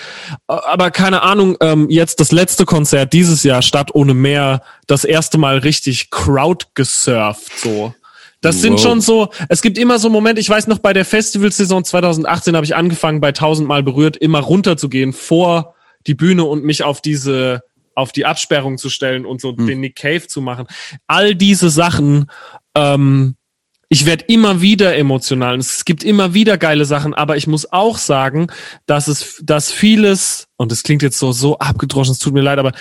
Aber keine Ahnung, ähm, jetzt das letzte Konzert dieses Jahr, Stadt ohne Meer, das erste Mal richtig Crowd gesurft, so. Das wow. sind schon so, es gibt immer so Momente, ich weiß noch, bei der Festivalsaison 2018 habe ich angefangen, bei tausendmal berührt, immer runterzugehen vor die Bühne und mich auf diese auf die Absperrung zu stellen und so hm. den Nick Cave zu machen. All diese Sachen, ähm, ich werde immer wieder emotional. Es gibt immer wieder geile Sachen, aber ich muss auch sagen, dass es, dass vieles, und es klingt jetzt so, so abgedroschen, es tut mir leid, aber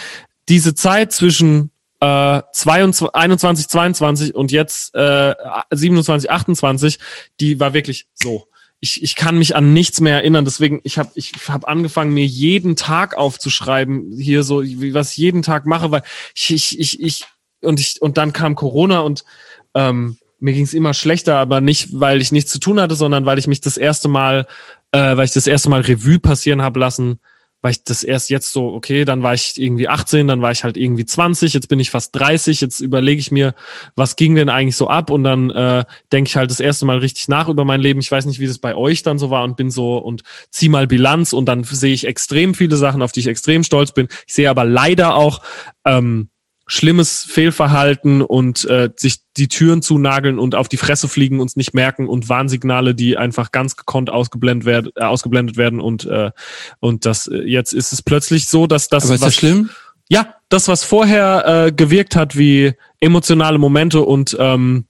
diese Zeit zwischen äh, 22, 21, 22 und jetzt äh, 27, 28, die war wirklich so ich, ich kann mich an nichts mehr erinnern. Deswegen, ich habe ich hab angefangen, mir jeden Tag aufzuschreiben, hier so, was ich jeden Tag mache, weil ich, ich, ich, ich und ich, und dann kam Corona und ähm, mir ging es immer schlechter, aber nicht, weil ich nichts zu tun hatte, sondern weil ich mich das erste Mal, äh, weil ich das erste Mal Revue passieren habe lassen, weil ich das erst jetzt so, okay, dann war ich irgendwie 18, dann war ich halt irgendwie 20, jetzt bin ich fast 30, jetzt überlege ich mir, was ging denn eigentlich so ab und dann äh, denke ich halt das erste Mal richtig nach über mein Leben. Ich weiß nicht, wie das bei euch dann so war und bin so und zieh mal Bilanz und dann sehe ich extrem viele Sachen, auf die ich extrem stolz bin. Ich sehe aber leider auch ähm, schlimmes Fehlverhalten und äh, sich die Türen zunageln und auf die Fresse fliegen, uns nicht merken und Warnsignale, die einfach ganz gekonnt ausgeblendet werden, äh, ausgeblendet werden und äh, und das äh, jetzt ist es plötzlich so, dass das Aber ist was, das schlimm? Ja, das was vorher äh, gewirkt hat wie emotionale Momente und ähm,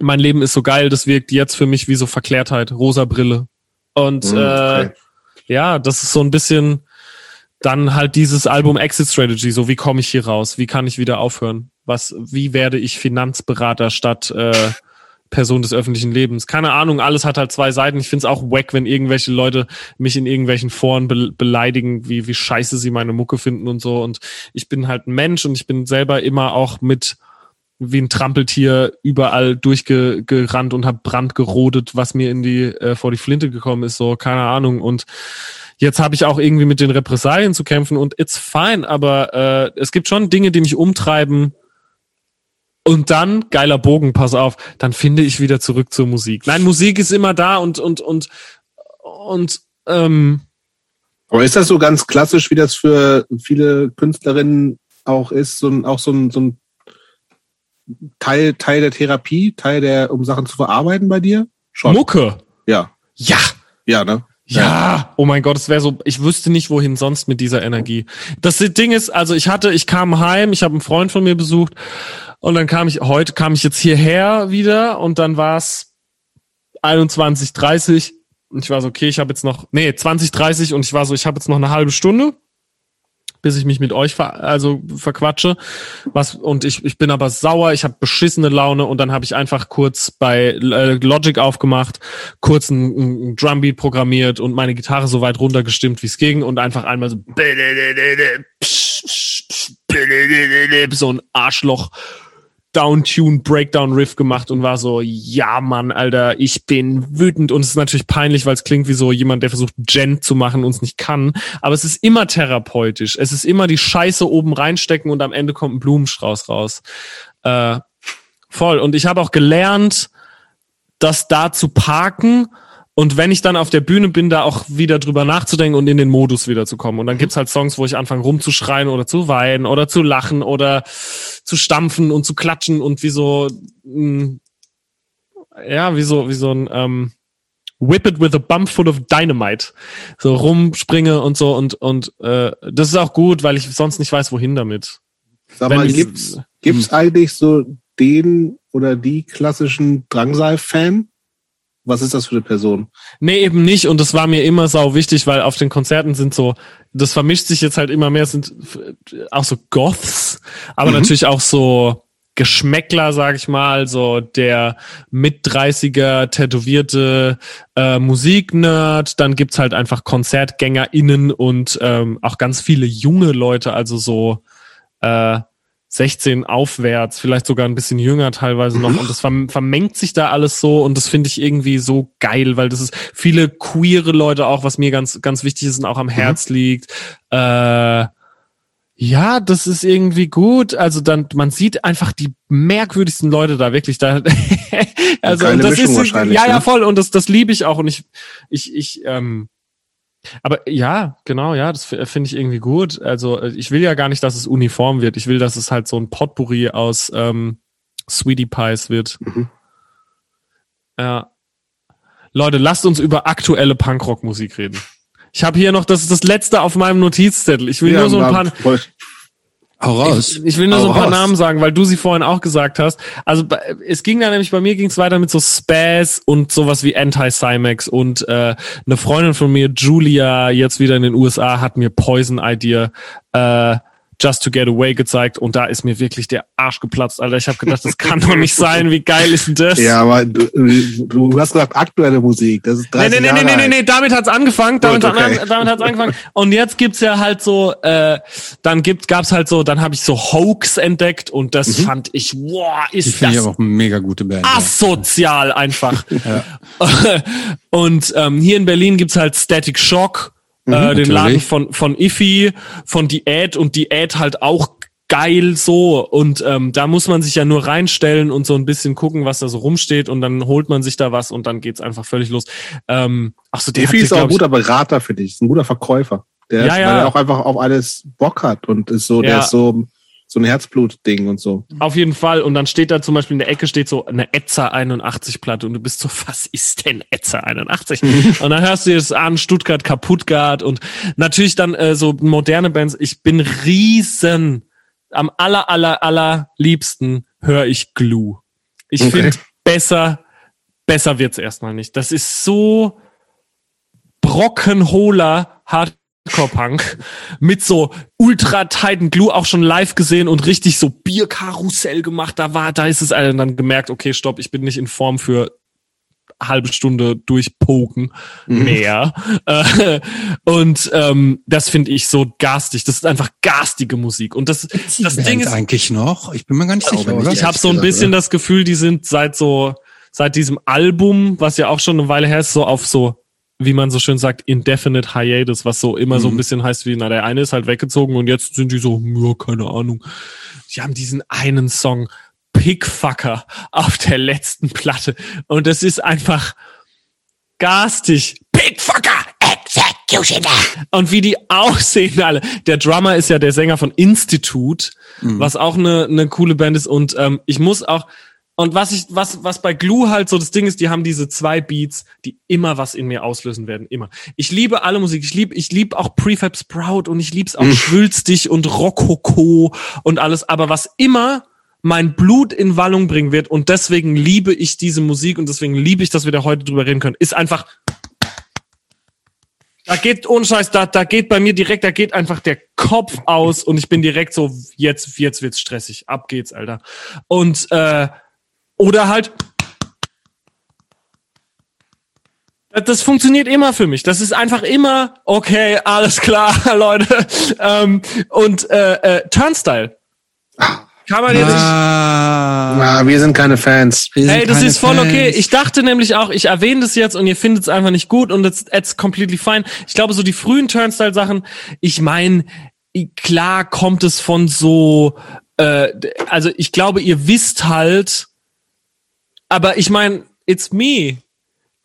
mein Leben ist so geil, das wirkt jetzt für mich wie so Verklärtheit, rosa Brille und mhm, okay. äh, ja, das ist so ein bisschen dann halt dieses Album Exit Strategy, so wie komme ich hier raus? Wie kann ich wieder aufhören? Was, wie werde ich Finanzberater statt äh, Person des öffentlichen Lebens? Keine Ahnung, alles hat halt zwei Seiten. Ich finde es auch wack, wenn irgendwelche Leute mich in irgendwelchen Foren be beleidigen, wie, wie scheiße sie meine Mucke finden und so. Und ich bin halt ein Mensch und ich bin selber immer auch mit wie ein Trampeltier überall durchgerannt und habe Brand gerodet, was mir in die äh, vor die Flinte gekommen ist, so keine Ahnung und Jetzt habe ich auch irgendwie mit den Repressalien zu kämpfen und it's fine, aber äh, es gibt schon Dinge, die mich umtreiben. Und dann, geiler Bogen, pass auf, dann finde ich wieder zurück zur Musik. Nein, Musik ist immer da und, und, und, und, ähm, aber ist das so ganz klassisch, wie das für viele Künstlerinnen auch ist, so ein, auch so ein, so ein Teil, Teil der Therapie, Teil der, um Sachen zu verarbeiten bei dir? Schon. Mucke. Ja. Ja. Ja, ne? Ja, oh mein Gott, es wäre so, ich wüsste nicht, wohin sonst mit dieser Energie. Das Ding ist, also ich hatte, ich kam heim, ich habe einen Freund von mir besucht und dann kam ich, heute kam ich jetzt hierher wieder und dann war es 21, 30 und ich war so, okay, ich habe jetzt noch, nee, 20, 30 und ich war so, ich habe jetzt noch eine halbe Stunde bis ich mich mit euch ver also verquatsche. Was und ich ich bin aber sauer, ich habe beschissene Laune und dann habe ich einfach kurz bei äh, Logic aufgemacht, kurz ein, ein Drumbeat programmiert und meine Gitarre so weit runtergestimmt, wie es ging und einfach einmal so (laughs) so ein Arschloch Downtune Breakdown Riff gemacht und war so, ja Mann, Alter, ich bin wütend und es ist natürlich peinlich, weil es klingt wie so jemand, der versucht Gent zu machen und es nicht kann, aber es ist immer therapeutisch. Es ist immer die Scheiße oben reinstecken und am Ende kommt ein Blumenstrauß raus. Äh, voll und ich habe auch gelernt, das da zu parken und wenn ich dann auf der Bühne bin, da auch wieder drüber nachzudenken und in den Modus wieder zu kommen. Und dann gibt's halt Songs, wo ich anfange rumzuschreien oder zu weinen oder zu lachen oder zu stampfen und zu klatschen und wie so, mm, ja, wie so, wie so ein ähm, Whip it with a bump full of dynamite. So rumspringe und so und und äh, das ist auch gut, weil ich sonst nicht weiß, wohin damit. Sag mal, gibt's, gibt's hm. eigentlich so den oder die klassischen Drangsal-Fan? Was ist das für eine Person? Nee, eben nicht. Und das war mir immer sau wichtig, weil auf den Konzerten sind so, das vermischt sich jetzt halt immer mehr, sind auch so Goths, aber mhm. natürlich auch so Geschmäckler, sag ich mal, so der mit 30er tätowierte äh, Musiknerd, dann gibt's halt einfach KonzertgängerInnen und ähm, auch ganz viele junge Leute, also so äh, 16 aufwärts, vielleicht sogar ein bisschen jünger teilweise noch. Und das vermengt sich da alles so und das finde ich irgendwie so geil, weil das ist viele queere Leute auch, was mir ganz, ganz wichtig ist und auch am mhm. Herz liegt. Äh, ja, das ist irgendwie gut. Also dann, man sieht einfach die merkwürdigsten Leute da wirklich da. (laughs) also das ist ja, ja ne? voll und das, das liebe ich auch und ich, ich, ich, ähm, aber ja, genau, ja, das finde ich irgendwie gut. Also äh, ich will ja gar nicht, dass es uniform wird. Ich will, dass es halt so ein Potpourri aus ähm, Sweetie Pies wird. Mhm. Ja. Leute, lasst uns über aktuelle Punkrock-Musik reden. Ich habe hier noch, das ist das letzte auf meinem Notizzettel. Ich will ja, nur so ein paar. Hau raus. Ich, ich will nur Hau so ein paar raus. Namen sagen, weil du sie vorhin auch gesagt hast. Also es ging da nämlich, bei mir ging es weiter mit so Spaz und sowas wie Anti-Cymax und äh, eine Freundin von mir, Julia, jetzt wieder in den USA, hat mir Poison Idea äh, Just to Get Away gezeigt und da ist mir wirklich der Arsch geplatzt, Alter. Ich habe gedacht, das kann doch nicht (laughs) sein. Wie geil ist denn das? Ja, aber du, du hast gesagt aktuelle Musik. Das ist 30 nee, nee, nee, nee, nee, nee, damit hat's angefangen. Damit, Gut, okay. hat, damit hat's angefangen. Und jetzt gibt's ja halt so, äh, dann gibt, gab's halt so, dann habe ich so Hoax entdeckt und das mhm. fand ich, wow, ist ich das ich auch eine mega gute Band. Asozial (laughs) ja. einfach. (laughs) und ähm, hier in Berlin gibt's halt Static Shock mhm, äh, den Laden von, von Iffy, von Diät und Diät halt auch geil so und ähm, da muss man sich ja nur reinstellen und so ein bisschen gucken, was da so rumsteht und dann holt man sich da was und dann geht's einfach völlig los. Ähm, ach so, der Iffy ist auch ein guter Berater für dich, ist ein guter Verkäufer. Der, ja, ist, ja. Weil er auch einfach auf alles Bock hat und ist so, ja. der ist so so ein Herzblut-Ding und so. Auf jeden Fall. Und dann steht da zum Beispiel in der Ecke steht so eine Etzer 81 Platte und du bist so, was ist denn Etzer 81? (laughs) und dann hörst du es an, Stuttgart, Kaputtgart und natürlich dann äh, so moderne Bands. Ich bin riesen, am aller, aller, aller liebsten höre ich Glue. Ich okay. finde besser, besser wird's erstmal nicht. Das ist so brockenholer, hart Hardcore-Punk mit so ultra tighten Glue auch schon live gesehen und richtig so Bierkarussell gemacht. Da war, da ist es allen dann gemerkt, okay, stopp, ich bin nicht in Form für halbe Stunde durchpoken mhm. mehr. Äh, und ähm, das finde ich so garstig. Das ist einfach garstige Musik. Und das, das Ding ist eigentlich noch. Ich bin mir gar nicht sicher. Oder? Ich habe so ein bisschen oder? das Gefühl, die sind seit so seit diesem Album, was ja auch schon eine Weile her ist, so auf so wie man so schön sagt, indefinite hiatus, was so immer mhm. so ein mhm. bisschen heißt wie, na, der eine ist halt weggezogen und jetzt sind die so, ja, keine Ahnung. Die haben diesen einen Song, Pickfucker, auf der letzten Platte. Und das ist einfach garstig. Pickfucker! Executioner! Und wie die aussehen alle. Der Drummer ist ja der Sänger von Institute, mhm. was auch eine, eine coole Band ist. Und ähm, ich muss auch, und was ich, was, was bei Glue halt so das Ding ist, die haben diese zwei Beats, die immer was in mir auslösen werden, immer. Ich liebe alle Musik, ich liebe, ich liebe auch Prefab Sprout und ich lieb's auch mhm. Schwülstig und Rokoko und alles, aber was immer mein Blut in Wallung bringen wird und deswegen liebe ich diese Musik und deswegen liebe ich, dass wir da heute drüber reden können, ist einfach, da geht, ohne Scheiß, da, da geht bei mir direkt, da geht einfach der Kopf aus und ich bin direkt so, jetzt, jetzt wird's stressig, ab geht's, Alter. Und, äh, oder halt. Das funktioniert immer für mich. Das ist einfach immer, okay, alles klar, (laughs) Leute. Ähm, und äh, äh, Turnstyle. Kann man jetzt. Ah, na, wir sind keine Fans. Sind hey, das ist voll Fans. okay. Ich dachte nämlich auch, ich erwähne das jetzt und ihr findet es einfach nicht gut und it's, it's completely fine. Ich glaube, so die frühen Turnstyle-Sachen, ich meine, klar kommt es von so, äh, also ich glaube, ihr wisst halt, aber ich meine, it's me.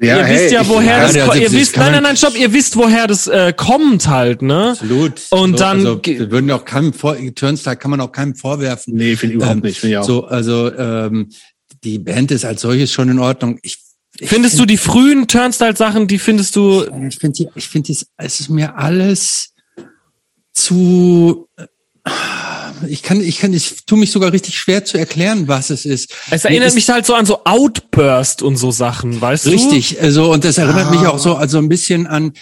Ja, ihr hey, wisst ja, woher das, ja, ihr wisst, nein, nein, nein, stopp, ihr wisst, woher das äh, kommt halt, ne? Absolut. Und so, dann, also, wir würden auch keinem vor, Turnstyle kann man auch keinem vorwerfen. Nee, finde ich überhaupt ähm, nicht. Find ich auch. So, also ähm, die Band ist als solches schon in Ordnung. Ich, ich findest find, du die frühen Turnstyle-Sachen, die findest du? Ich finde ich finde es ist mir alles zu ich kann, ich kann, ich tue mich sogar richtig schwer zu erklären, was es ist. Es erinnert es mich halt so an so Outburst und so Sachen, weißt richtig, du? Richtig, also und das erinnert ah. mich auch so also ein bisschen an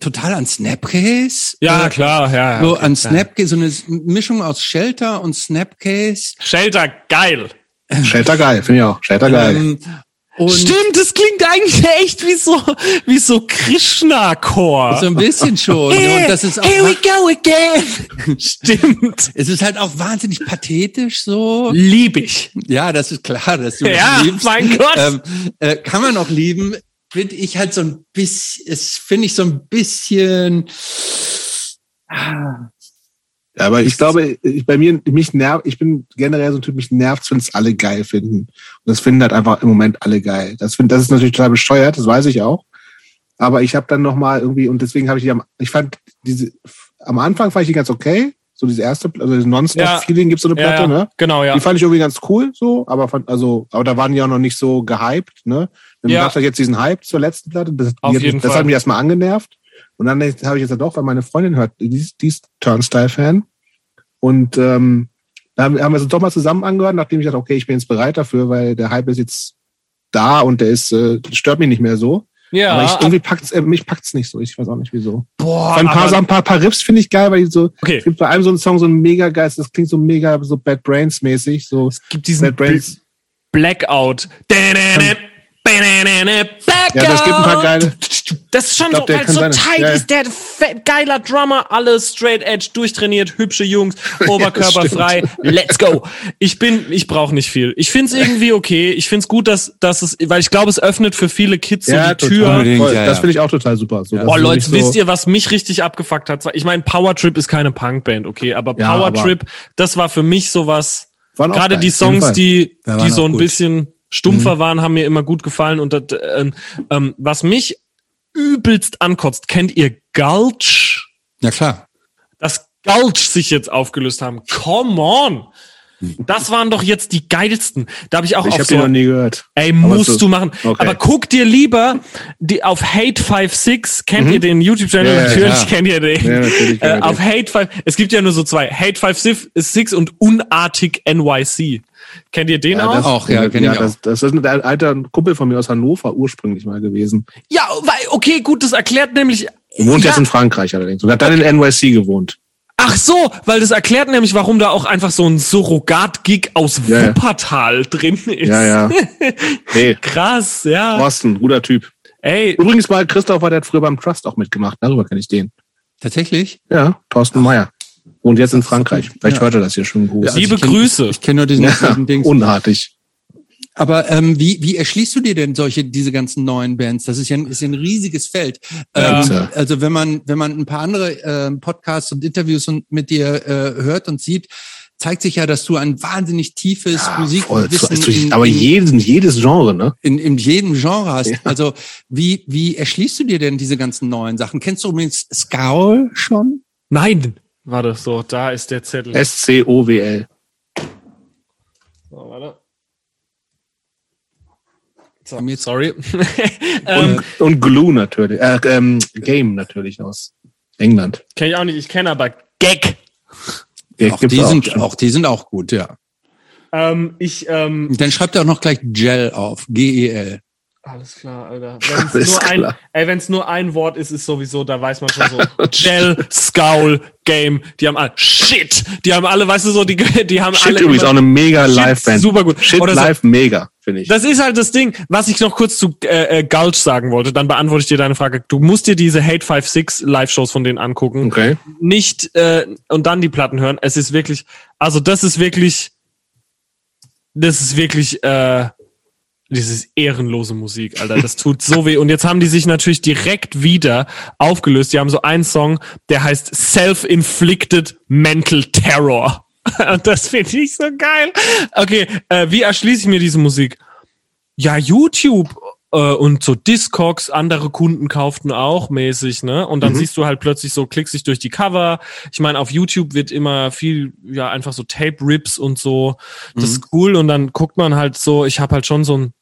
total an Snapcase. Ja, äh, klar, ja. So okay, an Snapcase, so eine Mischung aus Shelter und Snapcase. Shelter, geil. Shelter geil, finde ich auch. Shelter geil. Ähm, und Stimmt, das klingt eigentlich echt wie so, wie so Krishna-Chor. So ein bisschen schon. Hey, und das ist auch here we go again. (laughs) Stimmt. Es ist halt auch wahnsinnig pathetisch so. Lieb ich. Ja, das ist klar, dass du ja, das liebst. mein Gott. Ähm, äh, kann man auch lieben. Finde ich halt so ein bisschen, es finde ich so ein bisschen, ah, ja, aber ich glaube, ich, bei mir, mich nervt, ich bin generell so ein Typ, mich nervt, wenn es alle geil finden. Und das finden halt einfach im Moment alle geil. Das, find, das ist natürlich total bescheuert, das weiß ich auch. Aber ich habe dann nochmal irgendwie, und deswegen habe ich die am, ich fand diese, am Anfang fand ich die ganz okay. So diese erste, also das Non-Stop-Feeling ja, gibt so eine Platte, ja, ne? Genau, ja. Die fand ich irgendwie ganz cool, so, aber fand, also, aber da waren die auch noch nicht so gehypt, ne? Dann ja. gab es halt jetzt diesen Hype zur letzten Platte. Das, Auf die, jeden das Fall. hat mich erstmal angenervt. Und dann habe ich jetzt doch, weil meine Freundin hört, die ist, die ist Turnstyle-Fan. Und ähm, da haben, wir uns doch mal zusammen angehört, nachdem ich dachte, okay, ich bin jetzt bereit dafür, weil der Hype ist jetzt da und der ist, äh, stört mich nicht mehr so. Ja, aber ich, irgendwie packt's, äh, mich packt's nicht so. Ich weiß auch nicht wieso. boah, ein paar, so ein paar, paar Riffs finde ich geil, weil die so, Okay. es gibt bei einem so einen Song so ein mega geil, das klingt so mega so Bad Brains mäßig, so gibt diesen Bad Brains. Blackout. Blackout. Ja, das gibt ein paar geile. Das ist schon glaub, so, kann so tight ja, ja. ist, der fett, geiler Drummer, alles straight edge, durchtrainiert, hübsche Jungs, (laughs) oberkörperfrei, let's go. Ich bin, ich brauche nicht viel. Ich find's irgendwie okay. Ich find's gut, dass, dass es, weil ich glaube, es öffnet für viele Kids so Ja, die Tür. total. Unbedingt, Voll. ja, Das ja. finde ich auch total super. So, Oh Leute, wisst ihr, was mich richtig abgefuckt hat? Ich meine, Power Trip ist keine Punkband, okay, aber Ja, Power aber- Trip, das war für mich sowas, gerade die Songs, die, Ja, die so ein gut. bisschen stumpfer waren, haben mir immer gut gefallen und das, ähm, ähm, was mich übelst ankotzt, kennt ihr Gulch? Ja, klar. Dass Gulch sich jetzt aufgelöst haben. Come on! Das waren doch jetzt die geilsten. Da habe ich auch Ich auf habe so die noch nie gehört. Ey, Aber musst so- du machen. okay. Aber guck dir lieber die auf Hate56, kennt ihr den YouTube-Channel? Mhm. Ja, ja, natürlich klar. kennt ihr den. Ja, natürlich äh, auf. Hate 5, es gibt ja nur so zwei. Hate 56 und Unartig NYC. Kennt ihr den Ja, auch? das, Auch, ja, kenn ich auch. das, das ist ein alter Kumpel von mir aus Hannover ursprünglich mal gewesen. Ja, weil, okay, gut, das erklärt nämlich. Wohnt ja, jetzt in Frankreich allerdings und hat dann in NYC gewohnt. ach so, weil das erklärt nämlich, warum da auch einfach so ein Surrogat-Gig aus Ja, ja. Wuppertal drin ist. Ja, ja. (laughs) Nee, Krass, ja. Thorsten, guter Typ. Ey, Übrigens mal, Christopher, der hat früher beim Trust auch mitgemacht. Darüber kenne ich den. Tatsächlich? Ja, Thorsten Meyer. Wohnt jetzt in Frankreich. Vielleicht Ja. hört er das hier schon gut. Ja, also liebe ich kenn- Grüße. Ich kenne nur diesen, diesen Dings. unartig. Aber ähm, wie, wie erschließt du dir denn solche diese ganzen neuen Bands? Das ist ja ein, ist ja ein riesiges Feld. Ja. Ähm, also wenn man wenn man ein paar andere ähm, Podcasts und Interviews und mit dir äh, hört und sieht, zeigt sich ja, dass du ein wahnsinnig tiefes voll, Musikwissen voll, in, aber in, jeden, jedes Genre, ne? in, in jedem Genre hast. Ja. Also wie wie erschließt du dir denn diese ganzen neuen Sachen? Kennst du übrigens Scowl schon? nein. Warte, so, da ist der Zettel. S-C-O-W-L. So, warte. So, sorry. (laughs) ähm, Und, und Glue natürlich. Äh, ähm, Game natürlich aus England. kenne ich auch nicht, ich kenne aber Gag. Ja, Auch die sind schon. auch die sind auch gut, ja. Ähm, ich, ähm, Dann schreibt er auch noch gleich Gel auf, G E L. alles klar, Alter. (laughs) Wenn es nur, nur ein Wort ist, ist sowieso, da weiß man schon so. (laughs) Gel, Scowl, Game, die haben alle, shit, die haben alle, weißt du so, die, (laughs) die haben Shit alle. übrigens auch immer- eine mega Shit, Live-Band. super gut. Shit Oder so- live mega, finde ich. Das ist halt das Ding, was ich noch kurz zu äh, äh, Gulch sagen wollte, dann beantworte ich dir deine Frage. Du musst dir diese Hate 56 Live-Shows von denen angucken. Okay. nicht äh, und dann die Platten hören. Es ist wirklich, also das ist wirklich, das ist wirklich, äh, dieses ehrenlose Musik, Alter. Das tut so weh. Und jetzt haben die sich natürlich direkt wieder aufgelöst. Die haben so einen Song, der heißt Self-Inflicted Mental Terror. Und (laughs) das finde ich so geil. Okay, äh, wie erschließe ich mir diese Musik? Ja, YouTube äh, und so Discogs, andere Kunden kauften auch mäßig, ne? Und dann Mhm. siehst du halt plötzlich so, klickst dich durch die Cover. Ich meine, auf YouTube wird immer viel, ja, einfach so Tape-Rips und so. Das Mhm. ist cool. Und dann guckt man halt so, ich habe halt schon so ein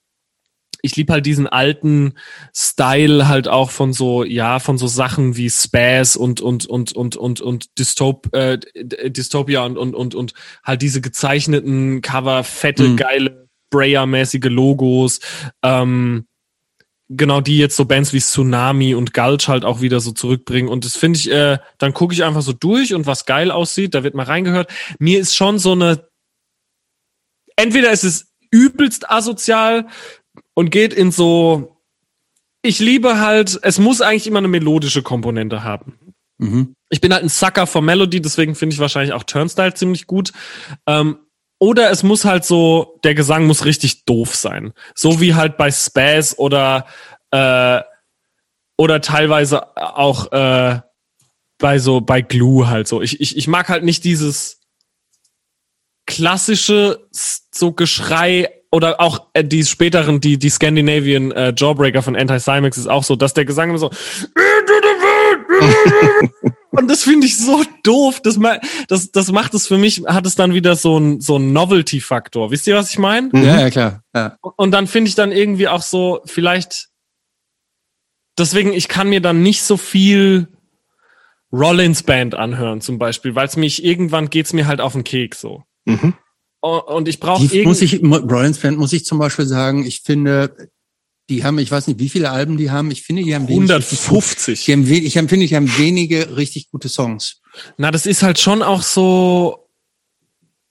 ich lieb halt diesen alten Style halt auch von so ja von so Sachen wie Spaz und und und und und und Dystop äh, Dystopia und und und und halt diese gezeichneten Cover fette Mhm. geile Brayer mäßige Logos ähm, genau die jetzt so Bands wie Tsunami und Gulch halt auch wieder so zurückbringen und das finde ich äh, dann gucke ich einfach so durch und was geil aussieht da wird mal reingehört mir ist schon so eine entweder ist es übelst asozial und geht in so ich liebe halt es muss eigentlich immer eine melodische Komponente haben Mhm. ich bin halt ein Sucker for Melody, deswegen finde ich wahrscheinlich auch Turnstyle ziemlich gut. Ähm, oder es muss halt so, der Gesang muss richtig doof sein. So wie halt bei Spaz oder äh, oder teilweise auch äh, bei so bei Glue halt so. Ich, ich, ich mag halt nicht dieses klassische so Geschrei oder auch äh, die späteren, die, die Scandinavian äh, Jawbreaker von Anti-Cymex ist auch so, dass der Gesang immer so (laughs) und das finde ich so doof. Das, das, das macht es für mich, hat es dann wieder so ein so ein Novelty-Faktor. Wisst ihr, was ich meine? Mhm. Ja, ja, klar. Ja. Und dann finde ich dann irgendwie auch so, vielleicht, deswegen, ich kann mir dann nicht so viel Rollins Band anhören, zum Beispiel, weil es mich, irgendwann geht's mir halt auf den Keks so. Mhm. Und ich brauche Die muss ich, Rollins Band muss ich zum Beispiel sagen, ich finde, Die haben, ich weiß nicht, wie viele Alben die haben. Ich finde, die haben wenig 150. Die haben, ich empfinde, die haben wenige richtig gute Songs. Na, das ist halt schon auch so.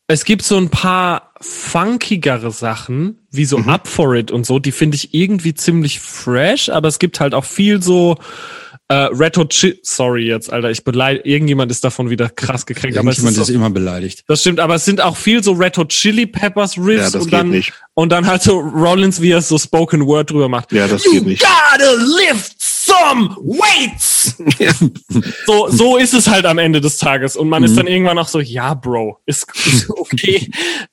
Es gibt so ein paar funkigere Sachen, wie so mhm. Up for It und so, die finde ich irgendwie ziemlich fresh, aber es gibt halt auch viel so äh, Retro Chili, sorry jetzt, Alter, ich beleidige, irgendjemand ist davon wieder krass gekränkt. Aber irgendjemand ist, so, ist, immer beleidigt. Das stimmt, aber es sind auch viel so Retro Chili Peppers Riffs ja, und dann nicht. und dann halt so Rollins, wie er so Spoken Word drüber macht. Ja, das you geht nicht. gotta lift some weights. (laughs) so so ist es halt am Ende des Tages und man mhm. ist dann irgendwann auch so, ja, Bro, ist, ist (laughs) okay.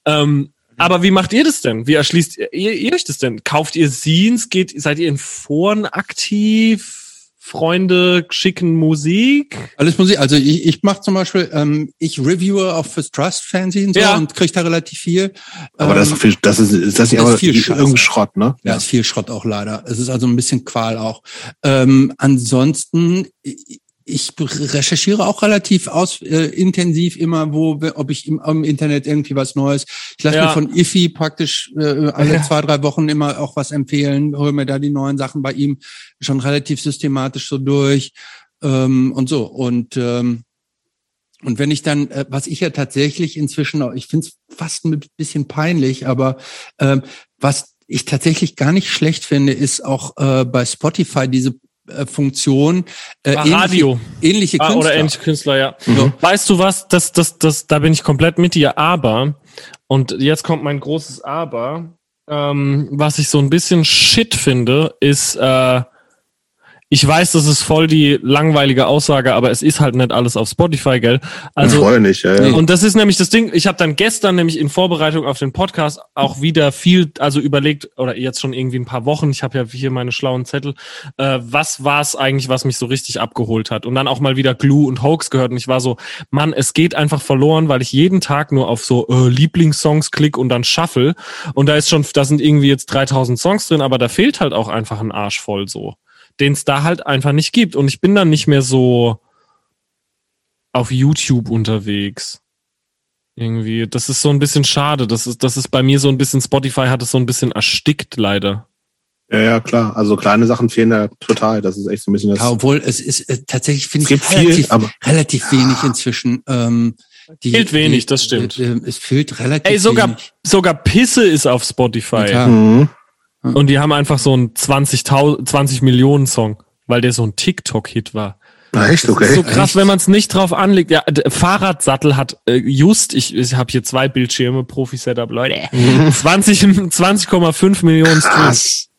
ähm, aber wie macht ihr das denn? Wie erschließt ihr, ihr euch das denn? Kauft ihr Scenes? Geht, seid ihr in Foren aktiv? Freunde schicken Musik? Alles Musik. Also ich, ich mache zum Beispiel, ähm, ich reviewe auf fürs Trust Fernsehen so ja. und kriege da relativ viel. Aber ähm, das ist viel, das ist, ist das nicht aber viel irgendwie Schrott, ne? Ja, ist viel Schrott auch leider. Es ist also ein bisschen Qual auch. Ähm, ansonsten, ich recherchiere auch relativ aus, äh, intensiv immer, wo, ob ich im, im Internet irgendwie was Neues. Ich lasse ja. mir von Iffy praktisch äh, alle ja. zwei, drei Wochen immer auch was empfehlen, hole mir da die neuen Sachen bei ihm schon relativ systematisch so durch ähm, und so. Und ähm, und wenn ich dann, äh, was ich ja tatsächlich inzwischen auch, ich finde es fast ein bisschen peinlich, aber ähm, was ich tatsächlich gar nicht schlecht finde, ist auch äh, bei Spotify diese Funktion äh, Radio. ähnliche, Künstler. Ah, oder ähnliche Künstler, ja. Mhm. Weißt du was, das, das, das, da bin ich komplett mit dir, aber, und jetzt kommt mein großes Aber, ähm, was ich so ein bisschen shit finde, ist, äh, ich weiß, das ist voll die langweilige Aussage, aber es ist halt nicht alles auf Spotify, gell? Also ich freue mich, ja, ja. Und das ist nämlich das Ding. Ich habe dann gestern nämlich in Vorbereitung auf den Podcast auch wieder viel, also überlegt oder jetzt schon irgendwie ein paar Wochen. Ich habe ja hier meine schlauen Zettel. Äh, was war es eigentlich, was mich so richtig abgeholt hat? Und dann auch mal wieder Glue und Hoax gehört. Und ich war so, Mann, es geht einfach verloren, weil ich jeden Tag nur auf so äh, Lieblingssongs klick und dann shuffle. Und da ist schon, da sind irgendwie jetzt 3000 Songs drin, aber da fehlt halt auch einfach ein Arsch voll so den es da halt einfach nicht gibt. Und ich bin dann nicht mehr so auf YouTube unterwegs. Irgendwie. Das ist so ein bisschen schade. Das ist, das ist bei mir so ein bisschen, Spotify hat es so ein bisschen erstickt, leider. Ja, ja, klar. Also kleine Sachen fehlen da total. Das ist echt so ein bisschen das. Ja, obwohl es ist äh, tatsächlich finde ich relativ, viel, aber, relativ wenig inzwischen. Ähm, die, fehlt wenig, die, das stimmt. Äh, es fehlt relativ Ey, sogar, wenig. sogar Pisse ist auf Spotify. Ja, mhm. Und die haben einfach so einen 20, 20 Millionen Song, weil der so ein TikTok-Hit war. Na echt, okay. Das ist so krass, wenn man es nicht drauf anlegt. Ja, Fahrradsattel hat äh, just, ich, ich habe hier zwei Bildschirme, Profi-Setup, Leute, (laughs) 20, 20,5 Millionen Streams.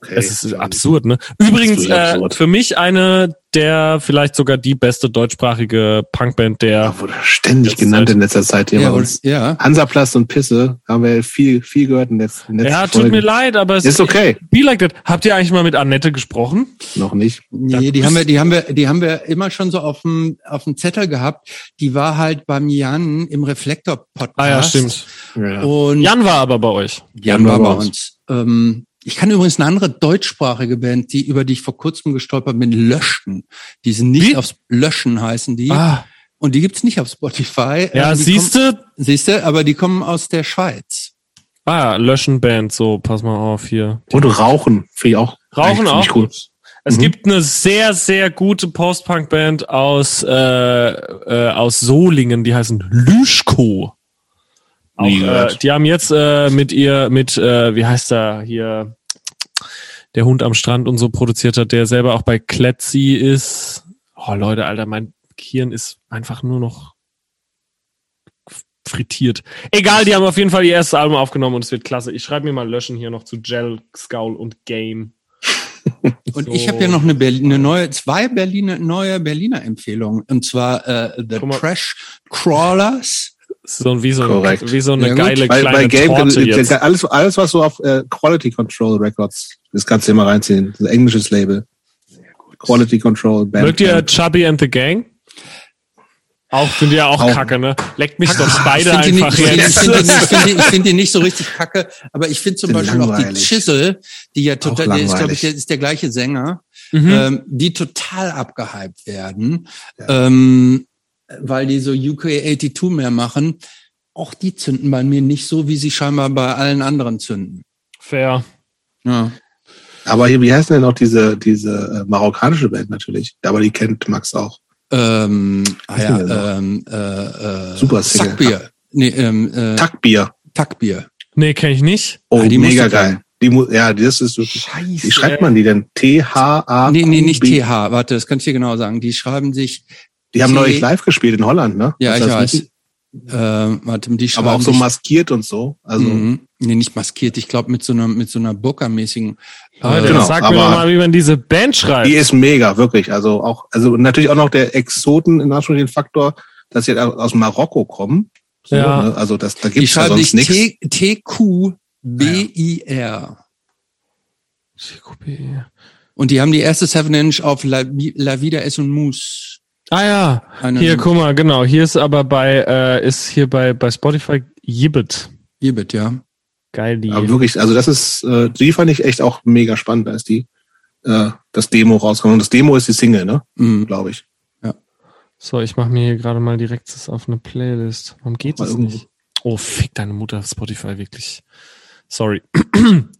Okay. Es ist absurd, ne? Übrigens, äh, für mich eine der vielleicht sogar die beste deutschsprachige Punkband der. Ja, wurde ständig genannt Zeit. in letzter Zeit hier ja, bei uns. Ja. Hansaplast und Pisse haben wir viel, viel gehört in letzten, letzten Ja, tut Folgen. mir leid, aber es ist okay. Be like that. Habt ihr eigentlich mal mit Annette gesprochen? Noch nicht. Nee, die haben wir, die haben wir, die haben wir immer schon so auf dem, auf dem Zettel gehabt. Die war halt beim Jan im Reflektor-Podcast. Ah ja, stimmt. Ja. Und Jan war aber bei euch. Jan, Jan war bei uns. uns. Ähm, ich kann übrigens eine andere deutschsprachige Band, die über die ich vor kurzem gestolpert bin, Löschen. Die sind nicht Wie? aufs Löschen heißen die. Ah. Und die gibt's nicht auf Spotify. Ja, siehste, siehste, aber die kommen aus der Schweiz. Ah, Löschen Band, so pass mal auf hier. Und Rauchen, finde ich auch. Rauchen auch. Cool. Es mhm. gibt eine sehr, sehr gute Post-Punk-Band aus, äh, äh, aus Solingen, die heißen Lüschko. Auch, äh, die haben jetzt äh, mit ihr, mit, äh, wie heißt er hier, der Hund am Strand und so produziert hat, der selber auch bei Kletzi ist. Oh Leute, Alter, mein Hirn ist einfach nur noch frittiert. Egal, die haben auf jeden Fall ihr erstes Album aufgenommen und es wird klasse. Ich schreibe mir mal löschen hier noch zu Gel, Skull und Game. (laughs) Und so. ich habe ja noch eine, Berlin, eine neue, zwei Berliner, neue Berliner Empfehlungen. Und zwar äh, The Trash Crawlers so wie so, Korrekt. wie so eine ja, geile bei, kleine bei Game, Torte jetzt. Alles, alles, was so auf äh, Quality Control Records, das kannst du immer reinziehen. Das ist ein englisches Label. Quality Control. Band Mögt ihr Chubby and the Gang? Auch sind ja auch, auch, kacke, ne? Leckt mich doch (laughs) beide einfach nicht, jetzt. Ich finde die, find die, find die nicht so richtig kacke, aber ich finde zum Beispiel langweilig. auch die Chisel, die ja total, der ist, glaube ich, der ist der gleiche Sänger, mhm. ähm, die total abgehypt werden. Ja. Ähm, weil die so UK 82 mehr machen, auch die zünden bei mir nicht so, wie sie scheinbar bei allen anderen zünden. Fair. Ja. Aber hier, wie heißt denn auch diese, diese äh, marokkanische Band natürlich? Aber die kennt Max auch. Ähm, ah Ja. ähm, äh, äh, Super Single. Sackbier. Nee, ähm, äh, Tackbier. Tackbier. Nee, kenne ich nicht. Oh, Ah, die mega geil. Die mu ja, das ist wirklich. Scheiße. Wie schreibt man die denn? T-H-A. Nee, nee, nicht TH. Warte, das kann ich dir genau sagen. Die schreiben sich, Die haben neulich live gespielt in Holland, ne? ja, Ist ich weiß. Äh, warte, die schreiben Aber auch so sich, maskiert und so. Also, Mhm. nee, nicht maskiert. Ich glaube mit so einer mit so einer Burka-mäßigen. Leute, Genau, sag mir doch mal, wie man diese Band schreibt. die ist mega, wirklich. Also auch, also natürlich auch noch der Exoten in Anführungszeichen Faktor, dass sie halt aus Marokko kommen. So, Ja. ne? Also das, da gibt's ja sonst nichts. T- T-Q-B-I-R. Und die haben die erste Seven Inch auf La, La Vida es un Mus. Ah ja, Eine- hier, guck mal, genau. Hier ist aber bei, äh, ist hier bei, bei Spotify Yibbit. Hierbit, ja. Geil, die. Aber wirklich, also das ist, äh, die fand ich echt auch mega spannend, da ist die, äh, das Demo rausgekommen. Und das Demo ist die Single, ne? Mhm. Glaube ich. So, ich mache mir hier gerade mal direkt das auf eine Playlist. Warum geht Mal das irgendwo. nicht? Oh, fick deine Mutter, Spotify, wirklich. Sorry. (laughs)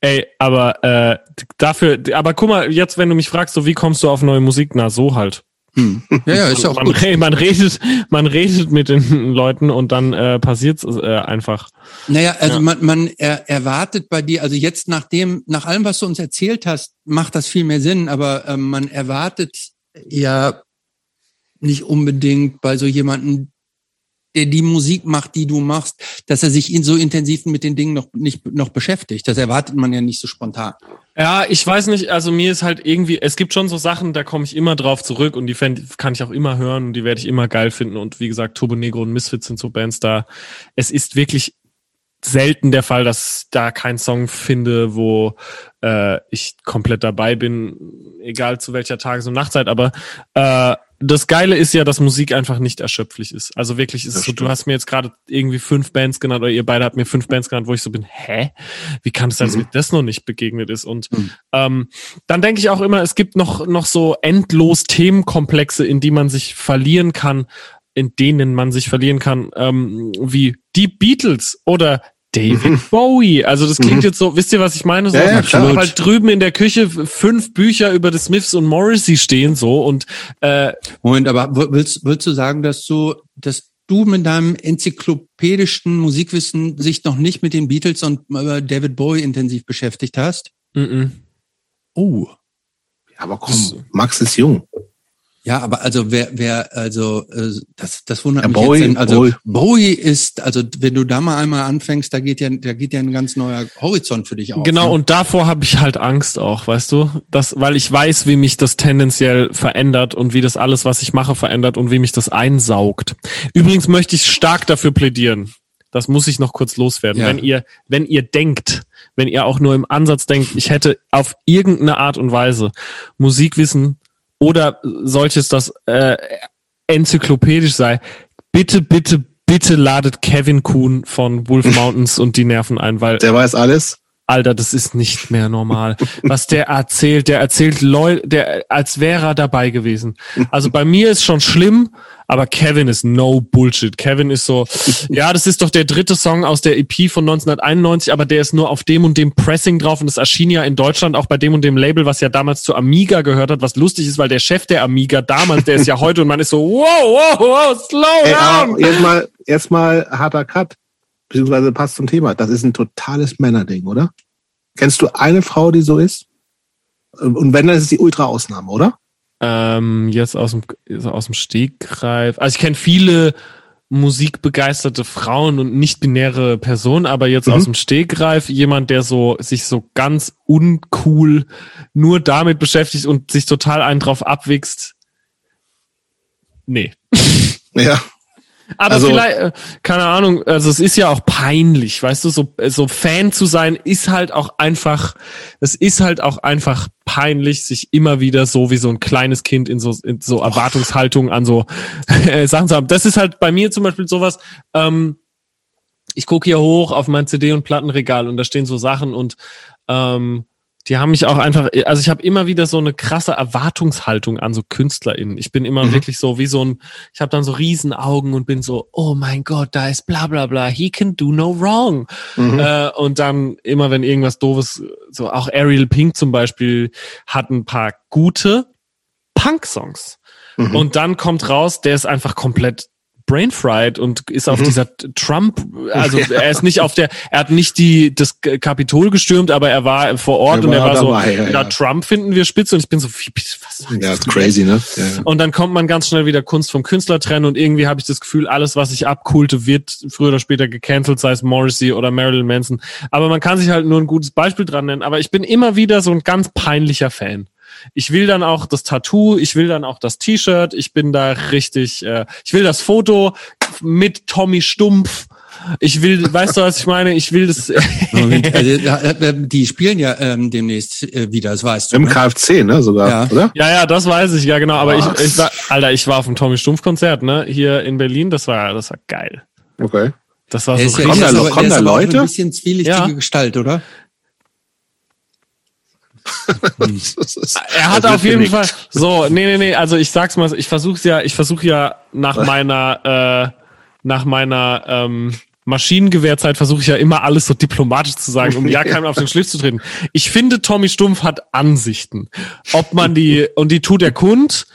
Ey, aber äh, dafür, aber guck mal, jetzt, wenn du mich fragst, so wie kommst du auf neue Musik? Na, so halt. Hm. Ja, ja, ist ja auch man, gut. man redet, man redet mit den Leuten und dann äh, passiert's äh, einfach. Naja, also Ja. man, man er, erwartet bei dir, also jetzt nach dem, nach allem, was du uns erzählt hast, macht das viel mehr Sinn, aber ähm, man erwartet ja nicht unbedingt bei so jemanden, der die Musik macht, die du machst, dass er sich so intensiv mit den Dingen noch nicht noch beschäftigt. Das erwartet man ja nicht so spontan. Ja, ich weiß nicht, also mir ist halt irgendwie, es gibt schon so Sachen, da komme ich immer drauf zurück und die fänd, kann ich auch immer hören und die werde ich immer geil finden. Und wie gesagt, Turbo Negro und Misfits sind so Bands da. Es ist wirklich selten der Fall, dass ich da keinen Song finde, wo äh, ich komplett dabei bin, egal zu welcher Tages- und Nachtzeit. Aber äh, das Geile ist ja, dass Musik einfach nicht erschöpflich ist. Also wirklich ist Das es so, du hast mir jetzt gerade irgendwie fünf Bands genannt oder ihr beide habt mir fünf Bands genannt, wo ich so bin, hä? Wie kann es sein, dass Mhm. mir das noch nicht begegnet ist? Und Mhm. ähm, dann denke ich auch immer, es gibt noch, noch so endlos Themenkomplexe, in die man sich verlieren kann, in denen man sich verlieren kann, ähm, wie die Beatles oder David Bowie. Also das klingt Mhm. jetzt so, wisst ihr, was ich meine? So, Ja, ich halt drüben in der Küche fünf Bücher über die Smiths und Morrissey stehen so und äh, Moment, aber willst, willst du sagen, dass du, dass du mit deinem enzyklopädischen Musikwissen sich noch nicht mit den Beatles und äh, David Bowie intensiv beschäftigt hast? mm -mm. Oh. Ja, aber komm, Max ist jung. Ja, aber also wer, wer, also äh, das, das wundert Ja, mich Bowie- jetzt. Denn, also Bowie. Bowie. ist, also wenn du da mal einmal anfängst, da geht ja, da geht ja ein ganz neuer Horizont für dich auf. Genau, ne? und davor habe ich halt Angst auch, weißt du? Das, weil ich weiß, wie mich das tendenziell verändert und wie das alles, was ich mache, verändert und wie mich das einsaugt. Übrigens möchte ich stark dafür plädieren. Das muss ich noch kurz loswerden. Ja. Wenn ihr, wenn ihr denkt, wenn ihr auch nur im Ansatz denkt, ich hätte auf irgendeine Art und Weise Musikwissen oder solches, das äh, enzyklopädisch sei, bitte, bitte, bitte ladet Kevin Kuhn von Wolf (laughs) Mountains und die Nerven ein, weil Der weiß alles. Alter, das ist nicht mehr normal. (laughs) Was der erzählt, der erzählt Leute, der, als wäre er dabei gewesen. Also bei mir ist schon schlimm, aber Kevin ist no Bullshit. Kevin ist so, ja, das ist doch der dritte Song aus der EP von 1991, aber der ist nur auf dem und dem Pressing drauf und das erschien ja in Deutschland auch bei dem und dem Label, was ja damals zu Amiga gehört hat, was lustig ist, weil der Chef der Amiga damals, der ist ja (laughs) heute und man ist so, wow, wow, wow, slow Ey, down. aber jetzt mal, jetzt mal harter Cut. Beziehungsweise passt zum Thema. Das ist ein totales Männerding, oder? Kennst du eine Frau, die so ist? Und wenn, dann ist es die Ultra-Ausnahme, oder? Ähm, jetzt aus dem, aus dem Stegreif. Also ich kenne viele musikbegeisterte Frauen und nicht-binäre Personen, aber jetzt Mhm. aus dem Stegreif jemand, der so sich so ganz uncool nur damit beschäftigt und sich total einen drauf abwichst. Nee. Ja. Aber Also- vielleicht, äh, keine Ahnung, also es ist ja auch peinlich, weißt du, so, äh, so Fan zu sein ist halt auch einfach, es ist halt auch einfach peinlich, sich immer wieder so wie so ein kleines Kind in so, in so Erwartungshaltung an so äh, (laughs) Sachen zu haben. Das ist halt bei mir zum Beispiel sowas, ähm, ich gucke hier hoch auf mein CD- und Plattenregal und da stehen so Sachen und ähm, Die haben mich auch einfach, also ich habe immer wieder so eine krasse Erwartungshaltung an so KünstlerInnen. Ich bin immer Mhm. wirklich so wie so ein, ich habe dann so Riesenaugen und bin so, oh mein Gott, da ist bla bla bla, he can do no wrong. Mhm. Äh, und dann immer, wenn irgendwas doofes, so auch Ariel Pink zum Beispiel hat ein paar gute Punk-Songs. Mhm. Und dann kommt raus, der ist einfach komplett brainfried und ist auf Mhm. dieser Trump, (laughs) also er ist nicht auf der, er hat nicht die das Kapitol gestürmt, aber er war vor Ort Er und er war war so, dabei, ja, ja, ja. Trump finden wir spitze und ich bin so, wie, was ja, ist crazy, ne? Ja, ja. und dann kommt man ganz schnell wieder Kunst vom Künstler trennen und irgendwie habe ich das Gefühl, alles, was sich abkulte, wird früher oder später gecancelt, sei es Morrissey oder Marilyn Manson. Aber man kann sich halt nur ein gutes Beispiel dran nennen. Aber ich bin immer wieder so ein ganz peinlicher Fan. Ich will dann auch das Tattoo, ich will dann auch das T-Shirt, ich bin da richtig, äh, ich will das Foto mit Tommy Stumpf. Ich will, (laughs) weißt du, was ich meine? Ich will das. (laughs) Moment, also, (laughs) die spielen ja ähm, demnächst äh, wieder, das weißt du. Im ne? KFC, ne, sogar, Ja. oder? Ja, ja, das weiß ich, ja genau. Aber ich, ich war, Alter, ich war auf dem Tommy Stumpf Konzert, ne, hier in Berlin. Das war, das war geil. Okay. Das war so ist ja, Kommen da aber, kommen da Leute? ein bisschen zwielichtige Ja. Gestalt, oder? (laughs) Er hat auf jeden. Fall so, nee, nee, nee, also ich sag's mal, ich versuch's ja, ich versuche ja nach meiner äh, nach meiner ähm, Maschinengewehrzeit versuche ich ja immer alles so diplomatisch zu sagen, um ja keinem auf den Schliff zu treten. Ich finde, Tommy Stumpf hat Ansichten. Ob man die, und die tut er kund,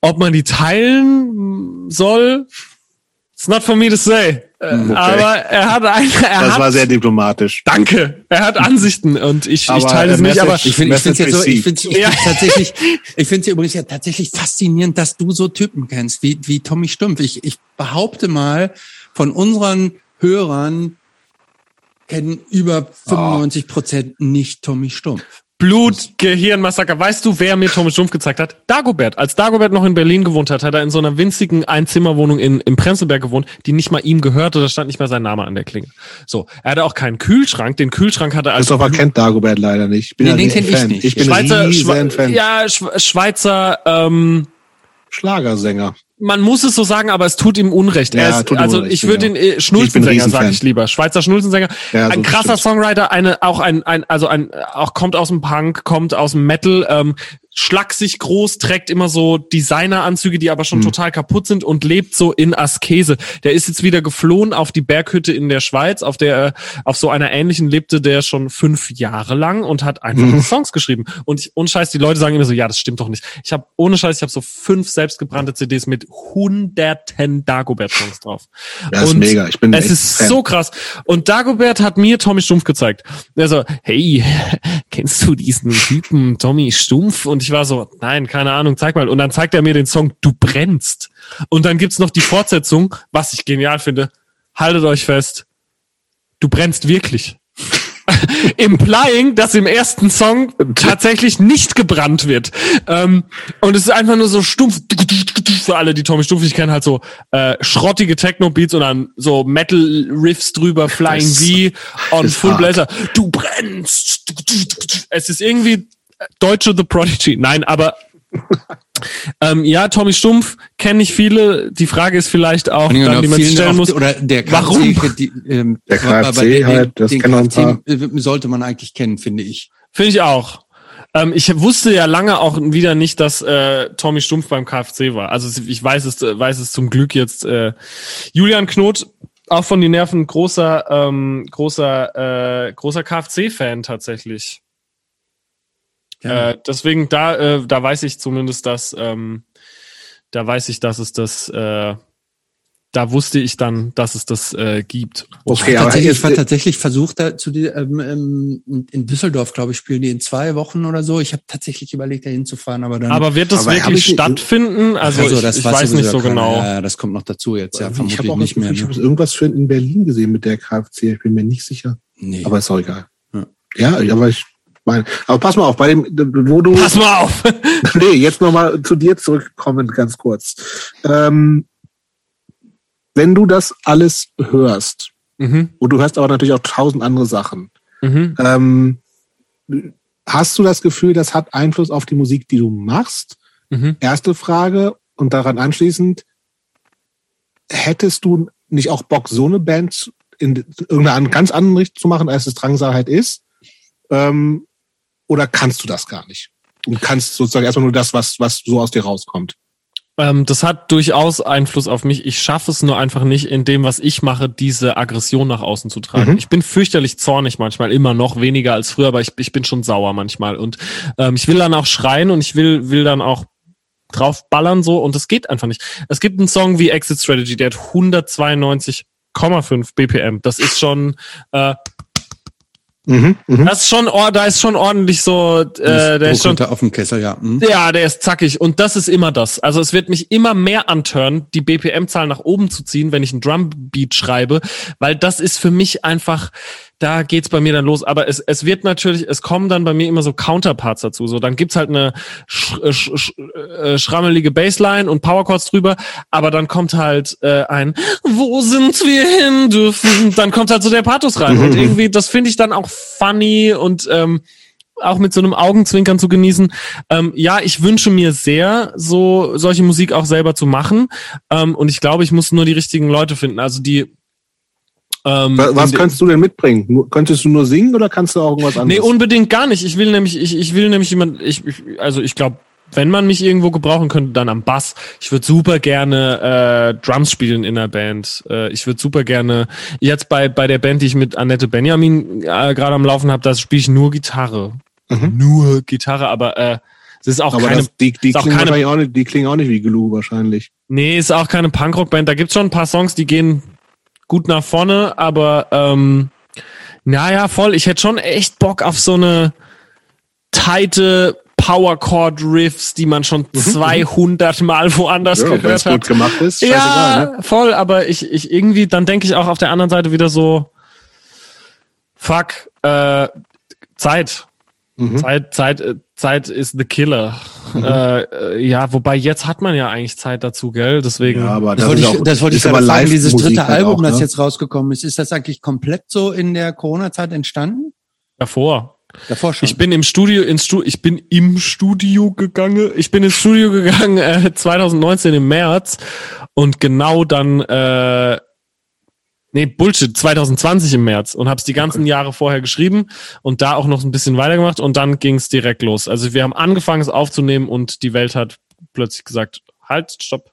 ob man die teilen soll, it's not for me to say. Äh, Okay. Aber er hat ein, er Das hat, war sehr diplomatisch. danke, er hat Ansichten und ich, ich teile äh, sie nicht, aber Ich finde ich finde ja so, ich finde Ja. tatsächlich, (laughs) ich finde es übrigens ja tatsächlich faszinierend, dass du so Typen kennst, wie, wie Tommy Stumpf. Ich, ich behaupte mal, von unseren Hörern kennen über 95 Prozent nicht Tommy Stumpf. Blut, Gehirnmassaker. Weißt du, wer mir Tommy Stumpf gezeigt hat? Dagobert. Als Dagobert noch in Berlin gewohnt hat, hat er in so einer winzigen Einzimmerwohnung in, im Prenzlberg gewohnt, die nicht mal ihm gehörte. Da stand nicht mal sein Name an der Klinge. So, er hatte auch keinen Kühlschrank. Den Kühlschrank hatte er als Christopher kennt Dagobert leider nicht. Ich bin Nee, ja den riesen kenn ich Fan. nicht. Ich bin Schweizer, Schwe Fan. ja, Sch Schweizer, ähm, Schlagersänger. Man muss es so sagen, aber es tut ihm Unrecht. Ja, er ist, tut ihm also Unrecht, ich würde ja. ihn äh, Schnulzensänger, sage ich lieber. Schweizer Schnulzensänger. Ja, ein so krasser stimmt. Songwriter, eine auch ein, ein also ein auch kommt aus dem Punk, kommt aus dem Metal, ähm, schlaksig groß, trägt immer so Designeranzüge, die aber schon total kaputt sind und lebt so in Askese. Der ist jetzt wieder geflohen auf die Berghütte in der Schweiz, auf der er auf so einer ähnlichen lebte der schon fünf Jahre lang und hat einfach Mhm. Songs geschrieben. Und ich, ohne Scheiß, die Leute sagen immer so, ja, das stimmt doch nicht. Ich habe ohne Scheiß, ich habe so fünf selbstgebrannte CDs mit hunderten Dagobert-Songs drauf. Ja, ist mega. Ich bin es ist Fan. so krass. Und Dagobert hat mir Tommy Stumpf gezeigt. Er so, hey, (laughs) kennst du diesen Typen Tommy Stumpf? Und ich war so, nein, keine Ahnung, zeig mal. Und dann zeigt er mir den Song Du brennst. Und dann gibt's noch die Fortsetzung, was ich genial finde. Haltet euch fest. Du brennst wirklich. (laughs) Implying, dass im ersten Song tatsächlich nicht gebrannt wird. Ähm, und es ist einfach nur so stumpf, für alle, die Tommy Stumpf nicht kennen, halt so äh, schrottige Techno-Beats und dann so Metal-Riffs drüber, Flying V ist Full. Blazer. Du brennst. Es ist irgendwie deutsche The Prodigy. Nein, aber ähm, ja, Tommy Stumpf kenne ich viele. Die Frage ist vielleicht auch, Und dann, die man sich stellen muss. Oder der KFC, Warum? Die, ähm, Der aber KFC den, halt, das den KFC sollte man eigentlich kennen, finde ich. Finde ich auch. Ähm, ich wusste ja lange auch wieder nicht, dass äh, Tommy Stumpf beim KFC war. Also ich weiß es, äh, weiß es zum Glück jetzt. Äh, Julian Knot, auch von die Nerven, großer, ähm, großer, äh, großer KFC-Fan tatsächlich. Ja. Äh, deswegen da, äh, da weiß ich zumindest, dass, ähm, da weiß ich, dass es das, äh, da wusste ich dann, dass es das äh, gibt. Okay, ich tatsächlich, ich war tatsächlich versucht, da zu die, ähm, ähm, in Düsseldorf, glaube ich, spielen die in zwei Wochen oder so. Ich habe tatsächlich überlegt, da hinzufahren, aber dann. Aber wird das Aber wirklich ich- stattfinden? Also, ich, ich weiß nicht so genau. Ja, das kommt noch dazu jetzt, ja, ich vermutlich habe auch nicht das mehr. Gefühl, ich Ne? habe irgendwas für in Berlin gesehen mit der KFC. Ich bin mir nicht sicher. Nee. Aber ist auch egal. Ja. Ja, aber ich meine, aber pass mal auf, bei dem, wo du, Pass mal auf! (laughs) nee, jetzt nochmal zu dir zurückkommen, ganz kurz. Ähm, wenn du das alles hörst, mhm, und du hörst aber natürlich auch tausend andere Sachen, mhm. ähm, hast du das Gefühl, das hat Einfluss auf die Musik, die du machst? Mhm. Erste Frage und daran anschließend, hättest du nicht auch Bock, so eine Band in irgendeiner an- ganz anderen Richtung zu machen, als es Drangsal halt ist? Ähm, oder kannst du das gar nicht? Und kannst sozusagen erstmal nur das, was, was so aus dir rauskommt. Ähm, das hat durchaus Einfluss auf mich. Ich schaffe es nur einfach nicht, in dem, was ich mache, diese Aggression nach außen zu tragen. Mhm. Ich bin fürchterlich zornig manchmal, immer noch weniger als früher, aber ich, ich bin schon sauer manchmal. Und ähm, ich will dann auch schreien und ich will, will dann auch draufballern so und es geht einfach nicht. Es gibt einen Song wie Exit Strategy, der hat 192,5 BPM. Das ist schon äh, Mhm, mh. Das ist schon, da ist schon ordentlich so, äh, der ist schon auf dem Kessel, ja. Mhm. Ja, der ist zackig und das ist immer das. Also es wird mich immer mehr antören, die BPM-Zahl nach oben zu ziehen, wenn ich einen Drumbeat schreibe, weil das ist für mich einfach, da geht's bei mir dann los. Aber es, es wird natürlich, es kommen dann bei mir immer so Counterparts dazu. So, dann gibt's halt eine sch, äh, sch, sch, äh, schrammelige Bassline und Powerchords drüber, aber dann kommt halt äh, ein Wo sind wir hin dürfen? Dann kommt halt so der Pathos rein. Und (laughs) irgendwie, das finde ich dann auch funny und ähm, auch mit so einem Augenzwinkern zu genießen. Ähm, ja, ich wünsche mir sehr, so solche Musik auch selber zu machen. Ähm, und ich glaube, ich muss nur die richtigen Leute finden. Also die ähm, was, kannst du denn mitbringen? Könntest du nur singen oder kannst du auch irgendwas anderes? Nee, unbedingt gar nicht. Ich will nämlich, ich, ich will nämlich jemand, ich, ich also ich glaube, wenn man mich irgendwo gebrauchen könnte, dann am Bass. Ich würde super gerne äh, Drums spielen in der Band. Äh, ich würde super gerne jetzt bei bei der Band, die ich mit Annette Benjamin äh, gerade am Laufen habe, da spiele ich nur Gitarre, mhm. nur Gitarre, aber äh, es ist auch aber keine, das, die, die, klingen keine, auch nicht, die klingen auch nicht wie Glue wahrscheinlich. Nee, ist auch keine Punkrock-Band. Da gibt's schon ein paar Songs, die gehen gut nach vorne, aber ähm, naja, voll. Ich hätte schon echt Bock auf so eine tighte Power Chord Riffs, die man schon 200 mhm. Mal woanders ja, gehört hat. gut gemacht ist. Ja, ne? voll. Aber ich, ich irgendwie, dann denke ich auch auf der anderen Seite wieder so, fuck, äh, Zeit. Mhm. Zeit, Zeit, äh, Zeit ist the killer. Mhm. Äh, äh, ja, wobei jetzt hat man ja eigentlich Zeit dazu, gell? Deswegen. Ja, aber das, das wollte ich, auch, das wollte ich gerade sagen. Dieses dritte halt Album, auch, ne? das jetzt rausgekommen ist, ist das eigentlich komplett so in der Corona-Zeit entstanden? Davor. Davor schon. Ich bin im Studio, ins Studio, ich bin im Studio gegangen. Ich bin ins Studio gegangen äh, 2019 im März und genau dann äh, Nee, Bullshit, 2020 im März und habe es die ganzen. Jahre vorher geschrieben und da auch noch ein bisschen weitergemacht und dann ging es direkt los. Also wir haben angefangen es aufzunehmen und die Welt hat plötzlich gesagt, halt, stopp.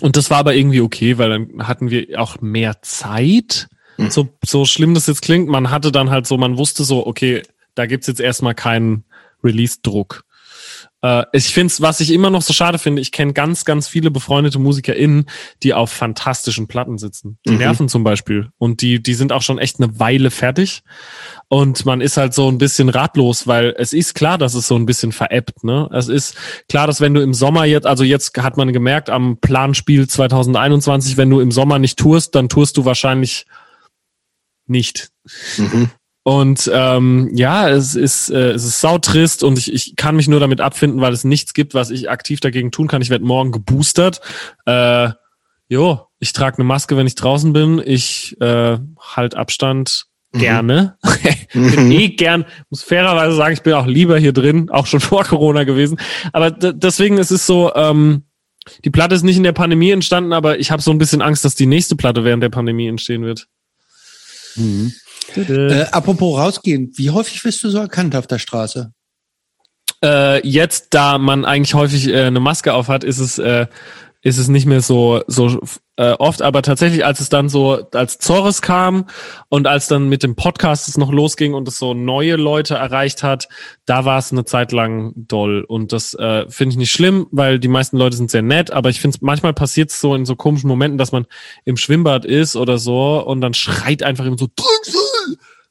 Und das war aber irgendwie okay, weil dann hatten wir auch mehr Zeit. Hm. So, so schlimm das jetzt klingt, man hatte dann halt so, man wusste so, okay, da gibt's jetzt erstmal keinen Release-Druck. Äh, ich finde es, was ich immer noch so schade finde, ich kenne ganz, ganz viele befreundete MusikerInnen, die auf fantastischen Platten sitzen. Die mhm. Nerven zum Beispiel. Und die, die sind auch schon echt eine Weile fertig. Und man ist halt so ein bisschen ratlos, weil es ist klar, dass es so ein bisschen veräppt. Ne? Es ist klar, dass wenn du im Sommer jetzt, also jetzt hat man gemerkt am Planspiel 2021, wenn du im Sommer nicht tourst, dann tourst du wahrscheinlich nicht. Mhm. Und ähm, ja, es ist, äh, es ist sautrist und ich, ich kann mich nur damit abfinden, weil es nichts gibt, was ich aktiv dagegen tun kann. Ich werde morgen geboostert. Äh, jo, ich trage eine Maske, wenn ich draußen bin. Ich äh, halt Abstand mhm. gerne. (laughs) Mhm. bin eh gern, muss fairerweise sagen, ich bin auch lieber hier drin, auch schon (laughs) vor Corona gewesen. Aber deswegen ist es so, ähm, die Platte ist nicht in der Pandemie entstanden, aber ich habe so ein bisschen Angst, dass die nächste Platte während der Pandemie entstehen wird. Mhm. Äh, apropos rausgehen, wie häufig wirst du so erkannt auf der Straße? Äh, jetzt, da man eigentlich häufig äh, eine Maske auf hat, ist es äh, ist es nicht mehr so so äh, oft, aber tatsächlich, als es dann so, als Zores kam und als dann mit dem Podcast es noch losging und es so neue Leute erreicht hat, da war es eine Zeit lang doll. Und das äh, finde ich nicht schlimm, weil die meisten Leute sind sehr nett, aber ich finde manchmal passiert es so in so komischen Momenten, dass man im Schwimmbad ist oder so und dann schreit einfach immer so!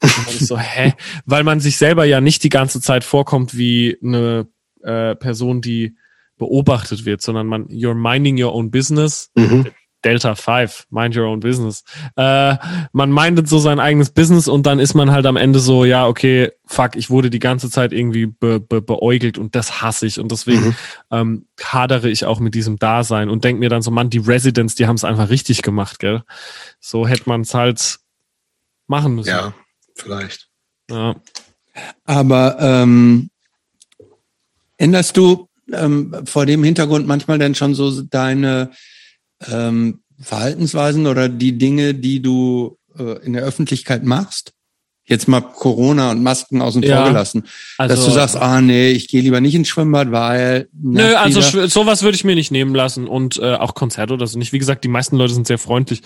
Und ich so, hä? Weil man sich selber ja nicht die ganze Zeit vorkommt wie eine äh, Person, die beobachtet wird, sondern man, you're minding your own business. Mhm. Delta 5, mind your own business. Äh, man mindet so sein eigenes Business und dann ist man halt am Ende so, ja, okay, fuck, ich wurde die ganze Zeit irgendwie be, be, beäugelt und das hasse ich und deswegen mhm. ähm, hadere ich auch mit diesem Dasein und denke mir dann so, man, die Residents, die haben es einfach richtig gemacht, gell? So hätte man es halt machen müssen. Ja, vielleicht. Ja. Aber ähm, änderst du ähm, vor dem Hintergrund manchmal dann schon so deine ähm, Verhaltensweisen oder die Dinge, die du äh, in der Öffentlichkeit machst? Jetzt mal Corona und Masken außen Ja, vor gelassen. Also, dass du sagst, ah nee, ich gehe lieber nicht ins Schwimmbad, weil. Nö, also sowas würde ich mir nicht nehmen lassen und äh, auch Konzerte oder so nicht. Wie gesagt, die meisten Leute sind sehr freundlich.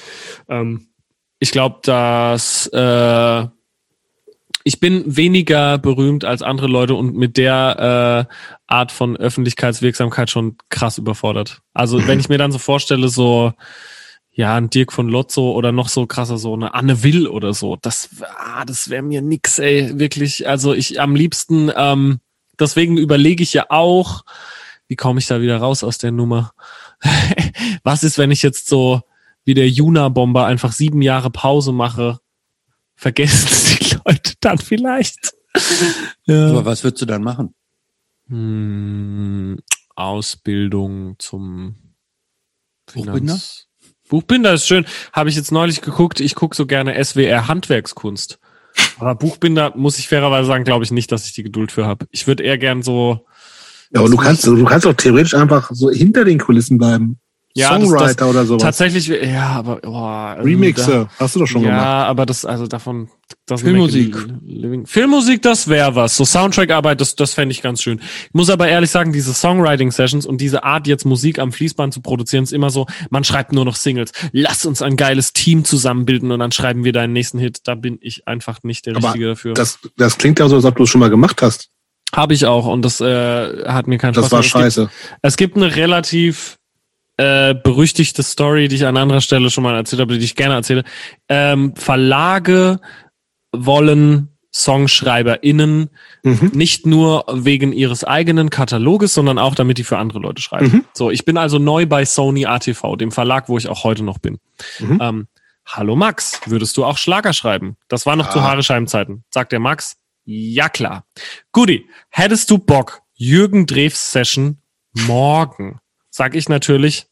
Ähm, ich glaube, dass äh, ich bin weniger berühmt als andere Leute und mit der äh, Art von Öffentlichkeitswirksamkeit schon krass überfordert. Also (laughs) wenn ich mir dann so vorstelle, so ja, ein Dirk von Lotzo oder noch so krasser, so eine Anne Will oder so, das, ah, das wäre mir nix, ey, wirklich. Also ich am liebsten, ähm, deswegen überlege ich ja auch, wie komme ich da wieder raus aus der Nummer? (laughs) Was ist, wenn ich jetzt so wie der Juna-Bomber einfach sieben Jahre Pause mache? Vergessen (laughs) die Leute dann vielleicht? (laughs) ja. Aber was würdest du dann machen? Hm, Ausbildung zum Buchbinder? Finanz- Buchbinder ist schön. Habe ich jetzt neulich geguckt. Ich gucke so gerne SWR Handwerkskunst. Aber Buchbinder muss ich fairerweise sagen, glaube ich nicht, dass ich die Geduld für habe. Ich würde eher gern so Ja, aber du kannst, du kannst auch theoretisch einfach so hinter den Kulissen bleiben. Ja, das- Songwriter das- oder sowas. tatsächlich, ja, aber oh, also Remixe, da- hast du doch schon ja, gemacht. aber das, also davon, das Filmmusik. Living. Filmmusik, das wäre was. So Soundtrack-Arbeit, das, das fände ich ganz schön. Ich muss aber ehrlich sagen, diese Songwriting-Sessions und diese Art, jetzt Musik am Fließband zu produzieren, ist immer so, man schreibt nur noch Singles. Lass uns ein geiles Team zusammenbilden und dann schreiben wir deinen nächsten Hit. Da bin ich einfach nicht der Aber Richtige dafür. Das, das klingt ja so, als ob du es schon mal gemacht hast. Habe ich auch und das äh, hat mir keinen Das Spaß war gemacht. Es gibt- scheiße. Es gibt eine relativ äh, berüchtigte Story, die ich an anderer Stelle schon mal erzählt habe, die ich gerne erzähle. Ähm, Verlage wollen SongschreiberInnen Mhm. nicht nur wegen ihres eigenen Kataloges, sondern auch damit die für andere Leute schreiben. Mhm. So, ich bin also neu bei Sony ATV, dem Verlag, wo ich auch heute noch bin. Mhm. Ähm, Hallo Max, würdest du auch Schlager schreiben? Das war noch Ah. zu Haarescheibenzeiten. Sagt der Max, ja klar. Guti, hättest du Bock, Jürgen Drews Session morgen? Sag ich natürlich,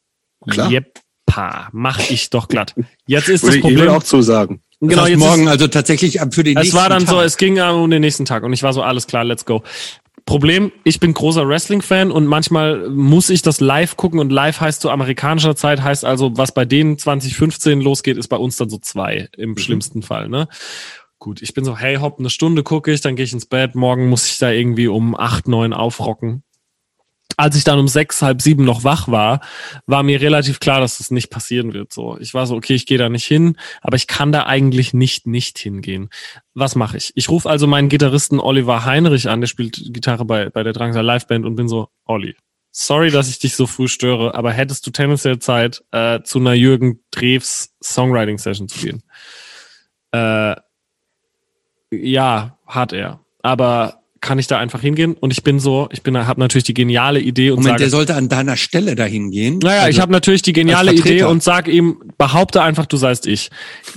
Klar. jeppa, mach ich doch glatt. Jetzt ist das ich, ich will Problem, auch zusagen. Das genau, heißt, jetzt morgen ist, also tatsächlich ab für den es nächsten war dann Tag. so, es ging um den nächsten Tag und ich war so, alles klar, let's go. Problem, ich bin großer Wrestling-Fan und manchmal muss ich das live gucken und live heißt zu amerikanischer Zeit, heißt also, was bei denen 2015 losgeht, ist bei uns dann so zwei im schlimmsten Fall, ne? Gut, ich bin so, hey hopp, eine Stunde gucke ich, dann gehe ich ins Bett, morgen muss ich da irgendwie um acht, neun aufrocken. Als ich dann um sechs, halb sieben noch wach war, war mir relativ klar, dass das nicht passieren wird. So, ich war so, okay, ich gehe da nicht hin, aber ich kann da eigentlich nicht nicht hingehen. Was mache ich? Ich rufe also meinen Gitarristen Oliver Heinrich an, der spielt Gitarre bei bei der Drangsal Liveband und bin so, Olli, sorry, dass ich dich so früh störe, aber hättest du tendenziell Zeit, äh, zu einer Jürgen Drews Songwriting Session zu gehen? Äh, ja, hat er. Aber kann ich da einfach hingehen? Und ich bin so, ich bin, habe natürlich die geniale Idee und Moment, sage, der sollte an deiner Stelle dahin gehen. naja, Also, ich habe natürlich die geniale. Idee und sag ihm, behaupte einfach, du seist ich.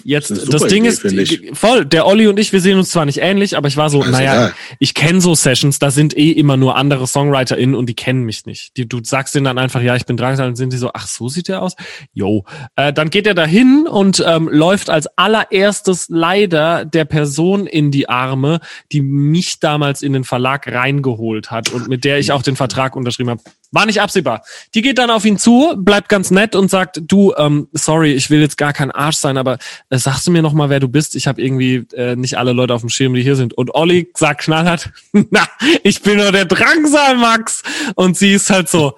Jetzt, Das das, Ding Idee, ist, voll, der Olli und ich, wir sehen uns zwar nicht ähnlich, aber ich war so, Also, naja, ja. ich kenne so Sessions, da sind eh immer nur andere SongwriterInnen und die kennen mich nicht. Die, du sagst denen dann einfach, ja, ich bin Drangsal, dann sind die so, ach, so sieht der aus? Jo. Äh, dann geht er dahin und ähm, läuft als allererstes leider der Person in die Arme, die mich damals in den Verlag reingeholt hat und mit der ich auch den Vertrag unterschrieben habe. War nicht absehbar. Die geht dann auf ihn zu, bleibt ganz nett und sagt, du, ähm, sorry, ich will jetzt gar kein Arsch sein, aber äh, sagst du mir noch mal, wer du bist? Ich habe irgendwie äh, nicht alle Leute auf dem Schirm, die hier sind. Und Olli sagt knallhart, (laughs) na, ich bin nur der Drangsal, Max. Und sie ist halt so,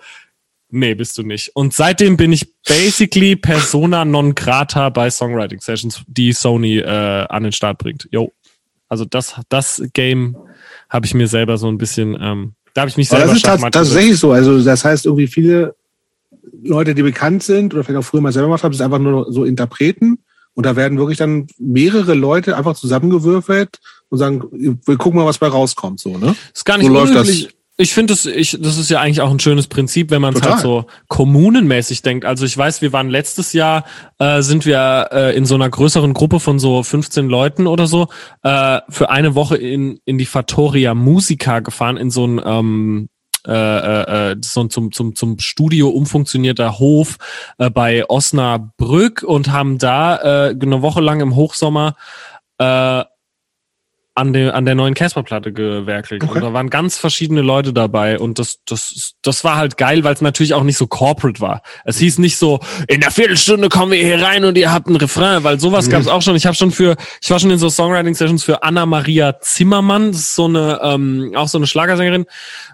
nee, bist du nicht. Und seitdem bin ich basically persona non grata bei Songwriting Sessions, die Sony äh, an den Start bringt. Jo. Also das, das Game habe ich mir selber so ein bisschen, ähm, da habe ich mich Aber selber das ist tatsächlich so. Also das heißt irgendwie viele Leute, die bekannt sind oder vielleicht auch früher mal selber gemacht haben, sind einfach nur so Interpreten. Und da werden wirklich dann mehrere Leute einfach zusammengewürfelt und sagen, wir gucken mal, was bei rauskommt. So, ne? Ist gar nicht So läuft unüblich. das. Ich finde das, ich, das ist ja eigentlich auch ein schönes Prinzip, wenn man es halt so kommunenmäßig denkt. Also ich weiß, wir waren letztes Jahr, äh, sind wir äh, in so einer größeren Gruppe von so 15 Leuten oder so, äh, für eine Woche in, in die Fattoria Musica gefahren, in so ein, ähm, äh, äh, äh, so ein zum, zum, zum Studio umfunktionierter Hof äh, bei Osnabrück und haben da äh, eine Woche lang im Hochsommer äh, an der an der neuen Casper-Platte gewerkelt. Okay. Und da waren ganz verschiedene Leute dabei und das das das war halt geil, weil es natürlich auch nicht so corporate war. Es hieß nicht so in der Viertelstunde kommen wir hier rein und ihr habt einen Refrain, weil sowas Mhm. gab es auch schon. Ich habe schon für ich war schon in so Songwriting Sessions für Anna Maria Zimmermann, das ist so eine ähm, auch so eine Schlagersängerin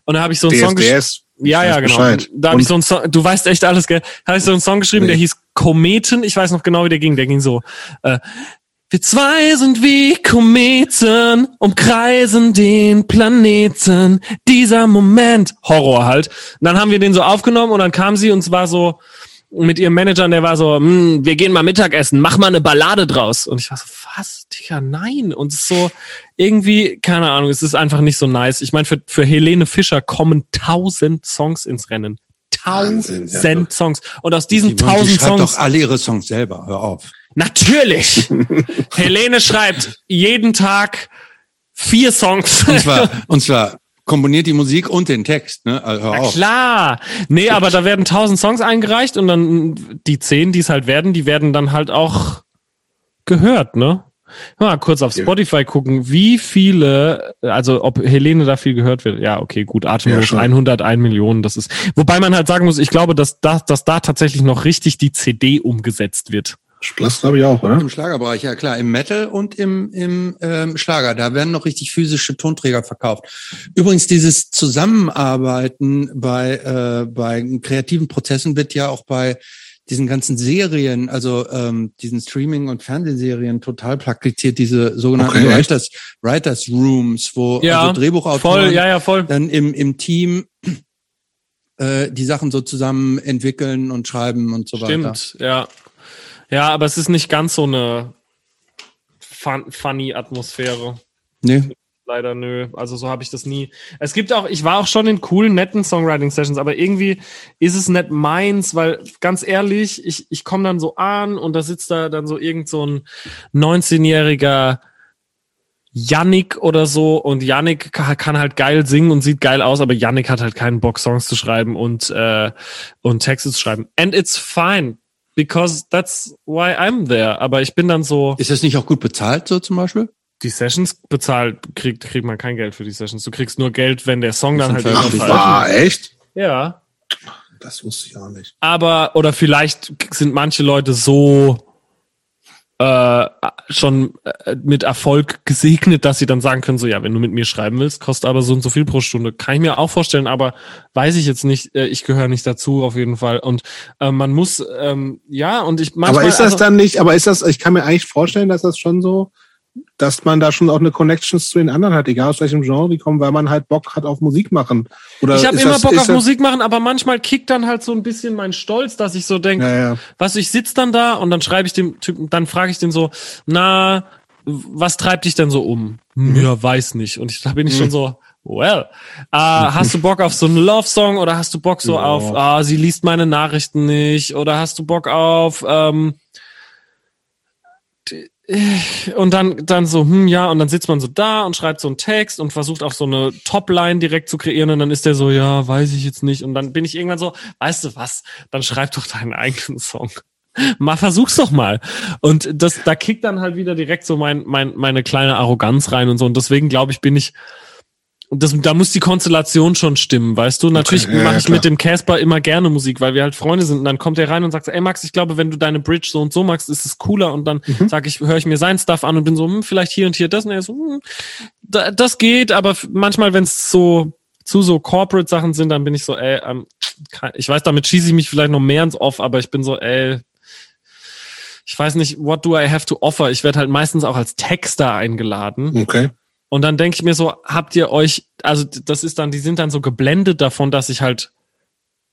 und da habe ich so einen Song DSDS. ja, Ich ja, weiß genau. Bescheid. Da habe ich so einen Song, du weißt echt alles, gell? Da habe ich so einen Song geschrieben, Nee. der hieß Kometen. Ich weiß noch genau, wie der ging. Der ging so, äh, wir zwei sind wie Kometen, umkreisen den Planeten. Dieser Moment, Horror halt. Und dann haben wir den so aufgenommen und dann kam sie und es war so mit ihrem Manager, und der war so, hm, wir gehen mal Mittagessen, mach mal eine Ballade draus. Und ich war so, was, Digga, nein. Und es ist so, irgendwie, keine Ahnung, es ist einfach nicht so nice. Ich meine, für, für Helene Fischer kommen tausend Songs ins Rennen. Wahnsinn, Tausend ja. Songs. Und aus diesen Die, die tausend schreibt Songs. doch alle ihre Songs selber. Hör auf. Natürlich. (laughs) Helene schreibt jeden Tag vier Songs. Und zwar, (laughs) und zwar komponiert die Musik und den Text. Ne? Also hör Na auf. klar. Nee, aber da werden tausend Songs eingereicht und dann die zehn, die es halt werden, die werden dann halt auch gehört, ne? Mal kurz auf Ja. Spotify gucken, wie viele, also ob Helene da viel gehört wird. Ja, okay, gut, Ja, atemlos, schon. 101 Millionen, das ist. Wobei man halt sagen muss, ich glaube, dass da, dass da tatsächlich noch richtig die CD umgesetzt wird. Das glaube ich auch, oder? Im Schlagerbereich, ja klar, im Metal und im, im ähm, Schlager, da werden noch richtig physische Tonträger verkauft. Übrigens, dieses Zusammenarbeiten bei, äh, bei kreativen Prozessen wird ja auch bei diesen ganzen Serien, also ähm, diesen Streaming- und Fernsehserien total praktiziert, diese sogenannten Okay? Writers, Writers Rooms, wo Ja, also Drehbuchautoren Voll, ja, ja, voll. dann im, im Team äh, die Sachen so zusammen entwickeln und schreiben und so weiter. Stimmt, ja. Ja, aber es ist nicht ganz so eine fun funny Atmosphäre. Nee. Leider nö. Also so habe ich das nie. Es gibt auch, ich war auch schon in coolen, netten Songwriting-Sessions, aber irgendwie ist es nicht meins, weil ganz ehrlich, ich, ich komme dann so an und da sitzt da dann so irgend so ein 19-jähriger Yannick oder so und Yannick ka- kann halt geil singen und sieht geil aus, aber Yannick hat halt keinen Bock, Songs zu schreiben und, äh, und Texte zu schreiben. And it's fine, because that's why I'm there. Aber ich bin dann so, Ist das nicht auch gut bezahlt, so zum Beispiel? die Sessions bezahlt, kriegt, kriegt man kein Geld für die Sessions. Du kriegst nur Geld, wenn der Song dann halt veröffentlicht. war echt? Ja. Das wusste ich auch nicht. Aber, oder vielleicht sind manche Leute so äh, schon äh, mit Erfolg gesegnet, dass sie dann sagen können, so ja, wenn du mit mir schreiben willst, kostet aber so und so viel pro Stunde. Kann ich mir auch vorstellen, aber weiß ich jetzt nicht, äh, ich gehöre nicht dazu auf jeden Fall. Und äh, man muss, ähm, ja, und ich manchmal, aber ist das also, dann nicht, aber ist das, ich kann mir eigentlich vorstellen, dass das schon so, dass man da schon auch eine Connections zu den anderen hat, egal aus welchem Genre die kommen, weil man halt Bock hat auf Musik machen. Oder ich habe immer das- Bock auf Musik machen, aber manchmal kickt dann halt so ein bisschen mein Stolz, dass ich so denke, Ja, ja. was ich sitz dann da und dann schreibe ich dem Typen, dann frage ich den so, na, was treibt dich denn so um? Mhm. Ja, weiß nicht. Und ich, da bin ich schon so, well, äh, hast du Bock auf so einen Love-Song oder hast du Bock so Ja. auf, ah, sie liest meine Nachrichten nicht oder hast du Bock auf, ähm, und dann, dann so, hm, ja, und dann sitzt man so da und schreibt so einen Text und versucht auch so eine Topline direkt zu kreieren und dann ist der so, ja, weiß ich jetzt nicht. Und dann bin ich irgendwann so, weißt du was, dann schreib doch deinen eigenen Song. (laughs) Mal versuch's doch mal. Und das, da kickt dann halt wieder direkt so mein, mein, meine kleine Arroganz rein und so. Und deswegen glaube ich, bin ich, das, da muss die Konstellation schon stimmen, weißt du? Natürlich ja, mache ja, ich klar. mit dem Casper immer gerne Musik, weil wir halt Freunde sind. Und dann kommt er rein und sagt, ey Max, ich glaube, wenn du deine Bridge so und so magst, ist es cooler. Und dann Mhm. sag ich, höre ich mir sein Stuff an und bin so, hm, vielleicht hier und hier das. Und er so, hm, da, das geht, aber manchmal, wenn es so zu so Corporate Sachen sind, dann bin ich so, ey, ähm, ich weiß, damit schieße ich mich vielleicht noch mehr ins Off, aber ich bin so, ey, ich weiß nicht, what do I have to offer? Ich werde halt meistens auch als Texter eingeladen. Okay. Und dann denke ich mir so, habt ihr euch, also das ist dann, die sind dann so geblendet davon, dass ich halt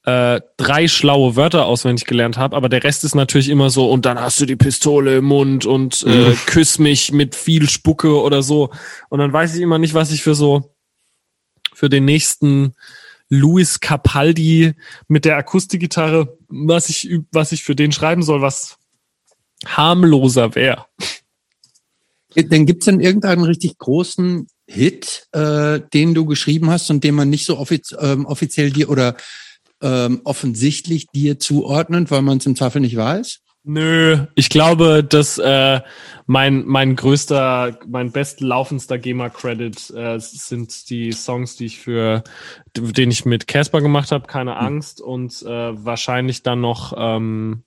äh, drei schlaue Wörter auswendig gelernt habe, aber der Rest ist natürlich immer so, und dann hast du die Pistole im Mund und äh, küss mich mit viel Spucke oder so. Und dann weiß ich immer nicht, was ich für so für den nächsten Louis Capaldi mit der Akustikgitarre, was ich, was ich für den schreiben soll, was harmloser wäre. Dann gibt's denn irgendeinen richtig großen Hit, äh, den du geschrieben hast und den man nicht so offiz ähm, offiziell dir oder ähm, offensichtlich dir zuordnet, weil man es im Zweifel nicht weiß? Nö, ich glaube, dass äh, mein mein größter, mein bestlaufendster GEMA-Credit äh, sind die Songs, die ich für, den ich mit Casper gemacht habe, keine Angst und äh, wahrscheinlich dann noch ähm,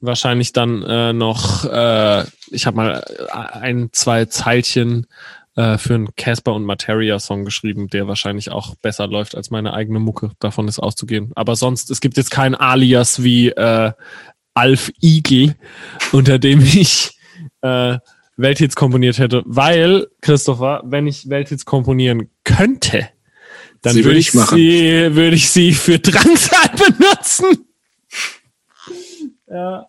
wahrscheinlich dann äh, noch, äh, ich habe mal ein, zwei Zeilchen äh, für einen Casper und Materia Song geschrieben, der wahrscheinlich auch besser läuft als meine eigene Mucke. Davon ist auszugehen. Aber sonst, es gibt jetzt kein Alias wie äh, Alf Igel, unter dem ich äh, Welthits komponiert hätte. Weil, Christopher, wenn ich Welthits komponieren könnte, dann würde ich, ich machen. sie, würde ich sie für Drangsal (laughs) benutzen. Ja.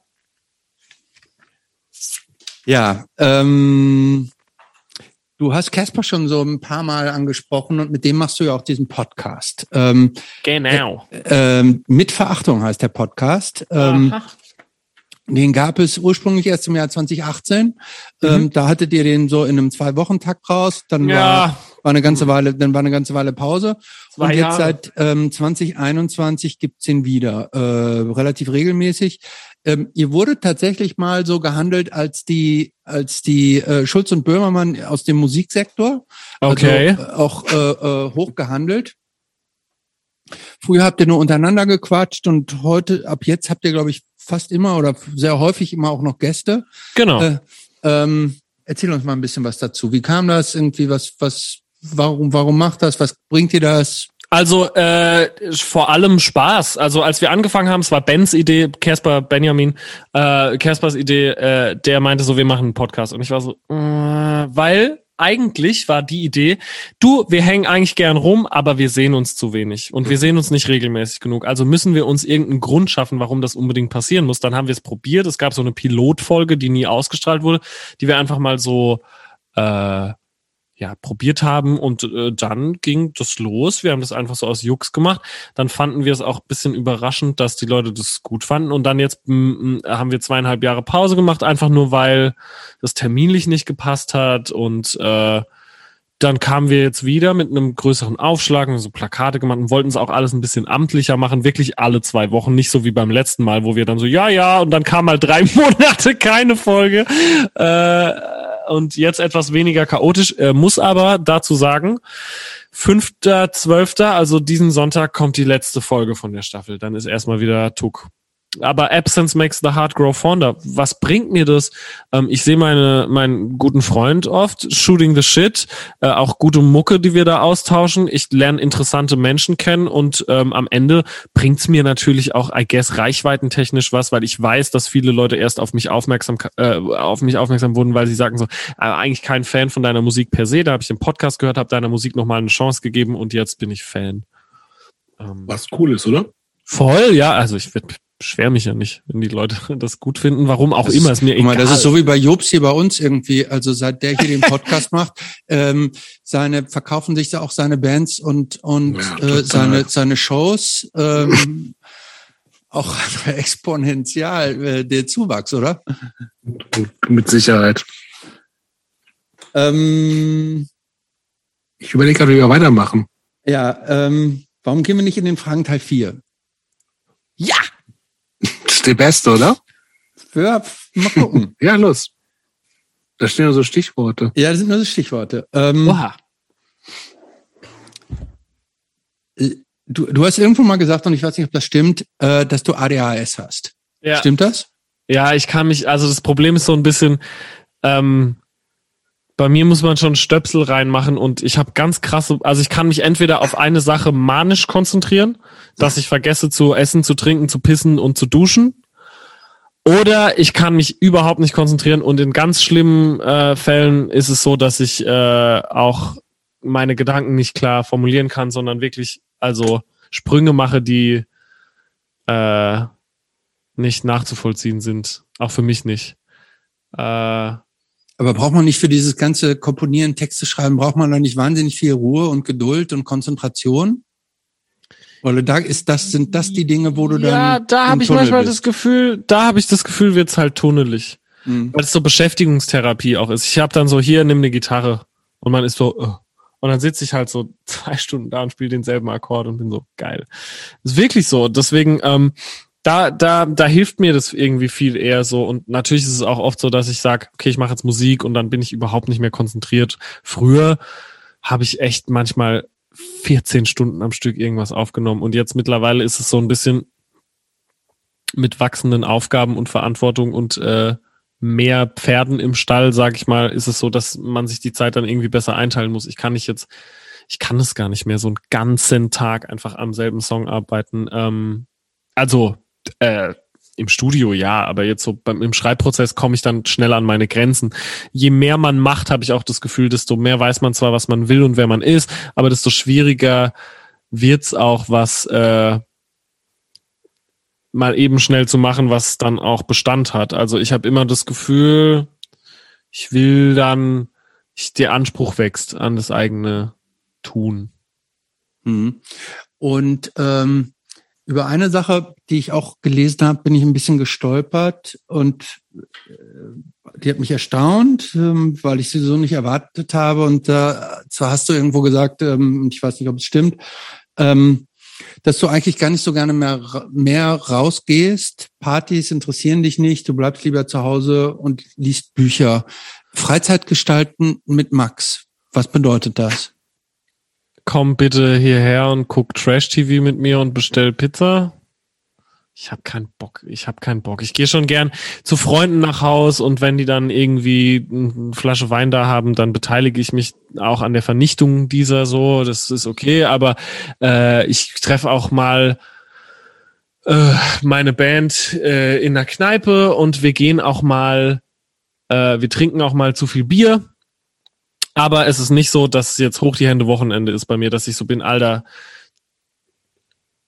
Ja, ähm, du hast Casper schon so ein paar Mal angesprochen und mit dem machst du ja auch diesen Podcast. Ähm, Genau. ähm, mit Verachtung heißt der Podcast. Ähm, den gab es ursprünglich erst im Jahr 2018. Ähm, da hattet ihr den so in einem Zwei-Wochen-Takt raus. Dann war, Ja, war eine ganze Weile, dann war eine ganze Weile Pause. Zwei und jetzt Jahre. seit ähm, 2021 gibt's ihn wieder, äh, relativ regelmäßig. Ähm, ihr wurde tatsächlich mal so gehandelt als die, als die äh, Schulz und Böhmermann aus dem Musiksektor. okay. Also, äh, auch äh, äh, hoch gehandelt. Früher habt ihr nur untereinander gequatscht und heute, ab jetzt habt ihr, glaube ich, fast immer oder sehr häufig immer auch noch Gäste. genau. Äh, ähm, erzähl uns mal ein bisschen was dazu. Wie kam das irgendwie? Was, was, warum, warum macht das? Was bringt ihr das? Also äh, vor allem Spaß. Also als wir angefangen haben, es war Bens Idee, Casper Benjamin, äh, Caspers Idee, äh, der meinte so, wir machen einen Podcast. Und ich war so, äh, weil eigentlich war die Idee, du, wir hängen eigentlich gern rum, aber wir sehen uns zu wenig und wir sehen uns nicht regelmäßig genug. Also müssen wir uns irgendeinen Grund schaffen, warum das unbedingt passieren muss. Dann haben wir es probiert. Es gab so eine Pilotfolge, die nie ausgestrahlt wurde, die wir einfach mal so äh, ja, probiert haben und äh, dann ging das los. Wir haben das einfach so aus Jux gemacht. Dann fanden wir es auch bisschen überraschend, dass die Leute das gut fanden. Und dann jetzt mm, mm, haben wir zweieinhalb Jahre Pause gemacht, einfach nur weil das terminlich nicht gepasst hat. Und äh, dann kamen wir jetzt wieder mit einem größeren Aufschlag und so Plakate gemacht und wollten es auch alles ein bisschen amtlicher machen, wirklich alle zwei Wochen, nicht so wie beim letzten Mal, wo wir dann so, ja, ja, und dann kam mal drei (laughs) Monate keine Folge. Äh, und jetzt etwas weniger chaotisch, äh, muss aber dazu sagen, 5.12., also diesen Sonntag kommt die letzte Folge von der Staffel. Dann ist erstmal wieder Tuck. Aber Absence makes the heart grow fonder. Was bringt mir das? Ähm, ich sehe meine, meinen guten Freund oft, shooting the shit, äh, auch gute Mucke, die wir da austauschen. Ich lerne interessante Menschen kennen und ähm, am Ende bringt's mir natürlich auch, I guess, reichweitentechnisch was, weil ich weiß, dass viele Leute erst auf mich aufmerksam, äh, auf mich aufmerksam wurden, weil sie sagen so, äh, eigentlich kein Fan von deiner Musik per se. Da habe ich den Podcast gehört, habe deiner Musik nochmal eine Chance gegeben und jetzt bin ich Fan. Ähm, Was cool ist, oder? Voll, ja. Also ich werd- beschwer mich ja nicht, wenn die Leute (laughs) das gut finden. Warum auch Das immer, ist mir Guck mal, egal. das ist so wie bei Jobs hier bei uns irgendwie. Also seit der hier den Podcast macht, (laughs) ähm, seine verkaufen sich da auch seine Bands und und Ja, äh, seine seine Shows. Ähm, (laughs) auch exponentiell äh, der Zuwachs, oder? Mit Sicherheit. Ähm, Ich überlege gerade, wie wir weitermachen. ja, ähm, warum gehen wir nicht in den Fragen Teil 4? ja! Das ist die beste, oder? Ja, mal gucken. (laughs) Ja, los. Da stehen ja so Stichworte. ja, das sind nur so Stichworte. Ähm, Oha. du, du hast irgendwo mal gesagt, und ich weiß nicht, ob das stimmt, äh, dass du ADHS hast. Ja. Stimmt das? ja, ich kann mich, also das Problem ist so ein bisschen, ähm, bei mir muss man schon Stöpsel reinmachen und ich habe ganz krasse, also ich kann mich entweder auf eine Sache manisch konzentrieren, dass ich vergesse zu essen, zu trinken, zu pissen und zu duschen. Oder ich kann mich überhaupt nicht konzentrieren und in ganz schlimmen äh, Fällen ist es so, dass ich äh, auch meine Gedanken nicht klar formulieren kann, sondern wirklich also Sprünge mache, die äh, nicht nachzuvollziehen sind. Auch für mich nicht. Äh, Aber braucht man nicht für dieses ganze Komponieren, Texte schreiben, braucht man da nicht wahnsinnig viel Ruhe und Geduld und Konzentration? Oder da ist das, sind das die Dinge, wo du dann. ja, da habe ich Tunnel manchmal bist? das Gefühl, da habe ich das Gefühl, wird's halt tunnelig. Mhm. Weil es so Beschäftigungstherapie auch ist. Ich habe dann so, hier, nimm eine Gitarre. Und man ist so, uh. und dann sitze ich halt so (laughs) zwei Stunden da und spiele denselben Akkord und bin so, geil. Ist wirklich so. Deswegen, ähm, da, da, da hilft mir das irgendwie viel eher so. Und natürlich ist es auch oft so, dass ich sage, okay, ich mache jetzt Musik und dann bin ich überhaupt nicht mehr konzentriert. Früher habe ich echt manchmal 14 Stunden am Stück irgendwas aufgenommen. Und jetzt mittlerweile ist es so ein bisschen mit wachsenden Aufgaben und Verantwortung und äh, mehr Pferden im Stall, sag ich mal, ist es so, dass man sich die Zeit dann irgendwie besser einteilen muss. Ich kann nicht jetzt, ich kann es gar nicht mehr so einen ganzen Tag einfach am selben Song arbeiten. Ähm, also äh, im Studio ja, aber jetzt so beim im Schreibprozess komme ich dann schnell an meine Grenzen. Je mehr man macht, habe ich auch das Gefühl, desto mehr weiß man zwar, was man will und wer man ist, aber desto schwieriger wird's auch, was äh, mal eben schnell zu machen, was dann auch Bestand hat. Also ich habe immer das Gefühl, ich will dann, ich, der Anspruch wächst an das eigene Tun. Mhm. Und ähm, über eine Sache, die ich auch gelesen habe, bin ich ein bisschen gestolpert und äh, die hat mich erstaunt, ähm, weil ich sie so nicht erwartet habe. Und äh, zwar hast du irgendwo gesagt, ähm, ich weiß nicht, ob es stimmt, ähm, dass du eigentlich gar nicht so gerne mehr, mehr rausgehst. Partys interessieren dich nicht, du bleibst lieber zu Hause und liest Bücher. Freizeit gestalten mit Max. Was bedeutet das? Komm bitte hierher und guck Trash-TV mit mir und bestell Pizza. Ich habe keinen Bock. Ich habe keinen Bock. Ich gehe schon gern zu Freunden nach Haus und wenn die dann irgendwie eine Flasche Wein da haben, dann beteilige ich mich auch an der Vernichtung dieser so. Das ist okay. Aber äh, ich treffe auch mal äh, meine Band äh, in der Kneipe und wir gehen auch mal, äh, wir trinken auch mal zu viel Bier aber es ist nicht so, dass jetzt hoch die Hände Wochenende ist bei mir, dass ich so bin, Alter,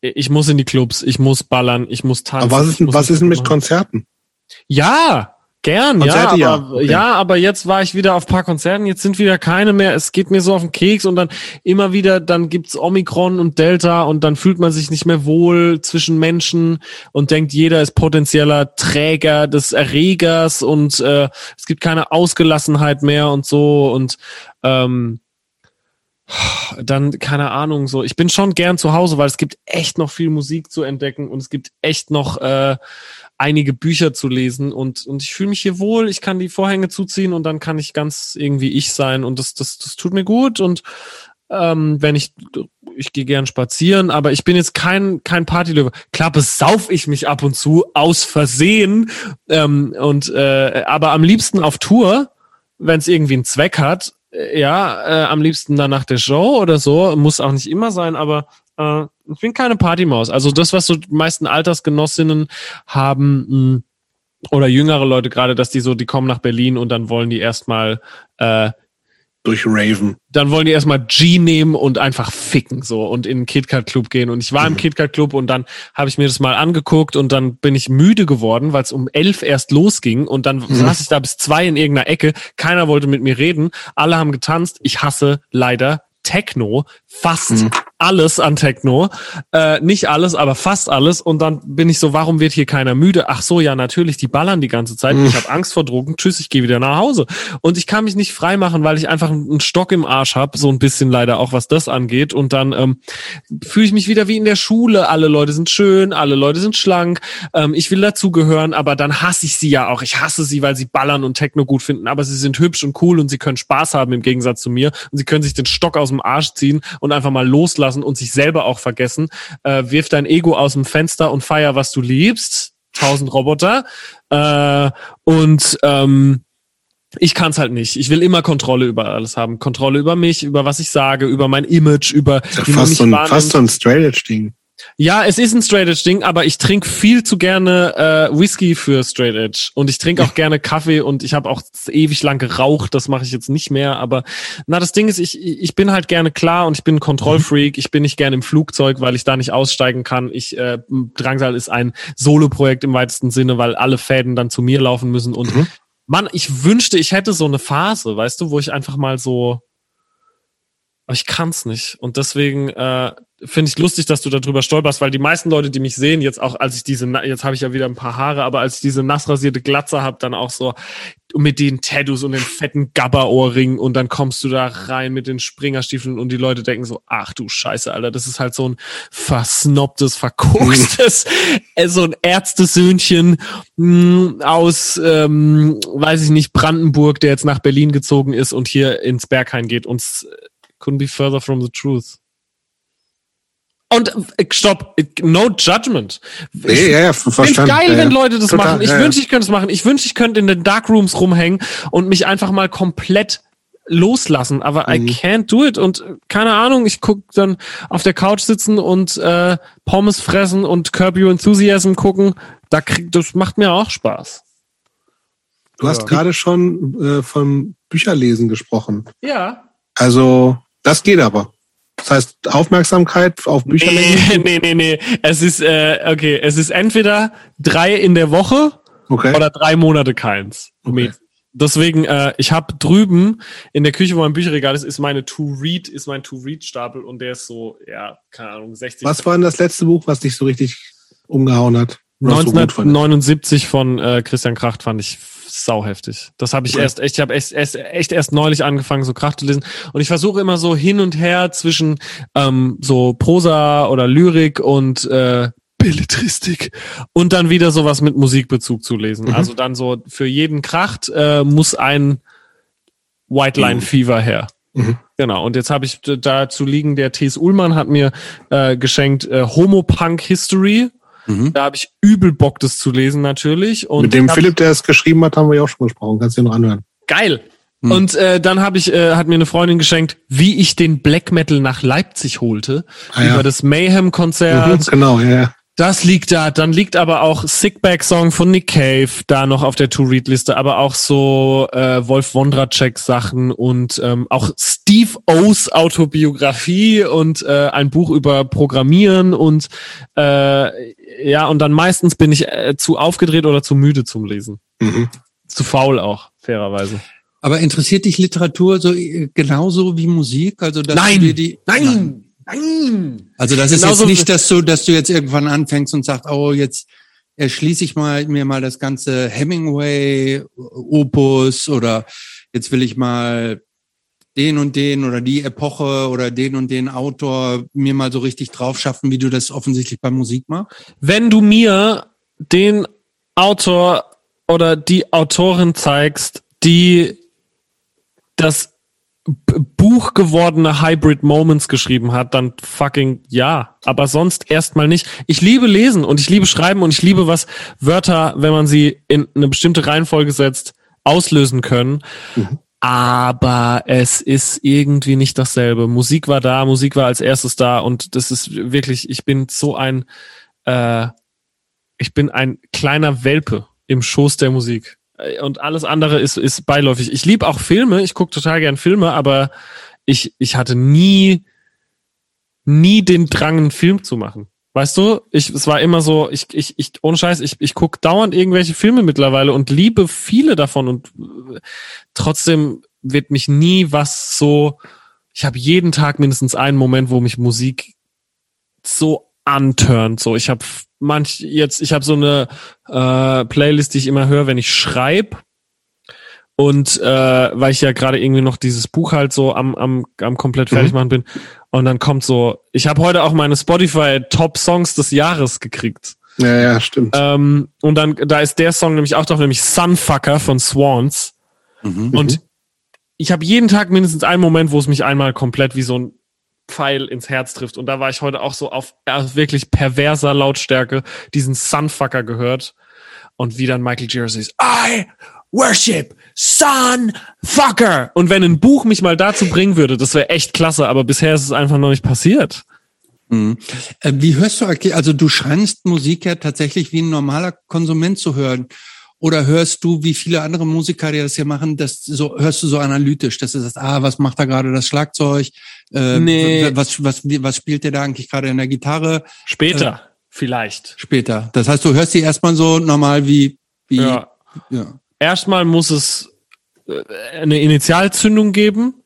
ich muss in die Clubs, ich muss ballern, ich muss tanzen. Aber was ist, was ist denn mit Konzerten? Ja, Gern, Konzerte, ja, aber, ja. Okay. ja, aber jetzt war ich wieder auf paar Konzerten, jetzt sind wieder keine mehr. Es geht mir so auf den Keks und dann immer wieder, dann gibt's Omikron und Delta und dann fühlt man sich nicht mehr wohl zwischen Menschen und denkt, jeder ist potenzieller Träger des Erregers und äh, es gibt keine Ausgelassenheit mehr und so und ähm, dann keine Ahnung so. Ich bin schon gern zu Hause, weil es gibt echt noch viel Musik zu entdecken und es gibt echt noch äh, einige Bücher zu lesen und, und ich fühle mich hier wohl, ich kann die Vorhänge zuziehen und dann kann ich ganz irgendwie ich sein und das, das, das tut mir gut und ähm, wenn ich, ich gehe gern spazieren, aber ich bin jetzt kein, kein Partylöwe. Klar besauf ich mich ab und zu aus Versehen ähm, und äh, aber am liebsten auf Tour, wenn es irgendwie einen Zweck hat, äh, ja, äh, am liebsten dann nach der Show oder so, muss auch nicht immer sein, aber äh, ich bin keine Partymaus. Also das, was so die meisten Altersgenossinnen haben, mh, oder jüngere Leute gerade, dass die so, die kommen nach Berlin und dann wollen die erstmal äh, durch Raven. Dann wollen die erstmal G nehmen und einfach ficken so und in den KitKat Club gehen. Und ich war mhm. im KitKat Club und dann habe ich mir das mal angeguckt und dann bin ich müde geworden, weil es um elf erst losging und dann mhm. saß ich da bis zwei in irgendeiner Ecke. Keiner wollte mit mir reden. Alle haben getanzt. Ich hasse leider Techno, fast mhm alles an Techno. Äh, nicht alles, aber fast alles. Und dann bin ich so, warum wird hier keiner müde? Ach so, ja, natürlich, die ballern die ganze Zeit. Ich habe Angst vor Drogen. Tschüss, ich gehe wieder nach Hause. Und ich kann mich nicht frei machen, weil ich einfach einen Stock im Arsch habe, so ein bisschen leider auch, was das angeht. Und dann ähm, fühle ich mich wieder wie in der Schule. Alle Leute sind schön, alle Leute sind schlank. Ähm, ich will dazugehören, aber dann hasse ich sie ja auch. Ich hasse sie, weil sie ballern und Techno gut finden. Aber sie sind hübsch und cool und sie können Spaß haben im Gegensatz zu mir. Und sie können sich den Stock aus dem Arsch ziehen und einfach mal loslassen lassen und sich selber auch vergessen. Äh, wirf dein Ego aus dem Fenster und feier, was du liebst. Tausend Roboter. Äh, und ähm, ich kann es halt nicht. Ich will immer Kontrolle über alles haben. Kontrolle über mich, über was ich sage, über mein Image, über wie fast, so ein, fast so ein Straight Edge Ding. Ja, es ist ein Straight Edge Ding, aber ich trinke viel zu gerne äh, Whisky für Straight Edge. Und ich trinke auch (laughs) gerne Kaffee und ich habe auch ewig lang geraucht, das mache ich jetzt nicht mehr, aber na das Ding ist, ich ich bin halt gerne klar und ich bin ein Kontrollfreak, ich bin nicht gerne im Flugzeug, weil ich da nicht aussteigen kann. Ich äh, Drangsal ist ein Solo-Projekt im weitesten Sinne, weil alle Fäden dann zu mir laufen müssen. Und mhm. Mann, ich wünschte, ich hätte so eine Phase, weißt du, wo ich einfach mal so aber ich kann's nicht. Und deswegen äh, finde ich lustig, dass du darüber stolperst, weil die meisten Leute, die mich sehen, jetzt auch als ich diese, jetzt habe ich ja wieder ein paar Haare, aber als ich diese nassrasierte Glatze habe, dann auch so mit den Tattoos und den fetten Gabba-Ohrringen und dann kommst du da rein mit den Springerstiefeln und die Leute denken so, ach du Scheiße, Alter, das ist halt so ein versnobtes, verkokstes, (laughs) äh, so ein Ärztesöhnchen mh, hm, aus, ähm, weiß ich nicht, Brandenburg, der jetzt nach Berlin gezogen ist und hier ins Berghain geht und couldn't be further from the truth. Und äh, stopp, no judgment. Nee, ja, ja, verstanden. geil, ja, wenn Leute das Total, machen. Ich ja, wünsche, ich könnte es machen. Ich wünsche, ich könnte in den Darkrooms rumhängen und mich einfach mal komplett loslassen, aber mhm. I can't do it und äh, keine Ahnung, ich guck dann auf der Couch sitzen und äh, Pommes fressen und Curb Your Enthusiasm gucken, da krieg, das macht mir auch Spaß. Du hast gerade schon äh, vom Bücherlesen gesprochen. Ja. Also, das geht aber. Das heißt, Aufmerksamkeit auf Bücher nee, (laughs) nee, nee, nee. Es ist, äh, okay, es ist entweder drei in der Woche okay. oder drei Monate keins. Okay. Deswegen, äh, ich habe drüben in der Küche, wo mein Bücherregal ist, ist meine To-Read, ist mein To-Read-Stapel und der ist so, ja, keine Ahnung, 60. Was war denn das letzte Buch, was dich so richtig umgehauen hat? 1979 von äh, Christian Kracht fand ich sauheftig. Das habe ich okay. erst echt, ich habe echt, echt, echt erst neulich angefangen, so Krach zu lesen. Und ich versuche immer so hin und her zwischen ähm, so Prosa oder Lyrik und äh, Belletristik und dann wieder sowas mit Musikbezug zu lesen. Mhm. Also dann so für jeden Kracht äh, muss ein White Line mhm. Fever her. Mhm. Genau. Und jetzt habe ich dazu liegen, der T.S. Ullmann hat mir äh, geschenkt äh, Homo Punk History Mhm. Da habe ich übel Bock, das zu lesen natürlich. Und Mit dem Philipp, der es geschrieben hat, haben wir ja auch schon gesprochen. Kannst du dir noch anhören. Geil. Mhm. Und äh, dann habe ich, äh, hat mir eine Freundin geschenkt, wie ich den Black Metal nach Leipzig holte. Ah, über ja. das Mayhem-Konzert. Mhm, genau, ja. Das liegt da. Dann liegt aber auch Sickback Song von Nick Cave da noch auf der To-Read-Liste, aber auch so äh, Wolf Wondracek Sachen und ähm, auch Steve O's Autobiografie und äh, ein Buch über Programmieren und äh, ja, und dann meistens bin ich äh, zu aufgedreht oder zu müde zum Lesen. Mhm. Zu faul auch, fairerweise. Aber interessiert dich Literatur so äh, genauso wie Musik? Also dass nein, du die, nein, nein. Nein. Also das ist jetzt nicht, dass du, dass du jetzt irgendwann anfängst und sagst, oh, jetzt erschließe ich mal mir mal das ganze Hemingway Opus oder jetzt will ich mal den und den oder die Epoche oder den und den Autor mir mal so richtig drauf schaffen, wie du das offensichtlich bei Musik machst? Wenn du mir den Autor oder die Autorin zeigst, die das Buch gewordene Hybrid Moments geschrieben hat, dann fucking ja. Aber sonst erstmal nicht. Ich liebe lesen und ich liebe schreiben und ich liebe, was Wörter, wenn man sie in eine bestimmte Reihenfolge setzt, auslösen können. Mhm. Aber es ist irgendwie nicht dasselbe. Musik war da, Musik war als erstes da und das ist wirklich, ich bin so ein, äh, ich bin ein kleiner Welpe im Schoß der Musik. Äh, und alles andere ist, ist beiläufig. Ich liebe auch Filme, ich gucke total gern Filme, aber ich, ich hatte nie, nie den Drang, einen Film zu machen. Weißt du, ich, es war immer so, ich, ich, ich, ohne Scheiß, ich, ich gucke dauernd irgendwelche Filme mittlerweile und liebe viele davon und äh, trotzdem wird mich nie was so, ich habe jeden Tag mindestens einen Moment, wo mich Musik so anturnt. So, ich habe manch jetzt, ich habe so eine äh, Playlist, die ich immer höre, wenn ich schreibe. Und äh, weil ich ja gerade irgendwie noch dieses Buch halt so am, am, am komplett mhm. fertig machen bin. Und dann kommt so, ich habe heute auch meine Spotify Top Songs des Jahres gekriegt. Ja, ja, stimmt. Ähm, und dann, da ist der Song nämlich auch drauf, nämlich Sunfucker von Swans. Mhm. Und ich habe jeden Tag mindestens einen Moment, wo es mich einmal komplett wie so ein Pfeil ins Herz trifft. Und da war ich heute auch so auf wirklich perverser Lautstärke diesen Sunfucker gehört. Und wie dann Michael Jersey I worship Sunfucker. Und wenn ein Buch mich mal dazu bringen würde, das wäre echt klasse, aber bisher ist es einfach noch nicht passiert. Mhm. Äh, wie hörst du, also du scheinst Musik ja tatsächlich wie ein normaler Konsument zu hören. Oder hörst du, wie viele andere Musiker, die das hier machen, das so hörst du so analytisch, dass du sagst, ah, was macht da gerade das Schlagzeug? Äh, nee. Was, was, was spielt der da eigentlich gerade in der Gitarre? Später, äh, vielleicht. Später. Das heißt, du hörst die erstmal so normal wie, wie ja. ja. Erstmal muss es äh, eine Initialzündung geben.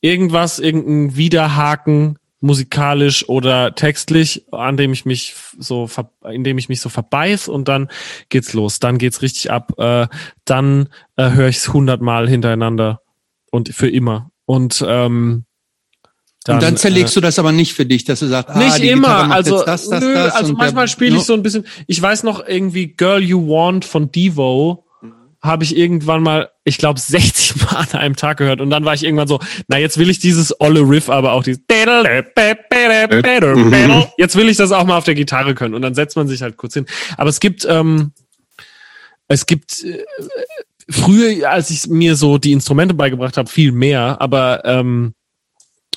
Irgendwas, irgendein Widerhaken, musikalisch oder textlich, an dem ich mich so, in dem ich mich so verbeiß und dann geht's los, dann geht's richtig ab, äh, dann äh, höre ich es hundertmal hintereinander und für immer. Und ähm, dann, und dann zerlegst äh, du das aber nicht für dich, dass du sagst, ah, nicht immer, also das, das, nö, das also manchmal spiele ich so ein bisschen. Ich weiß noch irgendwie Girl You Want von Devo habe ich irgendwann mal, ich glaube, 60 Mal an einem Tag gehört und dann war ich irgendwann so, na jetzt will ich dieses olle Riff, aber auch dieses jetzt will ich das auch mal auf der Gitarre können und dann setzt man sich halt kurz hin. Aber es gibt, ähm, es gibt äh, früher, als ich mir so die Instrumente beigebracht habe, viel mehr, aber ähm,